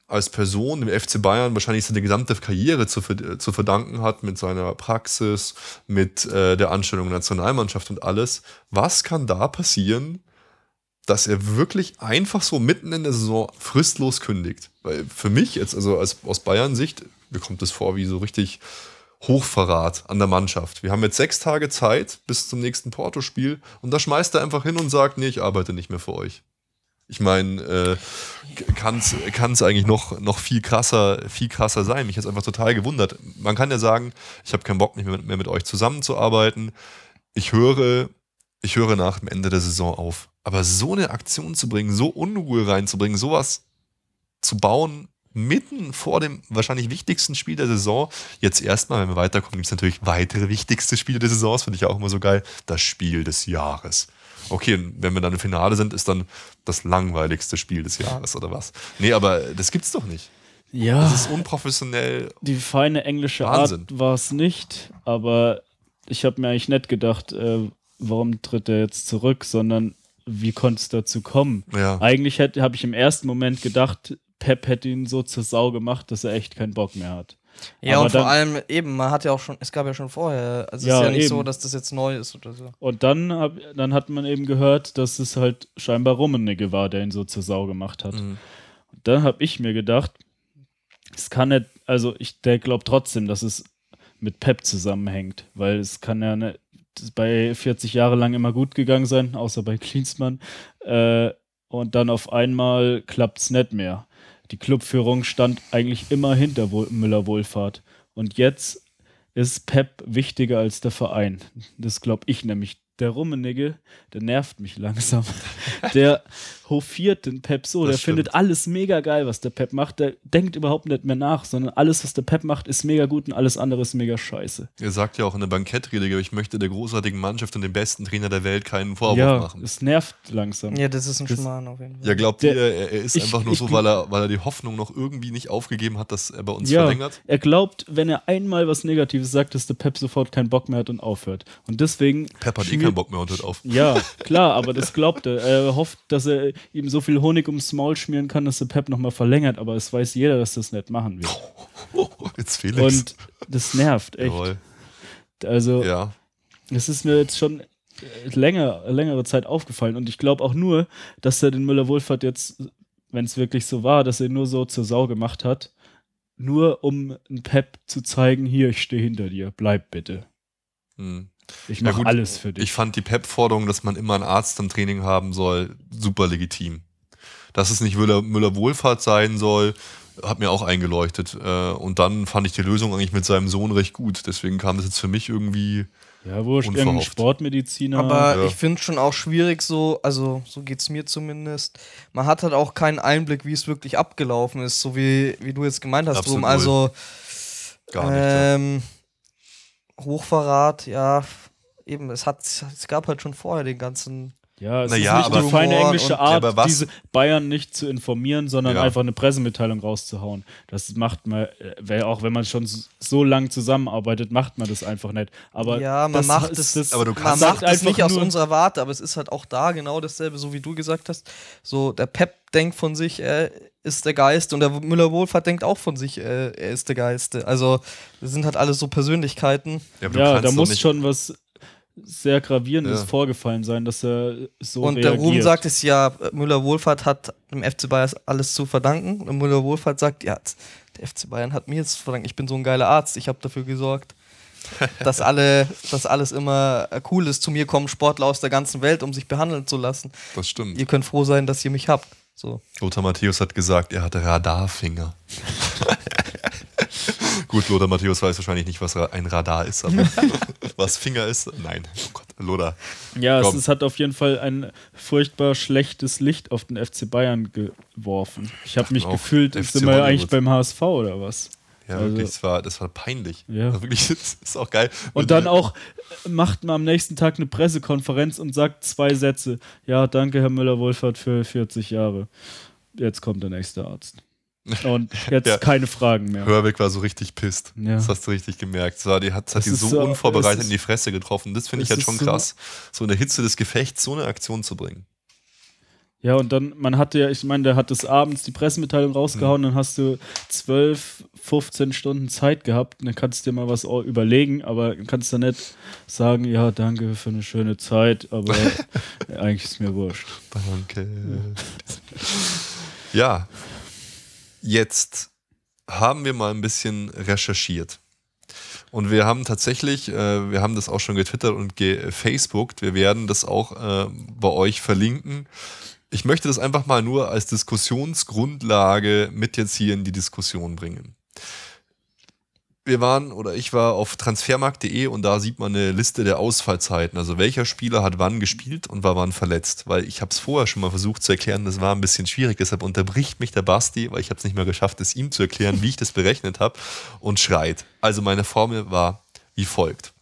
als Person im FC Bayern wahrscheinlich seine gesamte Karriere zu, zu verdanken hat mit seiner Praxis, mit äh, der Anstellung der Nationalmannschaft und alles. Was kann da passieren, dass er wirklich einfach so mitten in der Saison fristlos kündigt? Weil für mich jetzt, also als, aus Bayern-Sicht, mir kommt das vor wie so richtig Hochverrat an der Mannschaft. Wir haben jetzt sechs Tage Zeit bis zum nächsten Porto-Spiel und da schmeißt er einfach hin und sagt, nee, ich arbeite nicht mehr für euch. Ich meine, äh, kann es eigentlich noch, noch viel krasser, viel krasser sein. Mich hat einfach total gewundert. Man kann ja sagen, ich habe keinen Bock nicht mehr mit, mehr mit euch zusammenzuarbeiten. Ich höre, ich höre nach dem Ende der Saison auf. Aber so eine Aktion zu bringen, so Unruhe reinzubringen, sowas zu bauen, mitten vor dem wahrscheinlich wichtigsten Spiel der Saison. Jetzt erstmal, wenn wir weiterkommen, gibt es natürlich weitere wichtigste Spiele der Saison. Finde ich auch immer so geil. Das Spiel des Jahres. Okay, wenn wir dann im Finale sind, ist dann das langweiligste Spiel des Jahres oder was? Nee, aber das gibt's doch nicht. Ja, Das ist unprofessionell. die feine englische Wahnsinn. Art war es nicht, aber ich habe mir eigentlich nicht gedacht, äh, warum tritt er jetzt zurück, sondern wie konnte es dazu kommen? Ja. Eigentlich habe ich im ersten Moment gedacht, Pep hätte ihn so zur Sau gemacht, dass er echt keinen Bock mehr hat. Ja, Aber und vor allem eben, man hat ja auch schon, es gab ja schon vorher, also es Ja, ist ja nicht eben. so, dass das jetzt neu ist oder so. Und dann, hab, dann hat man eben gehört, dass es halt scheinbar Rummenigge war, der ihn so zur Sau gemacht hat. Mhm. Und dann habe ich mir gedacht, es kann nicht, also ich glaube trotzdem, dass es mit Pep zusammenhängt, weil es kann ja das bei 40 Jahre lang immer gut gegangen sein, außer bei Klinsmann. Äh, und dann auf einmal klappt es nicht mehr. Die Clubführung stand eigentlich immer hinter Wohl Müller Wohlfahrt. Und jetzt ist Pep wichtiger als der Verein. Das glaube ich nämlich. Der Rummenigge, der nervt mich langsam. Der hofiert den Pep so. Das der stimmt. findet alles mega geil, was der Pep macht. Der denkt überhaupt nicht mehr nach, sondern alles, was der Pep macht, ist mega gut und alles andere ist mega scheiße. Er sagt ja auch in der Bankettrede, ich möchte der großartigen Mannschaft und dem besten Trainer der Welt keinen Vorwurf ja, machen. es nervt langsam. Ja, das ist ein Das- Schmarrn auf jeden Fall. Ja, glaubt Der- ihr, er, er ist ich- einfach nur ich so, weil er, weil er die Hoffnung noch irgendwie nicht aufgegeben hat, dass er bei uns ja, verlängert? er glaubt, wenn er einmal was Negatives sagt, dass der Pep sofort keinen Bock mehr hat und aufhört. Und deswegen. Pep hat eh keinen Bock mehr und hört auf. Ja, klar, aber das glaubt er. Er hofft, dass er ihm so viel Honig ums Maul schmieren kann, dass der Pep nochmal verlängert, aber es weiß jeder, dass das nicht machen wird. Oh, jetzt Felix. Und das nervt echt. Jawohl. Also, Ja. es ist mir jetzt schon länger, längere Zeit aufgefallen und ich glaube auch nur, dass er den Müller-Wohlfahrt jetzt, wenn es wirklich so war, dass er ihn nur so zur Sau gemacht hat, nur um ein Pep zu zeigen, hier, ich stehe hinter dir, bleib bitte. Hm. Ich mache alles für dich. Ich fand die Pep-Forderung, dass man immer einen Arzt am Training haben soll, super legitim. Dass es nicht Müller, Müller Wohlfahrt sein soll, hat mir auch eingeleuchtet. Äh, Und dann fand ich die Lösung eigentlich mit seinem Sohn recht gut. Deswegen kam das jetzt für mich irgendwie. ja, wurscht, irgendein. Sportmediziner. Aber Ja. ich finde schon auch schwierig so, also so geht es mir zumindest. Man hat halt auch keinen Einblick, wie es wirklich abgelaufen ist, so wie, wie du jetzt gemeint hast, Absolut Ruben. Also Gar nicht. ja. Hochverrat, ja, eben, es hat es gab halt schon vorher den ganzen Ja, es Naja, ist nicht aber- eine feine englische und- Ja, Art, aber was- diese Bayern nicht zu informieren, sondern Ja. einfach eine Pressemitteilung rauszuhauen. Das macht man, äh, auch wenn man schon so lang zusammenarbeitet, macht man das einfach nicht. Aber Ja, man das macht ist es- das, aber du Man kannst- sagt macht es nicht aus unserer Warte, aber es ist halt auch da genau dasselbe, so wie du gesagt hast. So, der Pep denkt von sich, er ist der Geist und der Müller-Wohlfahrt denkt auch von sich, äh, er ist der Geist. Also, das sind halt alles so Persönlichkeiten. Ja, Ja, da muss nicht- schon was sehr Gravierendes Ja. vorgefallen sein, dass er so und der reagiert. Ruben sagt es ja, Müller-Wohlfahrt hat dem FC Bayern alles zu verdanken. Und Müller-Wohlfahrt sagt, ja, der FC Bayern hat mir jetzt zu verdanken, ich bin so ein geiler Arzt, ich habe dafür gesorgt. dass alle, dass alles immer äh, cool ist. Zu mir kommen Sportler aus der ganzen Welt, um sich behandeln zu lassen. Das stimmt. Ihr könnt froh sein, dass ihr mich habt. So. Lothar Matthäus hat gesagt, er hatte Radarfinger. Gut, Lothar Matthäus weiß wahrscheinlich nicht, was ein Radar ist, aber was Finger ist, nein. Oh Gott, Lothar. Ja, es, es hat auf jeden Fall ein furchtbar schlechtes Licht auf den FC Bayern geworfen. Ich habe mich Auf gefühlt, FC sind wir eigentlich beim HSV oder was? Ja, Also- wirklich, das war, das war peinlich. Ja. Also wirklich, das ist auch geil. Und dann auch äh, macht man am nächsten Tag eine Pressekonferenz und sagt zwei Sätze. Ja, danke, Herr Müller-Wohlfahrt, für 40 Jahre. Jetzt kommt der nächste Arzt. Und jetzt Ja. keine Fragen mehr. Hörweg war so richtig pisst. Ja. Das hast du richtig gemerkt. War, die hat, das hat die so so- unvorbereitet in die Fresse getroffen. Das finde ich halt schon so- krass, so in der Hitze des Gefechts so eine Aktion zu bringen. Ja, und dann, man hatte ja, ich meine, der hat des Abends die Pressemitteilung rausgehauen, dann hast du 12, 15 Stunden Zeit gehabt und dann kannst du dir mal was überlegen, aber kannst dann nicht sagen, ja, danke für eine schöne Zeit, aber eigentlich ist mir wurscht. Danke. Ja, jetzt haben wir mal ein bisschen recherchiert. Und wir haben tatsächlich, äh, wir haben das auch schon getwittert und gefacebookt. Wir werden das auch äh, bei euch verlinken. Ich möchte das einfach mal nur als Diskussionsgrundlage mit jetzt hier in die Diskussion bringen. Wir waren oder ich war auf transfermarkt.de und da sieht man eine Liste der Ausfallzeiten. Also welcher Spieler hat wann gespielt und war wann verletzt. Weil ich habe es vorher schon mal versucht zu erklären, das war ein bisschen schwierig. Deshalb unterbricht mich der Basti, weil ich habe es nicht mehr geschafft, es ihm zu erklären, wie ich das berechnet habe und schreit. Also meine Formel war wie folgt.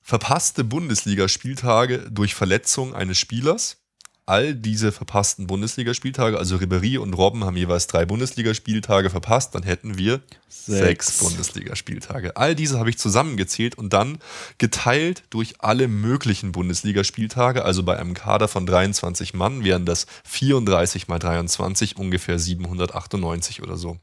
Verpasste Bundesligaspieltage durch Verletzung eines Spielers. All diese verpassten Bundesligaspieltage, also Ribéry und Robben haben jeweils drei Bundesligaspieltage verpasst, dann hätten wir sechs, Sechs. Bundesligaspieltage. All diese habe ich zusammengezählt und dann geteilt durch alle möglichen Bundesligaspieltage. Also bei einem Kader von 23 Mann wären das 34 mal 23, ungefähr 798 oder so.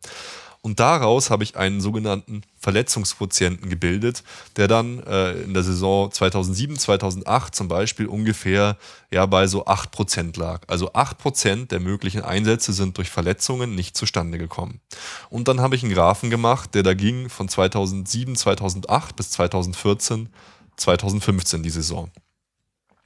Und daraus habe ich einen sogenannten Verletzungsquotienten gebildet, der dann äh, in der Saison 2007, 2008 zum Beispiel ungefähr ja, bei so 8% lag. Also 8% der möglichen Einsätze sind durch Verletzungen nicht zustande gekommen. Und dann habe ich einen Graphen gemacht, der da ging von 2007, 2008 bis 2014, 2015 die Saison.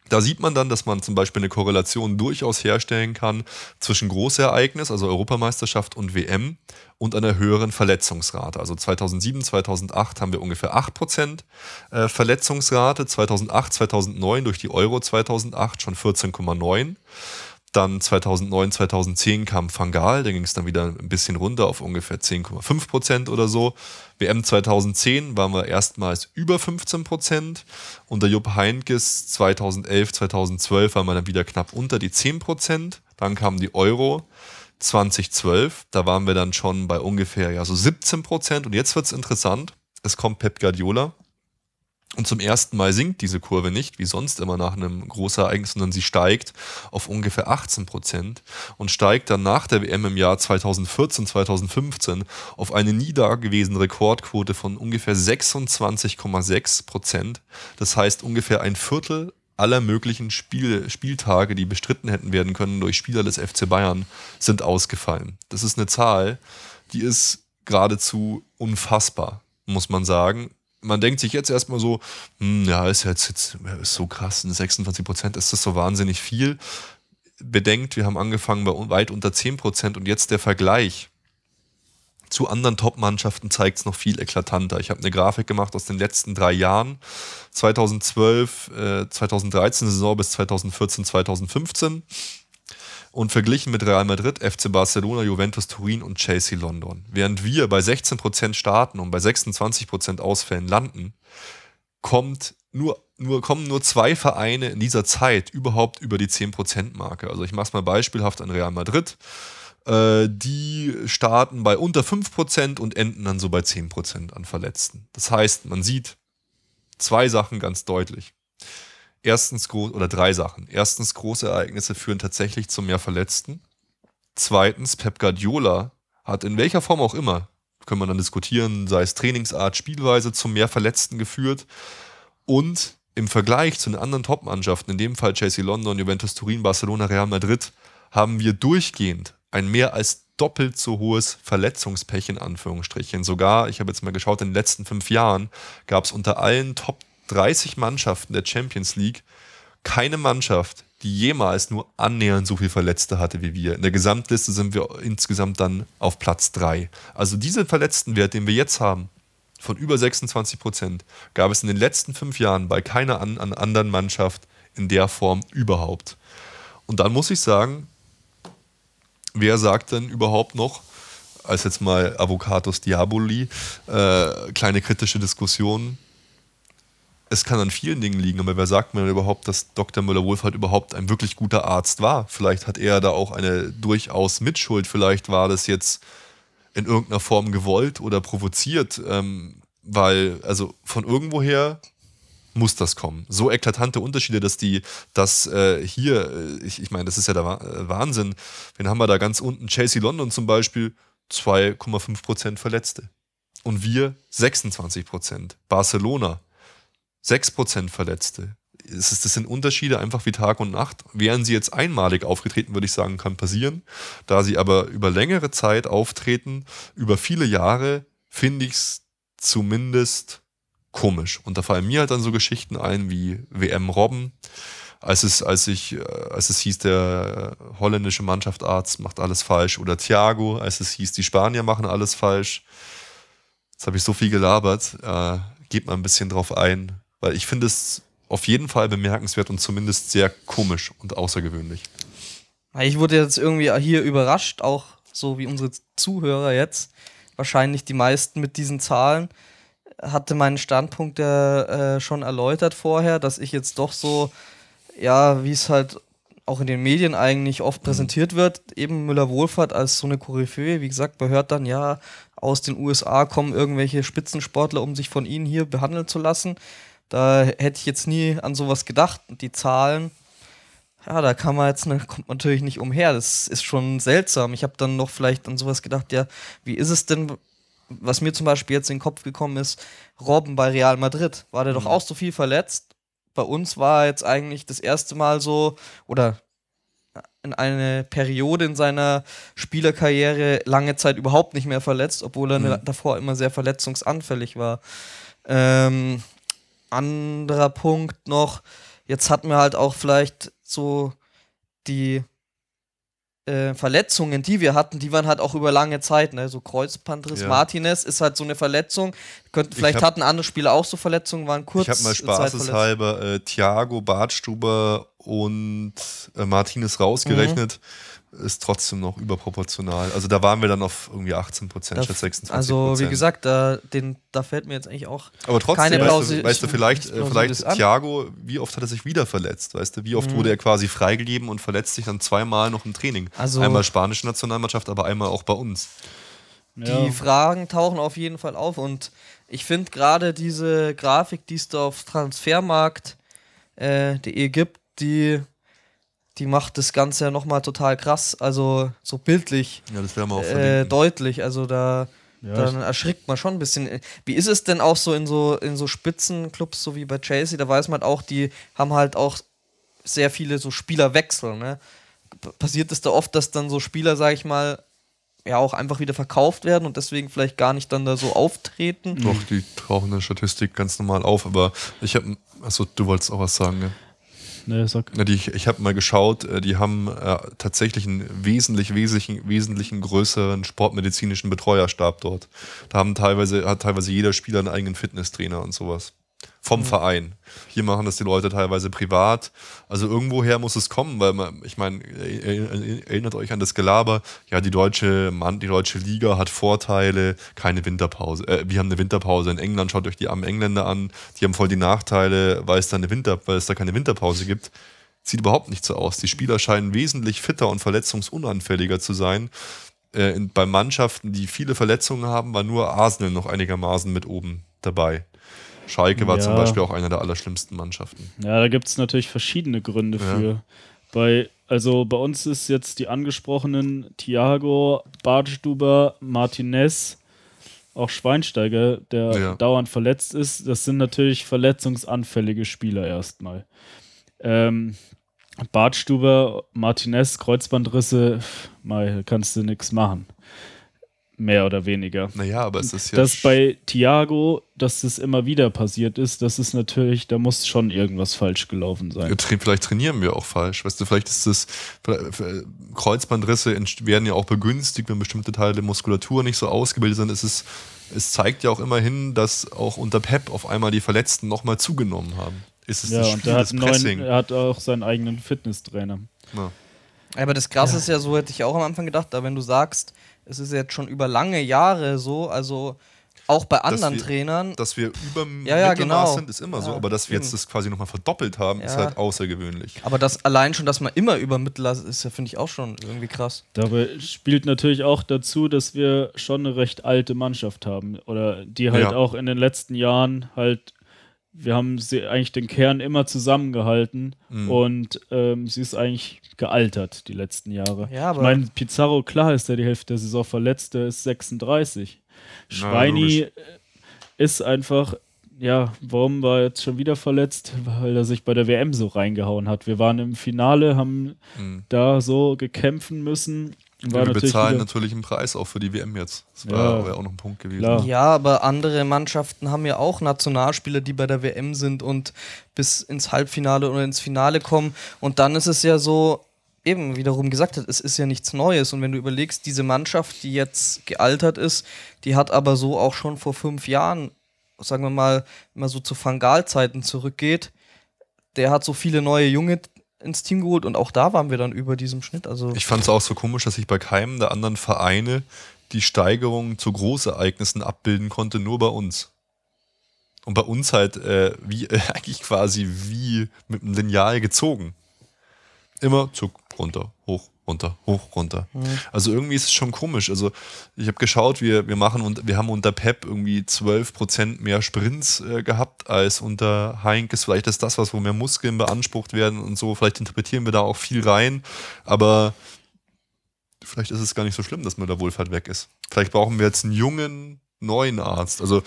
Da sieht man dann, dass man zum Beispiel eine Korrelation durchaus herstellen kann zwischen Großereignis, also Europameisterschaft und WM, und einer höheren Verletzungsrate. Also 2007, 2008 haben wir ungefähr 8% äh, Verletzungsrate, 2008, 2009 durch die Euro 2008 schon 14,9%. Dann 2009, 2010 kam Fangal, da ging es dann wieder ein bisschen runter auf ungefähr 10,5 Prozent oder so. WM 2010 waren wir erstmals über 15 Prozent. Unter Jupp Heynckes 2011, 2012 waren wir dann wieder knapp unter die 10 Prozent. Dann kam die Euro 2012, da waren wir dann schon bei ungefähr ja, so 17 Prozent. Und jetzt wird es interessant, es kommt Pep Guardiola. Und zum ersten Mal sinkt diese Kurve nicht, wie sonst immer nach einem Großereignis, sondern sie steigt auf ungefähr 18 Prozent und steigt dann nach der WM im Jahr 2014, 2015 auf eine nie dagewesene Rekordquote von ungefähr 26,6 Prozent. Das heißt, ungefähr ein Viertel aller möglichen Spiel, Spieltage, die bestritten hätten werden können durch Spieler des FC Bayern, sind ausgefallen. Das ist eine Zahl, die ist geradezu unfassbar, muss man sagen man denkt sich jetzt erstmal so, hm, ja, ist jetzt, jetzt ist so krass, 26 Prozent, ist das so wahnsinnig viel. Bedenkt, wir haben angefangen bei weit unter 10 Prozent und jetzt der Vergleich zu anderen Top-Mannschaften zeigt es noch viel eklatanter. Ich habe eine Grafik gemacht aus den letzten drei Jahren, 2012, äh, 2013 Saison bis 2014, 2015 und verglichen mit Real Madrid, FC Barcelona, Juventus Turin und Chelsea London. Während wir bei 16% starten und bei 26% Ausfällen landen, kommt nur nur, kommen nur zwei Vereine in dieser Zeit überhaupt über die 10%-Marke. Also ich mache es mal beispielhaft an Real Madrid. Äh, die starten bei unter 5% und enden dann so bei 10% an Verletzten. Das heißt, man sieht zwei Sachen ganz deutlich. Erstens, oder drei Sachen. Erstens, große Ereignisse führen tatsächlich zu mehr Verletzten. Zweitens, Pep Guardiola hat in welcher Form auch immer, können wir dann diskutieren, sei es Trainingsart, Spielweise, zu mehr Verletzten geführt. Und im Vergleich zu den anderen Top-Mannschaften, in dem Fall Chelsea London, Juventus Turin, Barcelona, Real Madrid, haben wir durchgehend ein mehr als doppelt so hohes Verletzungspech in Anführungsstrichen. Sogar, ich habe jetzt mal geschaut, in den letzten fünf Jahren gab es unter allen Top 30 Mannschaften der Champions League keine Mannschaft, die jemals nur annähernd so viel Verletzte hatte wie wir. In der Gesamtliste sind wir insgesamt dann auf Platz 3. Also diesen Verletztenwert, den wir jetzt haben, von über 26 Prozent, gab es in den letzten fünf Jahren bei keiner an, an anderen Mannschaft in der Form überhaupt. Und dann muss ich sagen, wer sagt denn überhaupt noch, als jetzt mal Avocados Diaboli, äh, kleine kritische Diskussion, es kann an vielen Dingen liegen, aber wer sagt mir überhaupt, dass Dr. Müller-Wohlfahrt überhaupt ein wirklich guter Arzt war? Vielleicht hat er da auch eine durchaus Mitschuld, vielleicht war das jetzt in irgendeiner Form gewollt oder provoziert, ähm, weil, also von irgendwoher muss das kommen. So eklatante Unterschiede, dass die, dass äh, hier, äh, ich, ich meine, das ist ja der äh, Wahnsinn. Wen haben wir da ganz unten? Chelsea London zum Beispiel, 2,5% Verletzte. Und wir 26%. Barcelona 6% Verletzte. Das sind Unterschiede einfach wie Tag und Nacht. Wären sie jetzt einmalig aufgetreten, würde ich sagen, kann passieren. Da sie aber über längere Zeit auftreten, über viele Jahre, finde ich es zumindest komisch. Und da fallen mir halt dann so Geschichten ein wie WM Robben, als es, als ich, äh, als es hieß, der holländische Mannschaftsarzt macht alles falsch, oder Thiago, als es hieß, die Spanier machen alles falsch. Jetzt habe ich so viel gelabert. Äh, geht mal ein bisschen drauf ein, weil ich finde es auf jeden Fall bemerkenswert und zumindest sehr komisch und außergewöhnlich. Ich wurde jetzt irgendwie hier überrascht, auch so wie unsere Zuhörer jetzt. Wahrscheinlich die meisten mit diesen Zahlen. Hatte meinen Standpunkt ja äh, schon erläutert vorher, dass ich jetzt doch so, ja, wie es halt auch in den Medien eigentlich oft mhm. präsentiert wird, eben Müller-Wohlfahrt als so eine Koryphäe. Wie gesagt, man hört dann, ja, aus den USA kommen irgendwelche Spitzensportler, um sich von ihnen hier behandeln zu lassen. Da hätte ich jetzt nie an sowas gedacht. Und die Zahlen, ja, da kann man jetzt, ne, kommt man natürlich nicht umher. Das ist schon seltsam. Ich habe dann noch vielleicht an sowas gedacht, ja, wie ist es denn, was mir zum Beispiel jetzt in den Kopf gekommen ist, Robben bei Real Madrid, war der mhm. doch auch so viel verletzt. Bei uns war jetzt eigentlich das erste Mal so, oder in eine Periode in seiner Spielerkarriere lange Zeit überhaupt nicht mehr verletzt, obwohl er mhm. davor immer sehr verletzungsanfällig war. Ähm, anderer Punkt noch, jetzt hatten wir halt auch vielleicht so die äh, Verletzungen, die wir hatten, die waren halt auch über lange Zeit, ne? So Kreuzbandriss ja. Martinez ist halt so eine Verletzung. Könnt, vielleicht hab, hatten andere Spieler auch so Verletzungen, waren kurz. Ich habe mal spaßeshalber äh, Thiago, Bartstuber und äh, Martinez rausgerechnet. Mhm ist trotzdem noch überproportional. Also da waren wir dann auf irgendwie 18 Prozent statt 26 Also wie gesagt, da, den, da fällt mir jetzt eigentlich auch Aber trotzdem, keine weißt, du, weißt du, vielleicht, äh, vielleicht Thiago, wie oft hat er sich wieder verletzt? Weißt du, wie oft mhm. wurde er quasi freigegeben und verletzt sich dann zweimal noch im Training? Also einmal spanische Nationalmannschaft, aber einmal auch bei uns. Die Fragen tauchen auf jeden Fall auf und ich finde gerade diese Grafik, die es da auf Transfermarkt.de äh, gibt, die die macht das Ganze ja nochmal total krass, also so bildlich ja, das wir auch äh, deutlich. Also da ja, dann erschrickt man schon ein bisschen. Wie ist es denn auch so in so in so Spitzenclubs, so wie bei Chelsea? Da weiß man halt auch, die haben halt auch sehr viele so Spielerwechsel. Ne? Passiert es da oft, dass dann so Spieler, sag ich mal, ja auch einfach wieder verkauft werden und deswegen vielleicht gar nicht dann da so auftreten? Doch, die tauchen in der Statistik ganz normal auf, aber ich habe, achso, du wolltest auch was sagen, ne? Ne, sag. Ja, die, ich habe mal geschaut, äh, die haben äh, tatsächlich einen wesentlich, wesentlichen, wesentlichen größeren sportmedizinischen Betreuerstab dort. Da haben teilweise, hat teilweise jeder Spieler einen eigenen Fitnesstrainer und sowas. Vom mhm. Verein. Hier machen das die Leute teilweise privat. Also irgendwoher muss es kommen, weil man, ich meine, erinnert euch an das Gelaber, ja, die deutsche, Mann, die deutsche Liga hat Vorteile, keine Winterpause. Äh, wir haben eine Winterpause in England, schaut euch die armen Engländer an, die haben voll die Nachteile, weil es da eine Winter, weil es da keine Winterpause gibt. Sieht überhaupt nicht so aus. Die Spieler scheinen wesentlich fitter und verletzungsunanfälliger zu sein. Äh, bei Mannschaften, die viele Verletzungen haben, war nur Arsenal noch einigermaßen mit oben dabei. Schalke war ja. zum Beispiel auch einer der allerschlimmsten Mannschaften. Ja, da gibt es natürlich verschiedene Gründe ja. für. Bei, also bei uns ist jetzt die angesprochenen Thiago, Bartstuber, Martinez, auch Schweinsteiger, der ja. dauernd verletzt ist. Das sind natürlich verletzungsanfällige Spieler erstmal. Ähm, Bartstuber, Martinez, Kreuzbandrisse, mal kannst du nichts machen. Mehr oder weniger. Naja, aber es ist ja. Dass bei Thiago, dass das immer wieder passiert ist, das ist natürlich, da muss schon irgendwas falsch gelaufen sein. Vielleicht trainieren wir auch falsch. Weißt du, vielleicht ist das. Kreuzbandrisse werden ja auch begünstigt, wenn bestimmte Teile der Muskulatur nicht so ausgebildet sind. Es, ist, es zeigt ja auch immerhin, dass auch unter Pep auf einmal die Verletzten nochmal zugenommen haben ist es ja, das Spiel, und er hat, neuen, er hat auch seinen eigenen Fitnesstrainer. Ja. Aber das Krasse ja. ist ja, so hätte ich auch am Anfang gedacht, da wenn du sagst, es ist jetzt schon über lange Jahre so, also auch bei anderen dass wir, Trainern. Dass wir über ja, ja, genau. sind, ist immer ja, so. Aber dass wir eben. jetzt das quasi nochmal verdoppelt haben, ja. ist halt außergewöhnlich. Aber das allein schon, dass man immer über Mittelmaß ist, ja, finde ich auch schon irgendwie krass. Dabei spielt natürlich auch dazu, dass wir schon eine recht alte Mannschaft haben. Oder die halt auch in den letzten Jahren halt wir haben sie eigentlich den Kern immer zusammengehalten mhm. und ähm, sie ist eigentlich gealtert die letzten Jahre. Ja, ich meine, Pizarro, klar ist er die Hälfte der Saison verletzt, der ist 36. Schweini äh, ist einfach, ja, warum war er jetzt schon wieder verletzt? Weil er sich bei der WM so reingehauen hat. Wir waren im Finale, haben mhm. da so gekämpfen müssen war wir bezahlen natürlich einen Preis auch für die WM jetzt. Das war ja, auch noch ein Punkt gewesen. Klar. Ja, aber andere Mannschaften haben ja auch Nationalspieler, die bei der WM sind und bis ins Halbfinale oder ins Finale kommen. Und dann ist es ja so, eben wiederum gesagt hat, es ist ja nichts Neues. Und wenn du überlegst, diese Mannschaft, die jetzt gealtert ist, die hat aber so auch schon vor fünf Jahren, sagen wir mal, man so zu Fangal-Zeiten zurückgeht, der hat so viele neue junge ins Team geholt und auch da waren wir dann über diesem Schnitt. Also ich fand es auch so komisch, dass ich bei keinem der anderen Vereine die Steigerung zu Großereignissen abbilden konnte, nur bei uns. Und bei uns halt äh, wie äh, eigentlich quasi wie mit einem Lineal gezogen. Immer Zug runter, hoch, runter, hoch, runter. Mhm. Also irgendwie ist es schon komisch. Also ich habe geschaut, wir, wir machen und wir haben unter Pep irgendwie 12% mehr Sprints äh, gehabt als unter Heinkes. Vielleicht ist das was, wo mehr Muskeln beansprucht werden und so. Vielleicht interpretieren wir da auch viel rein, aber vielleicht ist es gar nicht so schlimm, dass mir der Wohlfahrt weg ist. Vielleicht brauchen wir jetzt einen jungen, neuen Arzt. Also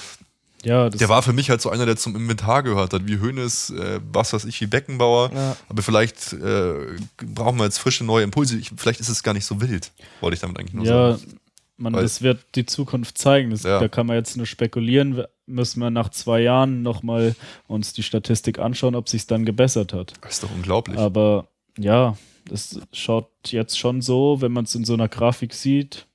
ja, der war für mich halt so einer, der zum Inventar gehört hat, wie Hönes, äh, was weiß ich, wie Beckenbauer. Ja. Aber vielleicht äh, brauchen wir jetzt frische neue Impulse. Ich, vielleicht ist es gar nicht so wild, wollte ich damit eigentlich nur ja, sagen. Ja, man, das wird die Zukunft zeigen. Das, ja. Da kann man jetzt nur spekulieren. Müssen wir nach zwei Jahren nochmal uns die Statistik anschauen, ob sich dann gebessert hat. Das ist doch unglaublich. Aber ja, das schaut jetzt schon so, wenn man es in so einer Grafik sieht,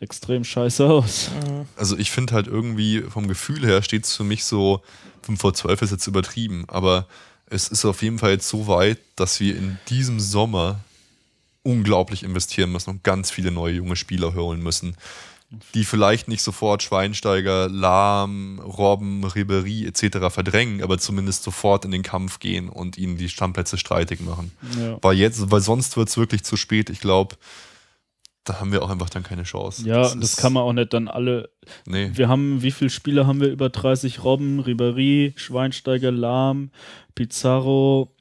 extrem scheiße aus. Also ich finde halt irgendwie vom Gefühl her steht es für mich so, 5 vor 12 ist jetzt übertrieben, aber es ist auf jeden Fall jetzt so weit, dass wir in diesem Sommer unglaublich investieren müssen und ganz viele neue junge Spieler holen müssen, die vielleicht nicht sofort Schweinsteiger, Lahm, Robben, Ribery etc. verdrängen, aber zumindest sofort in den Kampf gehen und ihnen die Stammplätze streitig machen. Ja. Weil jetzt, weil sonst wird es wirklich zu spät. Ich glaube, da haben wir auch einfach dann keine Chance. Ja, das, das kann man auch nicht dann alle. Nee. Wir haben, wie viele Spieler haben wir? Über 30 Robben, Ribéry, Schweinsteiger, Lahm, Pizarro.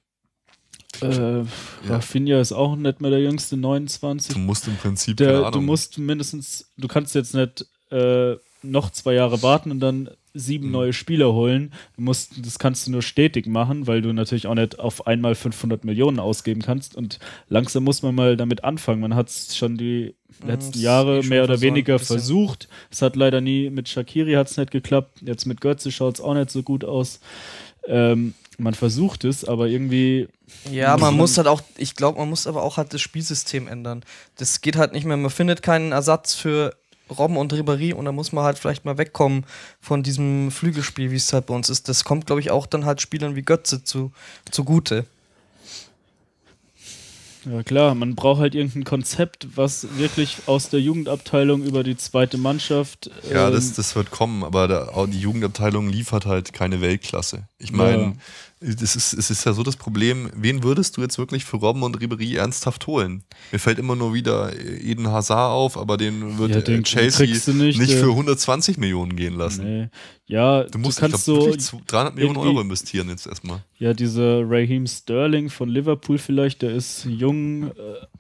Äh, ja. Rafinha ist auch nicht mehr der jüngste, 29. Du musst im Prinzip. Der, du musst mindestens, du kannst jetzt nicht äh, noch zwei Jahre warten und dann sieben mhm. neue Spieler holen. Musst, das kannst du nur stetig machen, weil du natürlich auch nicht auf einmal 500 Millionen ausgeben kannst. Und langsam muss man mal damit anfangen. Man hat es schon die mhm, letzten Jahre mehr oder weniger versucht. Es hat leider nie mit Shakiri hat es nicht geklappt. Jetzt mit Götze schaut es auch nicht so gut aus. Ähm, man versucht es, aber irgendwie. Ja, man muss halt auch, ich glaube, man muss aber auch halt das Spielsystem ändern. Das geht halt nicht mehr, man findet keinen Ersatz für Robben und Ribéry und da muss man halt vielleicht mal wegkommen von diesem Flügelspiel, wie es halt bei uns ist. Das kommt, glaube ich, auch dann halt Spielern wie Götze zu, zugute. Ja klar, man braucht halt irgendein Konzept, was wirklich aus der Jugendabteilung über die zweite Mannschaft. Ja, ähm, das, das wird kommen, aber da, auch die Jugendabteilung liefert halt keine Weltklasse. Ich meine, Ja. Das ist, es ist ja so das Problem, wen würdest du jetzt wirklich für Robben und Ribéry ernsthaft holen? Mir fällt immer nur wieder Eden Hazard auf, aber den wird Ja, äh, den Chelsea nicht, nicht, der- für 120 Millionen gehen lassen. Nee. Ja, Du musst kannst ich glaub, so wirklich zu 300 Millionen Euro investieren jetzt erstmal. Ja, dieser Raheem Sterling von Liverpool vielleicht, der ist jung, äh,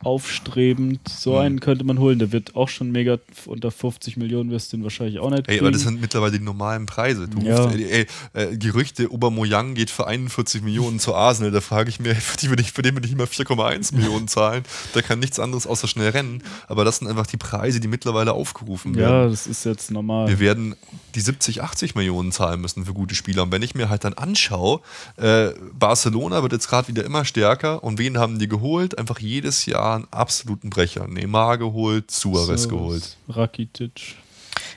aufstrebend. So Mhm. einen könnte man holen. Der wird auch schon mega unter 50 Millionen wirst du den wahrscheinlich auch nicht Ey, kriegen. aber das sind mittlerweile die normalen Preise. Du Ja. rufst, ey, ey, äh, Gerüchte, Aubameyang geht für 41 Millionen zu Arsenal. Da frage ich mir, für, die, will ich, für den will ich immer 4,1 Millionen zahlen. Der kann nichts anderes außer schnell rennen. Aber das sind einfach die Preise, die mittlerweile aufgerufen ja, werden. das ist jetzt normal. Wir werden die 70, 80 Millionen zahlen müssen für gute Spieler. Und wenn ich mir halt dann anschaue, äh, Barcelona wird jetzt gerade wieder immer stärker. Und wen haben die geholt? Einfach jedes Jahr einen absoluten Brecher. Neymar geholt, Suarez So, geholt. Rakitic.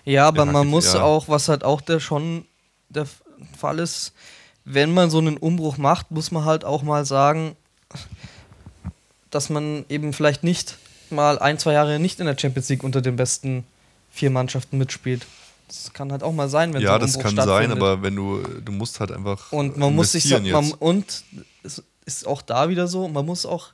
Ja, aber Ja, man muss ja. auch, was halt auch der schon der Fall ist, wenn man so einen Umbruch macht, muss man halt auch mal sagen, dass man eben vielleicht nicht mal ein, zwei Jahre nicht in der Champions League unter den besten vier Mannschaften mitspielt. Das kann halt auch mal sein, wenn so Ja, ein das Umbruch kann sein, aber wenn du, du musst halt einfach. Und man muss sich so, man, und es ist auch da wieder so, man muss auch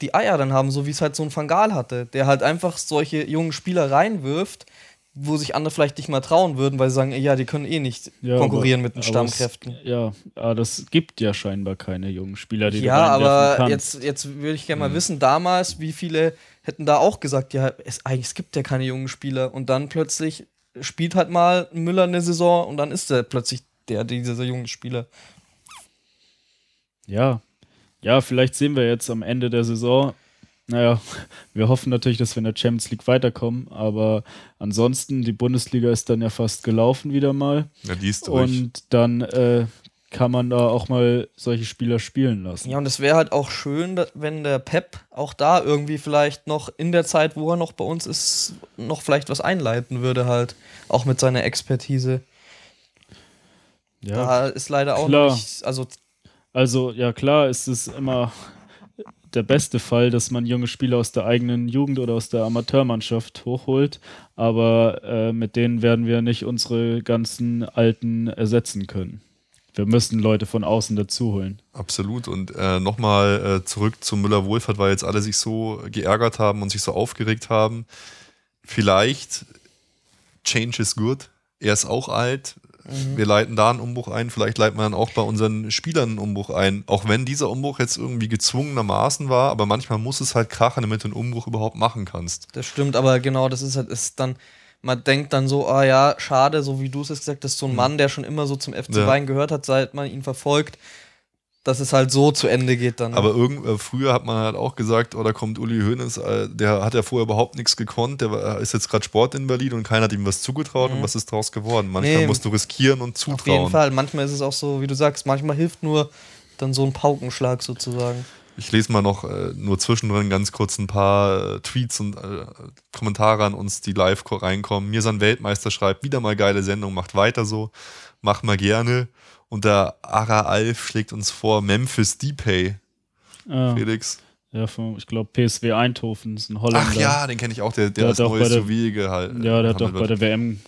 die Eier dann haben, so wie es halt so ein Fangal hatte, der halt einfach solche jungen Spieler reinwirft, wo sich andere vielleicht nicht mal trauen würden, weil sie sagen, ja, die können eh nicht Ja, konkurrieren aber- mit den Stammkräften. Es, ja, aber das gibt ja scheinbar keine jungen Spieler, die Ja, aber kannst. jetzt, jetzt würde ich gerne mal Mhm. wissen, damals, wie viele hätten da auch gesagt, ja, es, eigentlich, es gibt ja keine jungen Spieler und dann plötzlich spielt halt mal Müller eine Saison und dann ist er plötzlich der, dieser junge Spieler. Ja. Ja, vielleicht sehen wir jetzt am Ende der Saison. Naja, wir hoffen natürlich, dass wir in der Champions League weiterkommen, aber ansonsten, die Bundesliga ist dann ja fast gelaufen wieder mal. Ja, die ist durch. Und dann äh, kann man da auch mal solche Spieler spielen lassen. Ja, und es wäre halt auch schön, wenn der Pep auch da irgendwie vielleicht noch in der Zeit, wo er noch bei uns ist, noch vielleicht was einleiten würde, halt. Auch mit seiner Expertise. Ja. Da ist leider auch klar. nicht. Also, Also, ja klar, ist es immer der beste Fall, dass man junge Spieler aus der eigenen Jugend oder aus der Amateurmannschaft hochholt, aber äh, mit denen werden wir nicht unsere ganzen Alten ersetzen können. Wir müssen Leute von außen dazu holen. Absolut. Und äh, nochmal äh, zurück zu Müller-Wohlfahrt, weil jetzt alle sich so geärgert haben und sich so aufgeregt haben. Vielleicht Change is good. Er ist auch alt. Wir leiten da einen Umbruch ein. Vielleicht leiten wir dann auch bei unseren Spielern einen Umbruch ein. Auch wenn dieser Umbruch jetzt irgendwie gezwungenermaßen war, aber manchmal muss es halt krachen, damit du einen Umbruch überhaupt machen kannst. das stimmt, aber genau, das ist halt, ist dann. Man denkt dann so, ah ja, schade, so wie du es jetzt gesagt hast, so ein Mann, der schon immer so zum FC Mhm. Ja. Bayern gehört hat, seit man ihn verfolgt, dass es halt so zu Ende geht dann. Aber irgend, äh, früher hat man halt auch gesagt, oh, da kommt Uli Hoeneß, äh, der hat ja vorher überhaupt nichts gekonnt, der war- ist jetzt gerade Sportinvalid und keiner hat ihm was zugetraut und was ist daraus geworden? Manchmal Mhm. Nee, musst du riskieren und Auf jeden zutrauen. Fall. Manchmal ist es auch so, wie du sagst, manchmal hilft nur dann so ein Paukenschlag sozusagen. Ich lese mal noch äh, nur zwischendrin ganz kurz ein paar äh, Tweets und äh, Kommentare an uns, die live ko- reinkommen. Mirsan Weltmeister schreibt, wieder mal geile Sendung, macht weiter so, mach mal gerne. Und der Ara Alf schlägt uns vor, Memphis Depay, Ah, Felix. ja, von, ich glaube, PSW Eindhoven ist ein Holländer. Ach ja, den kenne ich auch, der, der, Der das hat auch bei der- gehalten. Ja, der hat doch bei der WM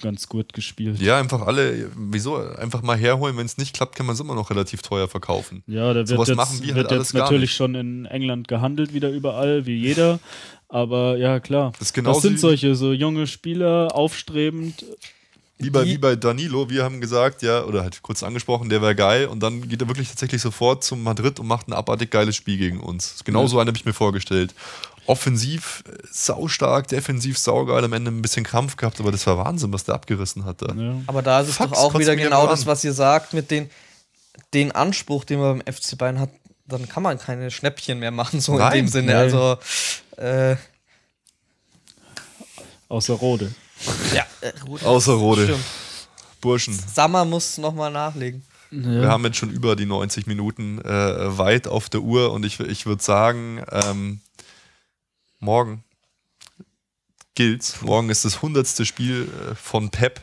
ganz gut gespielt. Ja, einfach alle, wieso? Einfach mal herholen, wenn es nicht klappt, kann man es immer noch relativ teuer verkaufen. Ja, der wird Sowas jetzt, machen wir halt wird alles jetzt natürlich schon in England gehandelt, wieder überall, wie jeder. Aber ja, klar. Das das sind solche, so junge Spieler, aufstrebend. Wie bei, wie bei Danilo, wir haben gesagt, ja, oder halt kurz angesprochen, der wäre geil und dann geht er wirklich tatsächlich sofort zum Madrid und macht ein abartig geiles Spiel gegen uns. Genau so einen habe ich mir vorgestellt. Offensiv äh, saustark, defensiv saugeil, am Ende ein bisschen Krampf gehabt, aber das war Wahnsinn, was der abgerissen hat da. Ja. Aber da ist es Fuck, doch auch wieder genau das, was ihr sagt, mit den, den Anspruch, den man beim FC Bayern hat, dann kann man keine Schnäppchen mehr machen, so Nein, in dem Sinne. nein. Also, äh, Außer Rode. ja, äh, gut, Außer Rode. Stimmt. Burschen. Sammer muss nochmal nachlegen. Wir haben jetzt schon über die 90 Minuten äh, weit auf der Uhr und ich, ich würde sagen, ähm, morgen gilt. Morgen ist das 100. Spiel äh, von Pep.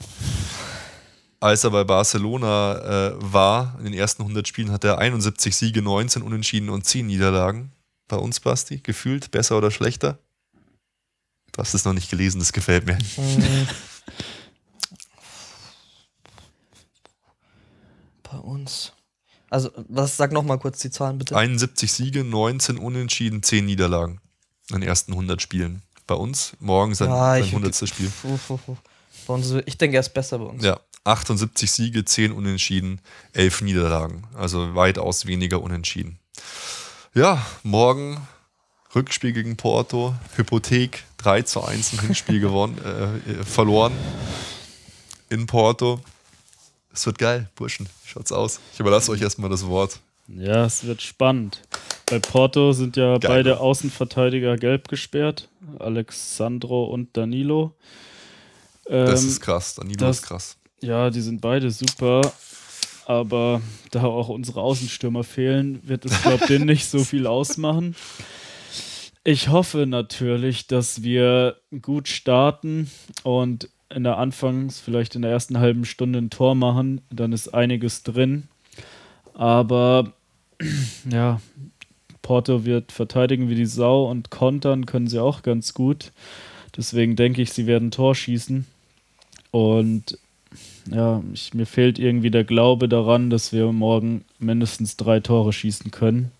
Als er bei Barcelona äh, war, in den ersten 100 Spielen, hat er 71 Siege, 19 Unentschieden und 10 Niederlagen. Bei uns, Basti, gefühlt besser oder schlechter? Du hast es noch nicht gelesen, das gefällt mir. Bei uns. Also, was sag noch mal kurz die Zahlen bitte? 71 Siege, 19 Unentschieden, 10 Niederlagen in den ersten 100 Spielen. Bei uns morgen sein, ja, sein 100. Spiel. Bei uns, ich denke, er ist besser bei uns. Ja, 78 Siege, 10 Unentschieden, 11 Niederlagen. Also weitaus weniger Unentschieden. Ja, morgen Rückspiel gegen Porto, Hypothek, 3 zu 1 ein Hinspiel gewonnen, äh, verloren in Porto. Es wird geil, Burschen. Schaut's aus. Ich überlasse euch erstmal das Wort. Ja, es wird spannend. Bei Porto sind ja geil. beide Außenverteidiger gelb gesperrt. Alexandro und Danilo. Ähm, das ist krass. Danilo das, ist krass. Ja, die sind beide super. Aber da auch unsere Außenstürmer fehlen, wird es, glaube ich, nicht so viel ausmachen. Ich hoffe natürlich, dass wir gut starten und in der Anfangs, vielleicht in der ersten halben Stunde ein Tor machen, dann ist einiges drin. Aber ja, Porto wird verteidigen wie die Sau und kontern können sie auch ganz gut. Deswegen denke ich, sie werden Tor schießen. Und ja, ich, mir fehlt irgendwie der Glaube daran, dass wir morgen mindestens drei Tore schießen können.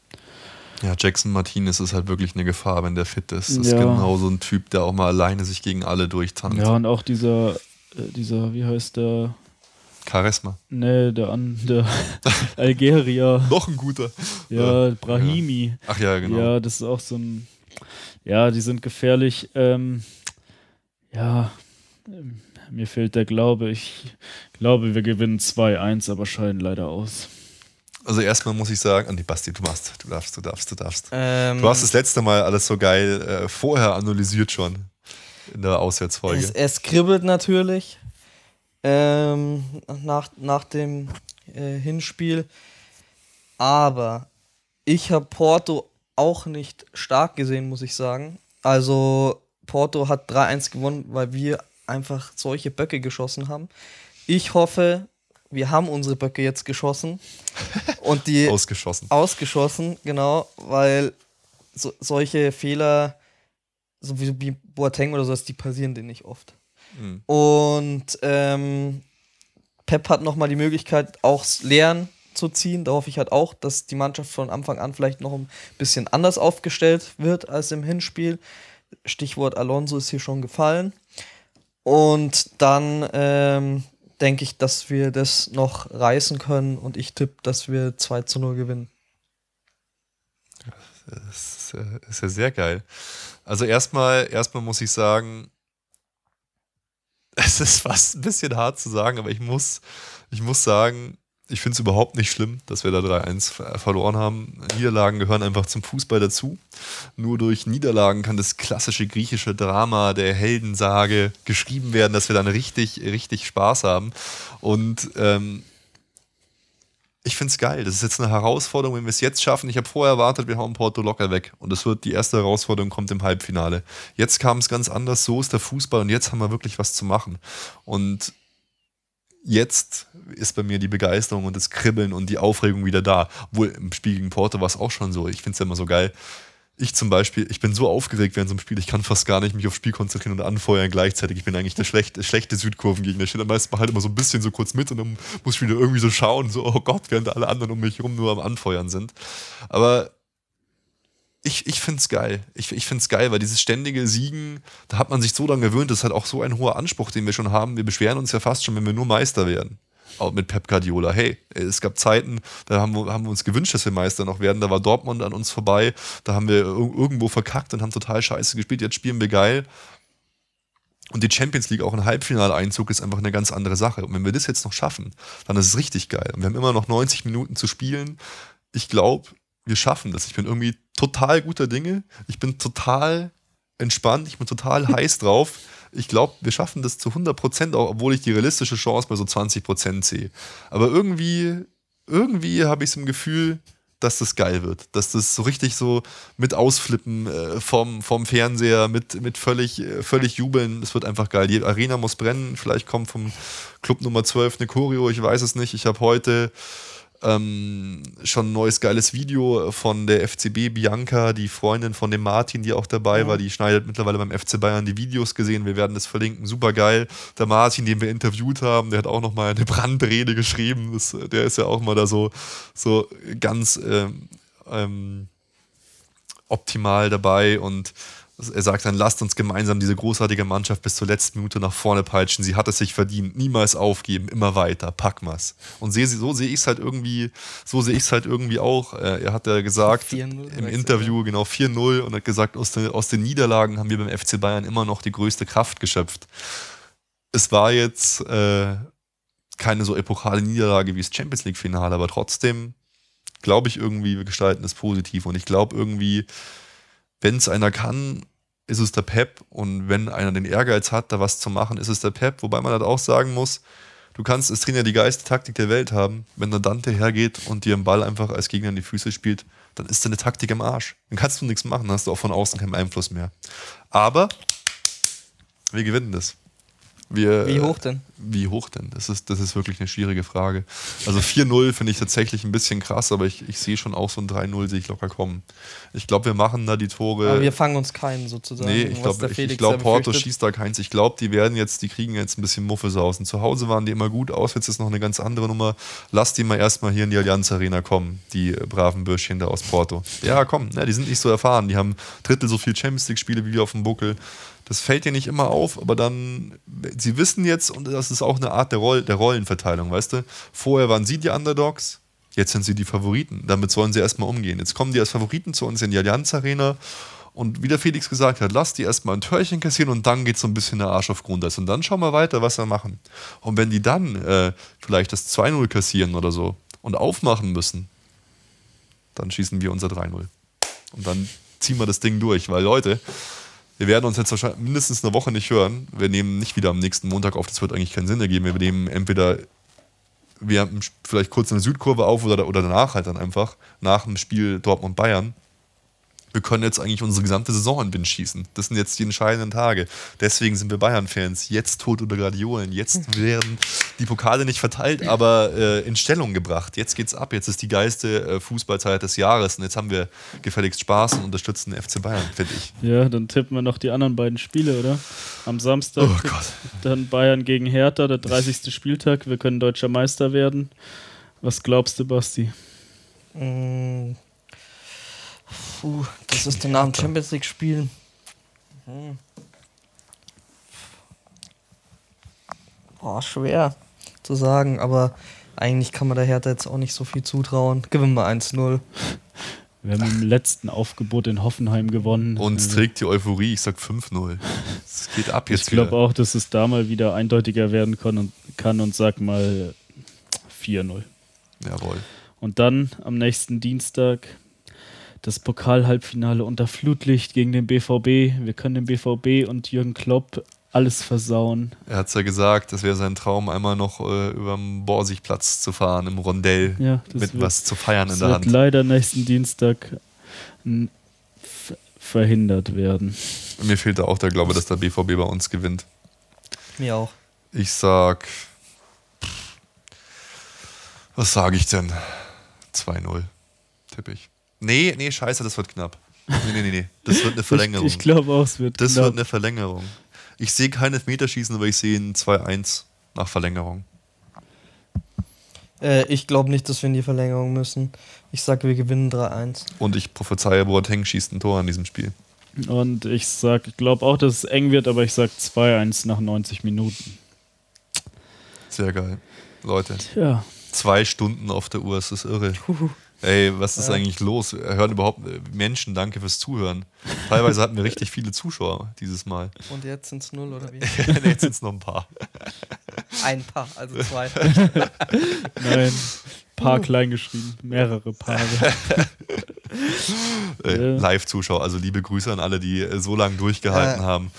Ja, Jackson Martinez ist halt wirklich eine Gefahr, wenn der fit ist. Das ja. ist genau so ein Typ, der auch mal alleine sich gegen alle durchtanzt. Ja, und auch dieser, äh, dieser, wie heißt der? Charisma. Nee, der, an, der Algerier. Noch ein guter. Ja, Brahimi. Ja. Ach ja, genau. Ja, das ist auch so ein. Ja, die sind gefährlich. Ähm, ja, ähm, mir fehlt der Glaube. Ich glaube, wir gewinnen 2-1, aber scheiden leider aus. Also erstmal muss ich sagen, nee, Basti, du machst, du darfst, du darfst, du darfst. Ähm, du hast das letzte Mal alles so geil äh, vorher analysiert schon in der Auswärtsfolge. Es, es kribbelt natürlich ähm, nach, nach dem äh, Hinspiel, aber ich habe Porto auch nicht stark gesehen, muss ich sagen. Also Porto hat 3-1 gewonnen, weil wir einfach solche Böcke geschossen haben. Ich hoffe, wir haben unsere Böcke jetzt geschossen. Und die. ausgeschossen. Ausgeschossen, genau, weil so, solche Fehler, so wie, wie Boateng oder sowas, die passieren denen nicht oft. Mhm. Und ähm, Pep hat nochmal die Möglichkeit, auch Lernen zu ziehen. Da hoffe ich halt auch, dass die Mannschaft von Anfang an vielleicht noch ein bisschen anders aufgestellt wird als im Hinspiel. Stichwort Alonso ist hier schon gefallen. Und dann ähm, denke ich, dass wir das noch reißen können und ich tippe, dass wir 2 zu 0 gewinnen. Das ist ja sehr geil. Also erstmal, erstmal muss ich sagen, es ist fast ein bisschen hart zu sagen, aber ich muss, ich muss sagen, ich finde es überhaupt nicht schlimm, dass wir da 3-1 verloren haben. Niederlagen gehören einfach zum Fußball dazu. Nur durch Niederlagen kann das klassische griechische Drama der Heldensage geschrieben werden, dass wir dann richtig, richtig Spaß haben. Und ähm, ich finde es geil. Das ist jetzt eine Herausforderung, wenn wir es jetzt schaffen. Ich habe vorher erwartet, wir hauen Porto locker weg. Und das wird die erste Herausforderung, kommt im Halbfinale. Jetzt kam es ganz anders. So ist der Fußball und jetzt haben wir wirklich was zu machen. Und jetzt ist bei mir die Begeisterung und das Kribbeln und die Aufregung wieder da. Obwohl im Spiel gegen Porto war es auch schon so. Ich finde es ja immer so geil. Ich zum Beispiel, ich bin so aufgeregt während so einem Spiel, ich kann fast gar nicht mich aufs Spiel konzentrieren und anfeuern gleichzeitig. Ich bin eigentlich der schlechte, schlechte Südkurvengegner. Ich stehe dann meistens halt immer so ein bisschen so kurz mit und dann muss ich wieder irgendwie so schauen, so, oh Gott, während alle anderen um mich herum nur am Anfeuern sind. Aber ich, ich finde es geil. Ich, ich finde es geil, weil dieses ständige Siegen, da hat man sich so lange gewöhnt, das ist halt auch so ein hoher Anspruch, den wir schon haben. Wir beschweren uns ja fast schon, wenn wir nur Meister werden. Auch mit Pep Guardiola. Hey, es gab Zeiten, da haben wir, haben wir uns gewünscht, dass wir Meister noch werden. Da war Dortmund an uns vorbei. Da haben wir irgendwo verkackt und haben total scheiße gespielt. Jetzt spielen wir geil. Und die Champions League, auch ein Halbfinaleinzug, ist einfach eine ganz andere Sache. Und wenn wir das jetzt noch schaffen, dann ist es richtig geil. Und wir haben immer noch 90 Minuten zu spielen. Ich glaube, wir schaffen das. Ich bin irgendwie total guter Dinge. Ich bin total entspannt. Ich bin total heiß drauf. Ich glaube, wir schaffen das zu 100 Prozent, obwohl ich die realistische Chance bei so 20 Prozent sehe. Aber irgendwie, irgendwie habe ich es im Gefühl, dass das geil wird. Dass das so richtig so mit Ausflippen äh, vom, vom Fernseher, mit, mit völlig, äh, völlig jubeln. Es wird einfach geil. Die Arena muss brennen. Vielleicht kommt vom Club Nummer 12 eine Choreo, ich weiß es nicht. Ich habe heute ähm, schon ein neues geiles Video von der FCB Bianca, die Freundin von dem Martin, die auch dabei ja. war. Die schneidet mittlerweile beim FC Bayern die Videos gesehen. Wir werden das verlinken. Super geil. Der Martin, den wir interviewt haben, der hat auch nochmal eine Brandrede geschrieben. Das, der ist ja auch mal da so, so ganz ähm, ähm, optimal dabei und er sagt dann, lasst uns gemeinsam diese großartige Mannschaft bis zur letzten Minute nach vorne peitschen. Sie hat es sich verdient. Niemals aufgeben, immer weiter, pack mal's. Und so sehe ich es halt irgendwie, so sehe ich es halt irgendwie auch. Äh, er hat ja gesagt im Interview, genau 4-0 und hat gesagt, aus den, aus den Niederlagen haben wir beim FC Bayern immer noch die größte Kraft geschöpft. Es war jetzt äh, keine so epochale Niederlage wie das Champions League-Finale, aber trotzdem glaube ich irgendwie, wir gestalten es positiv. Und ich glaube irgendwie, wenn es einer kann, ist es der Pep. Und wenn einer den Ehrgeiz hat, da was zu machen, ist es der Pep. Wobei man halt auch sagen muss, du kannst als Trainer die geilste Taktik der Welt haben. Wenn der Dante hergeht und dir einen Ball einfach als Gegner in die Füße spielt, dann ist deine Taktik im Arsch. Dann kannst du nichts machen, dann hast du auch von außen keinen Einfluss mehr. Aber wir gewinnen das. Wir, wie hoch denn? Wie hoch denn? Das ist, das ist wirklich eine schwierige Frage. Also 4-0 finde ich tatsächlich ein bisschen krass, aber ich, ich sehe schon auch so ein 3-0 sehe ich locker kommen. Ich glaube, wir machen da die Tore. Aber wir fangen uns keinen sozusagen. Nee, ich glaube, ich, ich glaub, Porto schießt da keins. Ich glaube, die werden jetzt, die kriegen jetzt ein bisschen Muffesausen. Zu Hause waren die immer gut, auswärts ist noch eine ganz andere Nummer. Lass die mal erstmal hier in die Allianz Arena kommen, die braven Bürschchen da aus Porto. Ja, komm, ne, die sind nicht so erfahren. Die haben Drittel so viel Champions League-Spiele wie wir auf dem Buckel. Das fällt dir nicht immer auf, aber dann, sie wissen jetzt, und das ist auch eine Art der, Roll, der Rollenverteilung, weißt du? Vorher waren sie die Underdogs, jetzt sind sie die Favoriten. Damit sollen sie erstmal umgehen. Jetzt kommen die als Favoriten zu uns in die Allianz Arena. Und wie der Felix gesagt hat, lass die erstmal ein Törchen kassieren und dann geht so ein bisschen der Arsch auf Grundeis. Und dann schauen wir weiter, was wir machen. Und wenn die dann äh, vielleicht das 2-0 kassieren oder so und aufmachen müssen, dann schießen wir unser 3-0. Und dann ziehen wir das Ding durch. Weil Leute, wir werden uns jetzt wahrscheinlich mindestens eine Woche nicht hören. Wir nehmen nicht wieder am nächsten Montag auf, das wird eigentlich keinen Sinn ergeben. Wir nehmen entweder wir haben vielleicht kurz eine Südkurve auf oder, oder danach halt dann einfach, nach dem Spiel Dortmund-Bayern wir können jetzt eigentlich unsere gesamte Saison in Wind schießen. Das sind jetzt die entscheidenden Tage. Deswegen sind wir Bayern-Fans. Jetzt tot oder Gradiolen. Jetzt werden die Pokale nicht verteilt, aber äh, in Stellung gebracht. Jetzt geht's ab. Jetzt ist die geilste äh, Fußballzeit des Jahres. Und jetzt haben wir gefälligst Spaß und unterstützen den FC Bayern, finde ich. Ja, dann tippen wir noch die anderen beiden Spiele, oder? Am Samstag. Oh Gott. Dann Bayern gegen Hertha, der 30. Spieltag. Wir können deutscher Meister werden. Was glaubst du, Basti? Puh, das ist nach dem Champions League Spiel. Hm. Boah, schwer zu sagen, aber eigentlich kann man der Hertha jetzt auch nicht so viel zutrauen. Gewinnen wir 1-0. Wir haben im letzten Aufgebot in Hoffenheim gewonnen. Uns also trägt die Euphorie, ich sag 5-0. Es geht ab jetzt. Ich glaube auch, dass es da mal wieder eindeutiger werden kann und, kann und sag mal 4-0. Jawohl. Und dann am nächsten Dienstag das Pokal-Halbfinale unter Flutlicht gegen den BVB. Wir können dem BVB und Jürgen Klopp alles versauen. Er hat es ja gesagt, das wäre sein Traum, einmal noch äh, über den Borsigplatz zu fahren, im Rondell, ja, mit wird, was zu feiern in der Hand. leider nächsten Dienstag verhindert werden. Mir fehlt da auch der Glaube, dass der BVB bei uns gewinnt. Mir auch. Ich sag. Was sage ich denn? 2-0, tippe ich. Nee, nee, scheiße, das wird knapp. Nee, nee, nee, nee. Das wird eine Verlängerung. Ich, ich glaube auch, es wird Das knapp. wird eine Verlängerung. Ich sehe kein Elfmeterschießen, aber ich sehe ein 2-1 nach Verlängerung. Äh, ich glaube nicht, dass wir in die Verlängerung müssen. Ich sage, wir gewinnen 3-1. Und ich prophezeie, Boateng schießt ein Tor an diesem Spiel. Und ich sag, ich glaube auch, dass es eng wird, aber ich sage 2-1 nach 90 Minuten. Sehr geil. Leute. Ja. Zwei Stunden auf der Uhr, es ist irre. Uhuhu. Ey, was ist ja. eigentlich los? Hören überhaupt Menschen, danke fürs Zuhören. Teilweise hatten wir richtig viele Zuschauer dieses Mal. Und jetzt sind es null oder wie? jetzt sind es noch ein paar. Ein paar, also zwei. Nein, paar klein geschrieben, mehrere Paare. Live-Zuschauer, also liebe Grüße an alle, die so lange durchgehalten äh. haben.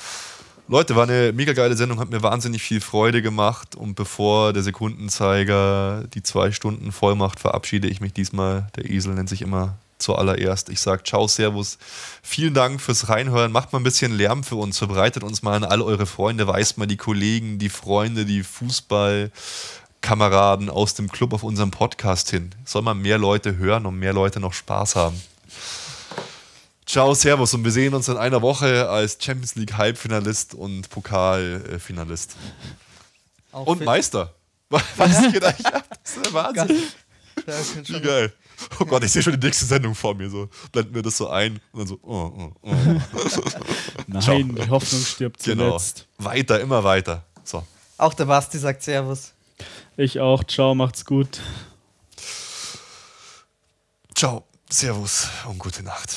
Leute, war eine mega geile Sendung, hat mir wahnsinnig viel Freude gemacht. Und bevor der Sekundenzeiger die zwei Stunden voll macht, verabschiede ich mich diesmal. Der Esel nennt sich immer zuallererst. Ich sage Ciao, Servus. Vielen Dank fürs Reinhören. Macht mal ein bisschen Lärm für uns. Verbreitet uns mal an all eure Freunde. Weist mal die Kollegen, die Freunde, die Fußballkameraden aus dem Club auf unserem Podcast hin. Soll man mehr Leute hören und mehr Leute noch Spaß haben. Ciao, Servus und wir sehen uns in einer Woche als Champions League Halbfinalist und Pokalfinalist. Auch Und fit. Meister. Was geht eigentlich ab? Das ist der Wahnsinn. Wie geil. Oh Gott, ich sehe schon die nächste Sendung vor mir. So blenden wir das so ein und dann so. Oh, oh, oh. Nein, Ciao. die Hoffnung stirbt Genau. zuletzt. Weiter, immer weiter. So. Auch der Basti sagt Servus. Ich auch. Ciao, macht's gut. Ciao, Servus und gute Nacht.